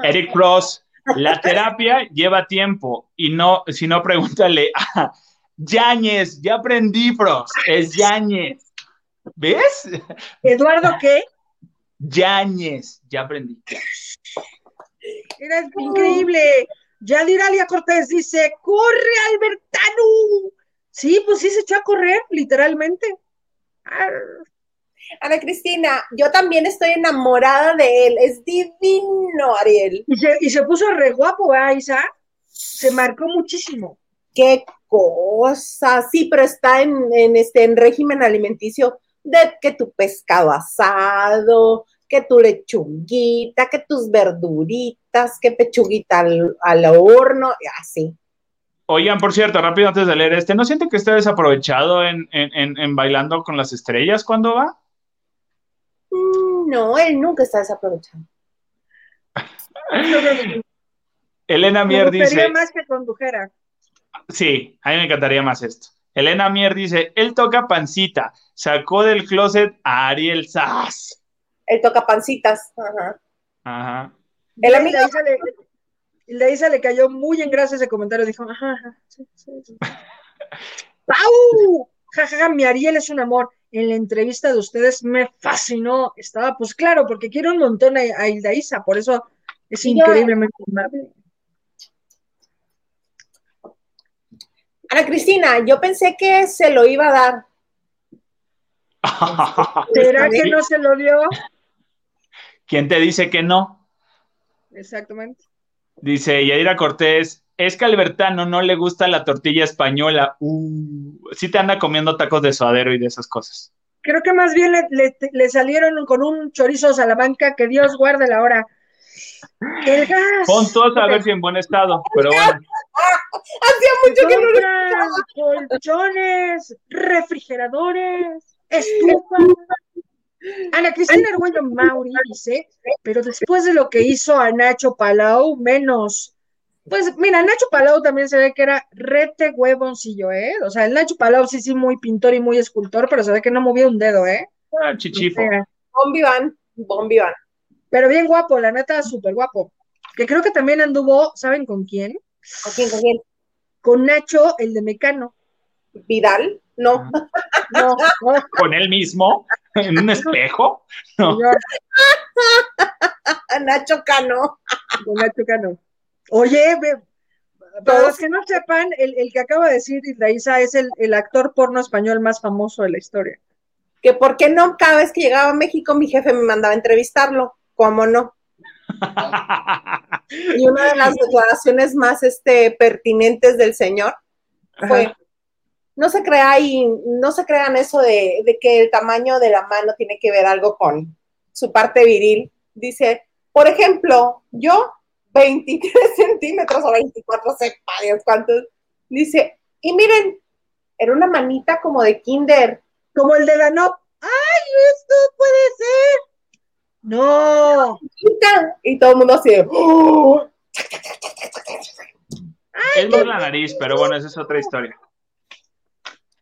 C: Eric Cross, la terapia lleva tiempo y no, si no, pregúntale a Yáñez, ya aprendí, Frost, es Yáñez. ¿Ves?
B: Eduardo, ¿qué?
C: Yáñez, ya aprendí.
B: Era increíble. Yadiralia Cortés dice, corre Albertano. Sí, pues sí se echó a correr, literalmente. Arr.
A: Ana Cristina, yo también estoy enamorada de él. Es divino, Ariel.
B: Y se, y se puso re guapo, ¿verdad, Isa? Se marcó muchísimo.
A: Qué cosa. Sí, pero está en, en este en régimen alimenticio de que tu pescado asado, que tu lechuguita, que tus verduritas, que pechuguita al, al horno, así.
C: Oigan, por cierto, rápido antes de leer este, ¿no sienten que está desaprovechado en, en, en, en Bailando con las Estrellas cuando va?
A: Mm, No, él nunca está desaprovechado. (laughs)
C: Elena
B: me
C: Mier
B: gustaría
C: dice,
B: más que condujera.
C: Sí, a mí me encantaría más esto. Elena Mier dice, él toca pancita, sacó del closet a Ariel Sass.
A: Él toca pancitas. Ajá.
C: Ajá.
A: El amigo-
B: le, Isa le cayó muy en gracia ese comentario. Dijo, ajá, ajá, sí, sí, sí. (laughs) ¡Pau! Jajaja, mi Ariel es un amor. En la entrevista de ustedes me fascinó. Estaba, pues claro, porque quiero un montón a, a Hilda Isa, por eso es increíblemente amable.
A: Ana Cristina, yo pensé que se lo iba a dar. (laughs)
B: ¿Será que no se lo dio?
C: ¿Quién te dice que no?
B: Exactamente.
C: Dice Yadira Cortés, es que Albertano no le gusta la tortilla española. Uh, sí te anda comiendo tacos de suadero y de esas cosas.
B: Creo que más bien le, le- le salieron con un chorizo salamanca que Dios guarde la hora. El gas.
C: Pon todos a ver si en buen estado, pero bueno.
A: Hacía mucho que no lo
B: colchones, refrigeradores, estufas. Ana Cristina Argüello Mauri dice, pero después de lo que hizo a Nacho Palau, menos. Pues mira, Nacho Palau también se ve que era rete huevoncillo, ¿eh? O sea, el Nacho Palau sí, sí, muy pintor y muy escultor, pero se ve que no movía un dedo, ¿eh?
C: Ah, chichifo.
B: O sea,
A: Bombi van, bombi van.
B: Pero bien guapo, la neta, súper guapo. Que creo que también anduvo, ¿saben con quién?
A: ¿Con quién? ¿Con quién?
B: Con Nacho, el de Mecano.
A: ¿Vidal? No.
B: No, no,
C: Con él mismo, en un espejo. No. (laughs)
A: Nacho Cano.
B: con Nacho Cano. Oye, para los que no sepan, el, el que acaba de decir Isla es el, el actor porno español más famoso de la historia.
A: Que por qué no, cada vez que llegaba a México, mi jefe me mandaba a entrevistarlo. ¿Cómo no? Y una de las declaraciones más este, pertinentes del señor fue,
B: Ajá.
A: no se crea y no se crean eso de, de que el tamaño de la mano tiene que ver algo con su parte viril. Dice, por ejemplo, yo 23 centímetros o 24, sepa Dios cuántos. Dice, y miren, era una manita como de kinder.
B: Como el de la no. ¡Ay, esto puede ser! No.
A: Y todo el mundo así "Oh".
C: Es más la nariz, pero bueno, esa es otra historia.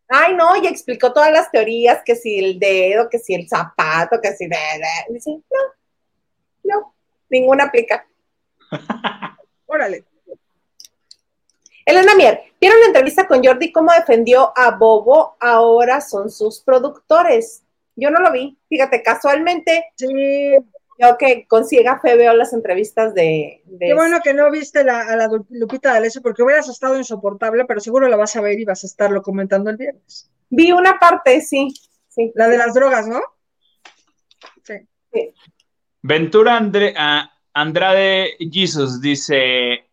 A: Ay, no, y explicó todas las teorías, que si el dedo, que si el zapato, que si... de- de- Dice, no, no, ninguna aplica. (laughs)
B: Órale.
A: Elena Mier, ¿vieron la entrevista con Jordi cómo defendió a Bobo? Ahora son sus productores. Yo no lo vi. Fíjate, casualmente,
B: Sí,
A: yo que con ciega fe veo las entrevistas de... de-
B: qué bueno que no viste la, a la Lu- Lupita D'Alessio porque hubieras estado insoportable, pero seguro la vas a ver y vas a estarlo comentando el viernes.
A: Vi una parte, sí, sí.
B: La de las drogas, ¿no? Sí.
C: Ventura Andre- ah, Andrade Jesus dice: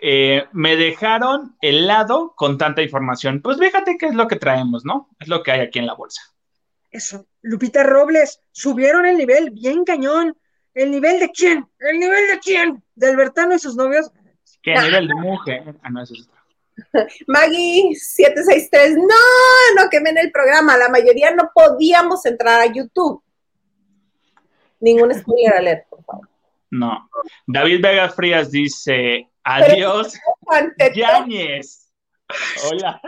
C: eh, Me dejaron helado con tanta información. Pues fíjate qué es lo que traemos, ¿no? Es lo que hay aquí en la bolsa.
B: Eso. Lupita Robles, subieron el nivel, bien cañón. ¿El nivel de quién? ¿El nivel de quién? ¿De Albertano y sus novios?
C: ¿Qué nivel de mujer? Ah, no, eso es otra. (laughs)
A: Maggie 763, no, no quemen el programa. La mayoría no podíamos entrar a YouTube. Ningún spoiler alert, por favor.
C: No. David Vega Frías dice: Adiós, Yáñez. (laughs) Hola.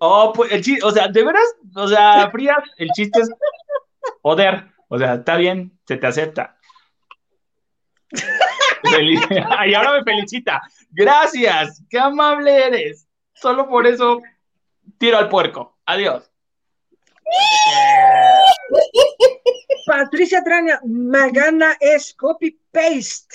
C: Oh, pues el chiste, o sea, de veras, o sea, Frías, el chiste es joder. O sea, está bien, se te acepta. (laughs) Y ahora me felicita. Gracias, qué amable eres. Solo por eso tiro al puerco. Adiós.
B: Patricia Traña, Magana es copy-paste.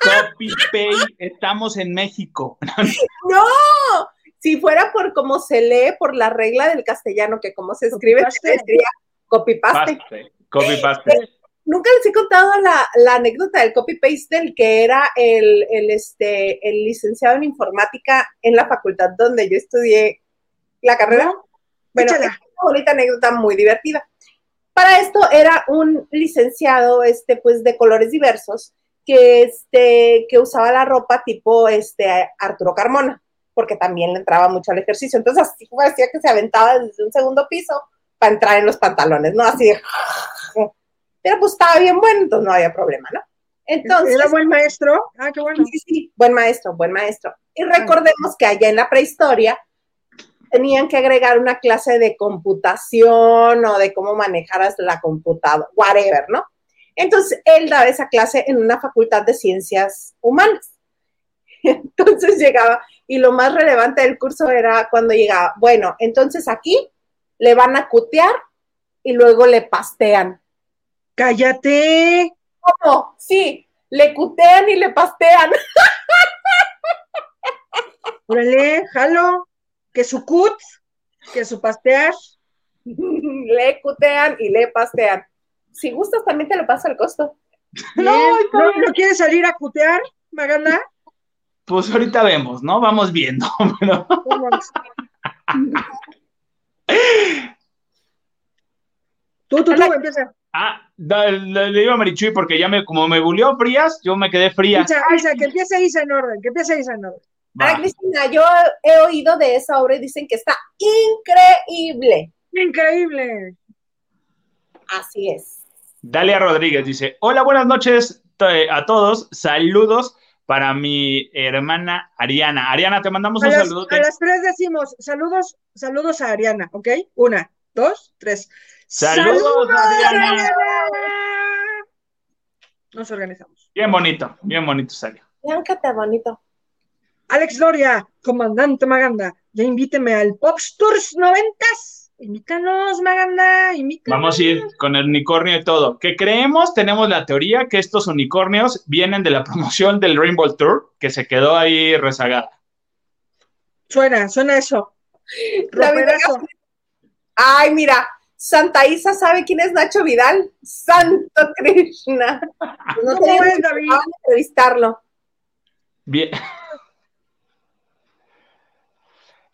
C: Copy pay, estamos en México. (laughs)
A: no, si fuera por cómo se lee, por la regla del castellano, que como se escribe,
B: Copy-paste. (laughs)
A: sería copy-paste.
C: Paste, copy paste.
A: Nunca les he contado la, la anécdota del copy-paste del que era el, el, este, el licenciado en informática en la facultad donde yo estudié la carrera. Bueno, es una bonita anécdota muy divertida. Para esto era un licenciado, este, pues, de colores diversos, que, este, que usaba la ropa tipo, este, Arturo Carmona, porque también le entraba mucho al ejercicio. Entonces, así parecía que se aventaba desde un segundo piso para entrar en los pantalones, ¿no? Así de... (laughs) Pero pues estaba bien bueno, entonces no había problema, ¿no? Entonces,
B: ¿Era buen maestro? Ah, qué bueno.
A: Sí, sí, buen maestro, buen maestro. Y recordemos que allá en la prehistoria tenían que agregar una clase de computación o de cómo manejar hasta la computadora, whatever, ¿no? Entonces, él daba esa clase en una facultad de ciencias humanas. (laughs) Entonces llegaba, y lo más relevante del curso era cuando llegaba, bueno, entonces aquí le van a cutear y luego le pastean.
B: Cállate.
A: ¿Cómo? Sí, le cutean y le pastean. (laughs)
B: Órale, jalo. Que su cut, que su pastear.
A: le cutean y le pastean. Si gustas, también te lo paso al costo.
B: No, ¿No, ¿no quieres salir a cutear, Magana?
C: Pues ahorita vemos, ¿no? Vamos viendo. (laughs) pero-.
B: Tú, tú, tú, empieza.
C: Ah, da- le, le digo a Marichuy porque ya me, como me bulió Frías, yo me quedé fría.
B: Isa, Isa, que empiece Isa en orden, que empiece Isa en orden.
A: Ahora, Cristina, yo he oído de esa obra y dicen que está increíble.
B: Increíble.
A: Así es.
C: Dalia Rodríguez dice: Hola, buenas noches a todos. Saludos para mi hermana Ariana. Ariana, te mandamos un saludo.
B: A las tres decimos saludos, saludos a Ariana, ¿ok? Una, dos, tres.
C: Saludos, ¡Saludos Ariana!
B: Nos organizamos.
C: Bien bonito, bien bonito salió.
A: Bien que bonito.
B: Alex Doria, comandante Maganda, ya invíteme al Pop Tours 90s. Imítanos, Maganda, imítanos.
C: Vamos a ir con el unicornio y todo. Que creemos, tenemos la teoría que estos unicornios vienen de la (laughs) promoción del Rainbow Tour, que se quedó ahí rezagada.
B: Suena, suena eso.
A: Ay, mira, Santa Isa sabe quién es Nacho Vidal. Santo Krishna. (laughs) No,
B: te
A: puedes,
B: David.
A: entrevistarlo.
C: Bien. (laughs)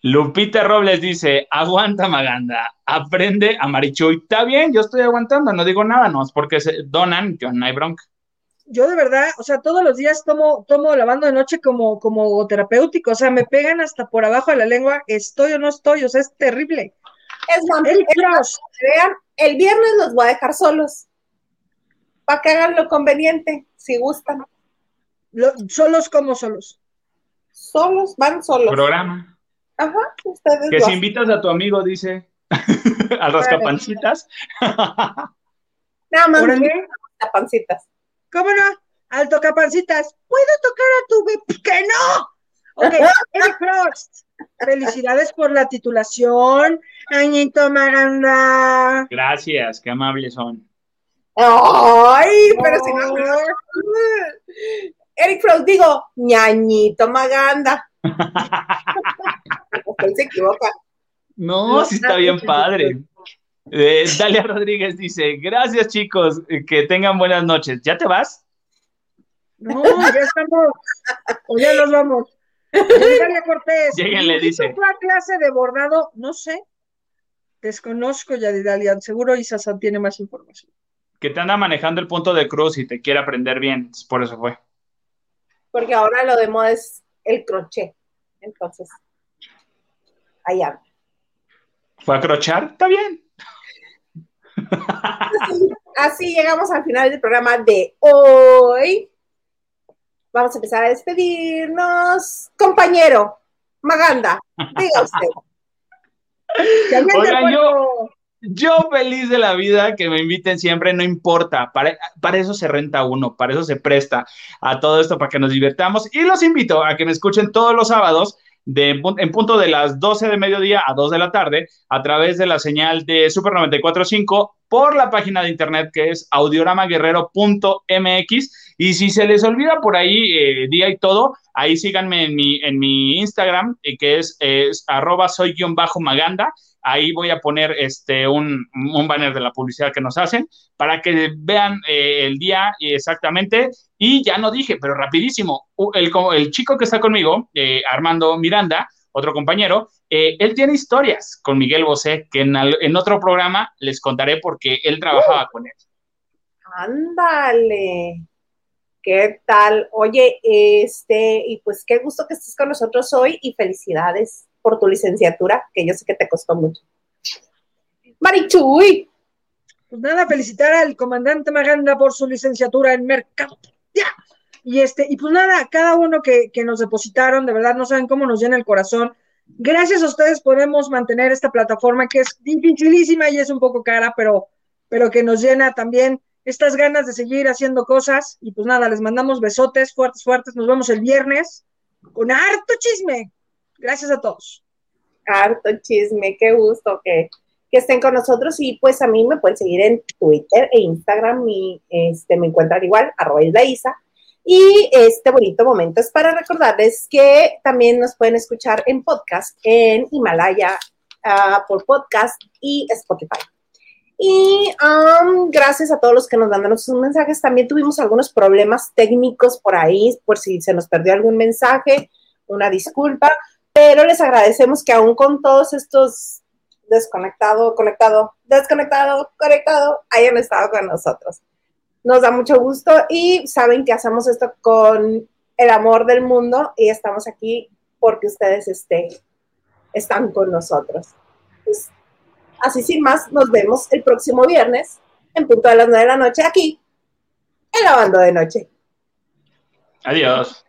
C: Lupita Robles dice, aguanta Maganda, aprende a Marichuy. Está bien, yo estoy aguantando, no digo nada, no es porque se donan, yo no hay bronca.
B: Yo de verdad, o sea, todos los días tomo, tomo lavando de noche como, como terapéutico, o sea, me pegan hasta por abajo de la lengua, estoy o no estoy, o sea, es terrible.
A: Es
B: Cross,
A: vean, el viernes los voy a dejar solos. Para que hagan lo conveniente, si gustan.
B: lo- solos como solos.
A: Solos, van solos.
C: Programa.
A: Ajá, ustedes
C: Que si
A: hacen.
C: invitas a tu amigo, dice, (laughs) al rascapancitas. (laughs)
A: Nada más pancitas.
B: ¿Cómo no? Alto capancitas, ¿puedo tocar a tu bebé? (laughs) ¡Que no! Ok, Eric Cross, felicidades por la titulación, Añito Maganda.
C: Gracias, qué amables son.
A: Ay, pero si no. Eric Frost, digo, ñañito Maganda. Él se equivoca.
C: No, sí está bien padre. Eh, Dalia Rodríguez dice, gracias chicos, eh, que tengan buenas noches. ¿Ya te vas?
B: No, ya estamos, o ya nos vamos. Dalia Cortés,
C: Lléguenle, dice.
B: ¿fue a clase de bordado? No sé, desconozco ya de Dalia, seguro Isasan tiene más información.
C: Que te anda manejando el punto de cruz y te quiere aprender bien, por eso fue.
A: Porque ahora lo de moda es el crochet. Entonces, ahí anda.
C: ¿Fue a crochar? Está bien.
A: Así, (laughs) así llegamos al final del programa de hoy. Vamos a empezar a despedirnos. Compañero, Maganda, diga usted. (laughs)
C: Oigan, yo, yo feliz de la vida, que me inviten siempre, no importa, para, para eso se renta uno, para eso se presta a todo esto, para que nos divertamos. Y los invito a que me escuchen todos los sábados de, en punto de las 12 de mediodía a 2 de la tarde a través de la señal de Super 94.5 por la página de internet que es audioramaguerrero.mx y si se les olvida por ahí eh, día y todo, ahí síganme en mi, en mi Instagram eh, que es, es arroba soy guion bajo maganda ahí voy a poner este un, un, banner de la publicidad que nos hacen para que vean eh, el día exactamente. Y ya no dije, pero rapidísimo, el, el chico que está conmigo, eh, Armando Miranda, otro compañero, eh, él tiene historias con Miguel Bosé, que en, en, otro programa les contaré porque él trabajaba uh, con él.
A: Ándale. ¿Qué tal? Oye, este, y pues qué gusto que estés con nosotros hoy y felicidades por tu licenciatura, que yo sé que te costó mucho. Marichuy.
B: Pues nada, felicitar al comandante Maganda por su licenciatura en mercado. ¡Ya! Y este, y pues nada, cada uno que, que nos depositaron, de verdad no saben cómo nos llena el corazón. Gracias a ustedes podemos mantener esta plataforma que es dificilísima y es un poco cara, pero, pero que nos llena también estas ganas de seguir haciendo cosas. Y pues nada, les mandamos besotes fuertes, fuertes. Nos vemos el viernes con harto chisme. Gracias a todos.
A: Harto chisme, qué gusto que, que, estén con nosotros y pues a mí me pueden seguir en Twitter e Instagram y este, me encuentran igual, arroba Isa. Y este bonito momento es para recordarles que también nos pueden escuchar en podcast en Himalaya uh, por podcast y Spotify. Y um, gracias a todos los que nos mandaron sus mensajes. También tuvimos algunos problemas técnicos por ahí, por si se nos perdió algún mensaje, una disculpa pero les agradecemos que aún con todos estos desconectado, conectado, desconectado, conectado, hayan estado con nosotros. Nos da mucho gusto y saben que hacemos esto con el amor del mundo y estamos aquí porque ustedes este, están con nosotros. Pues, así sin más, nos vemos el próximo viernes en punto de las 9 de la noche aquí en Lavando de Noche.
C: Adiós.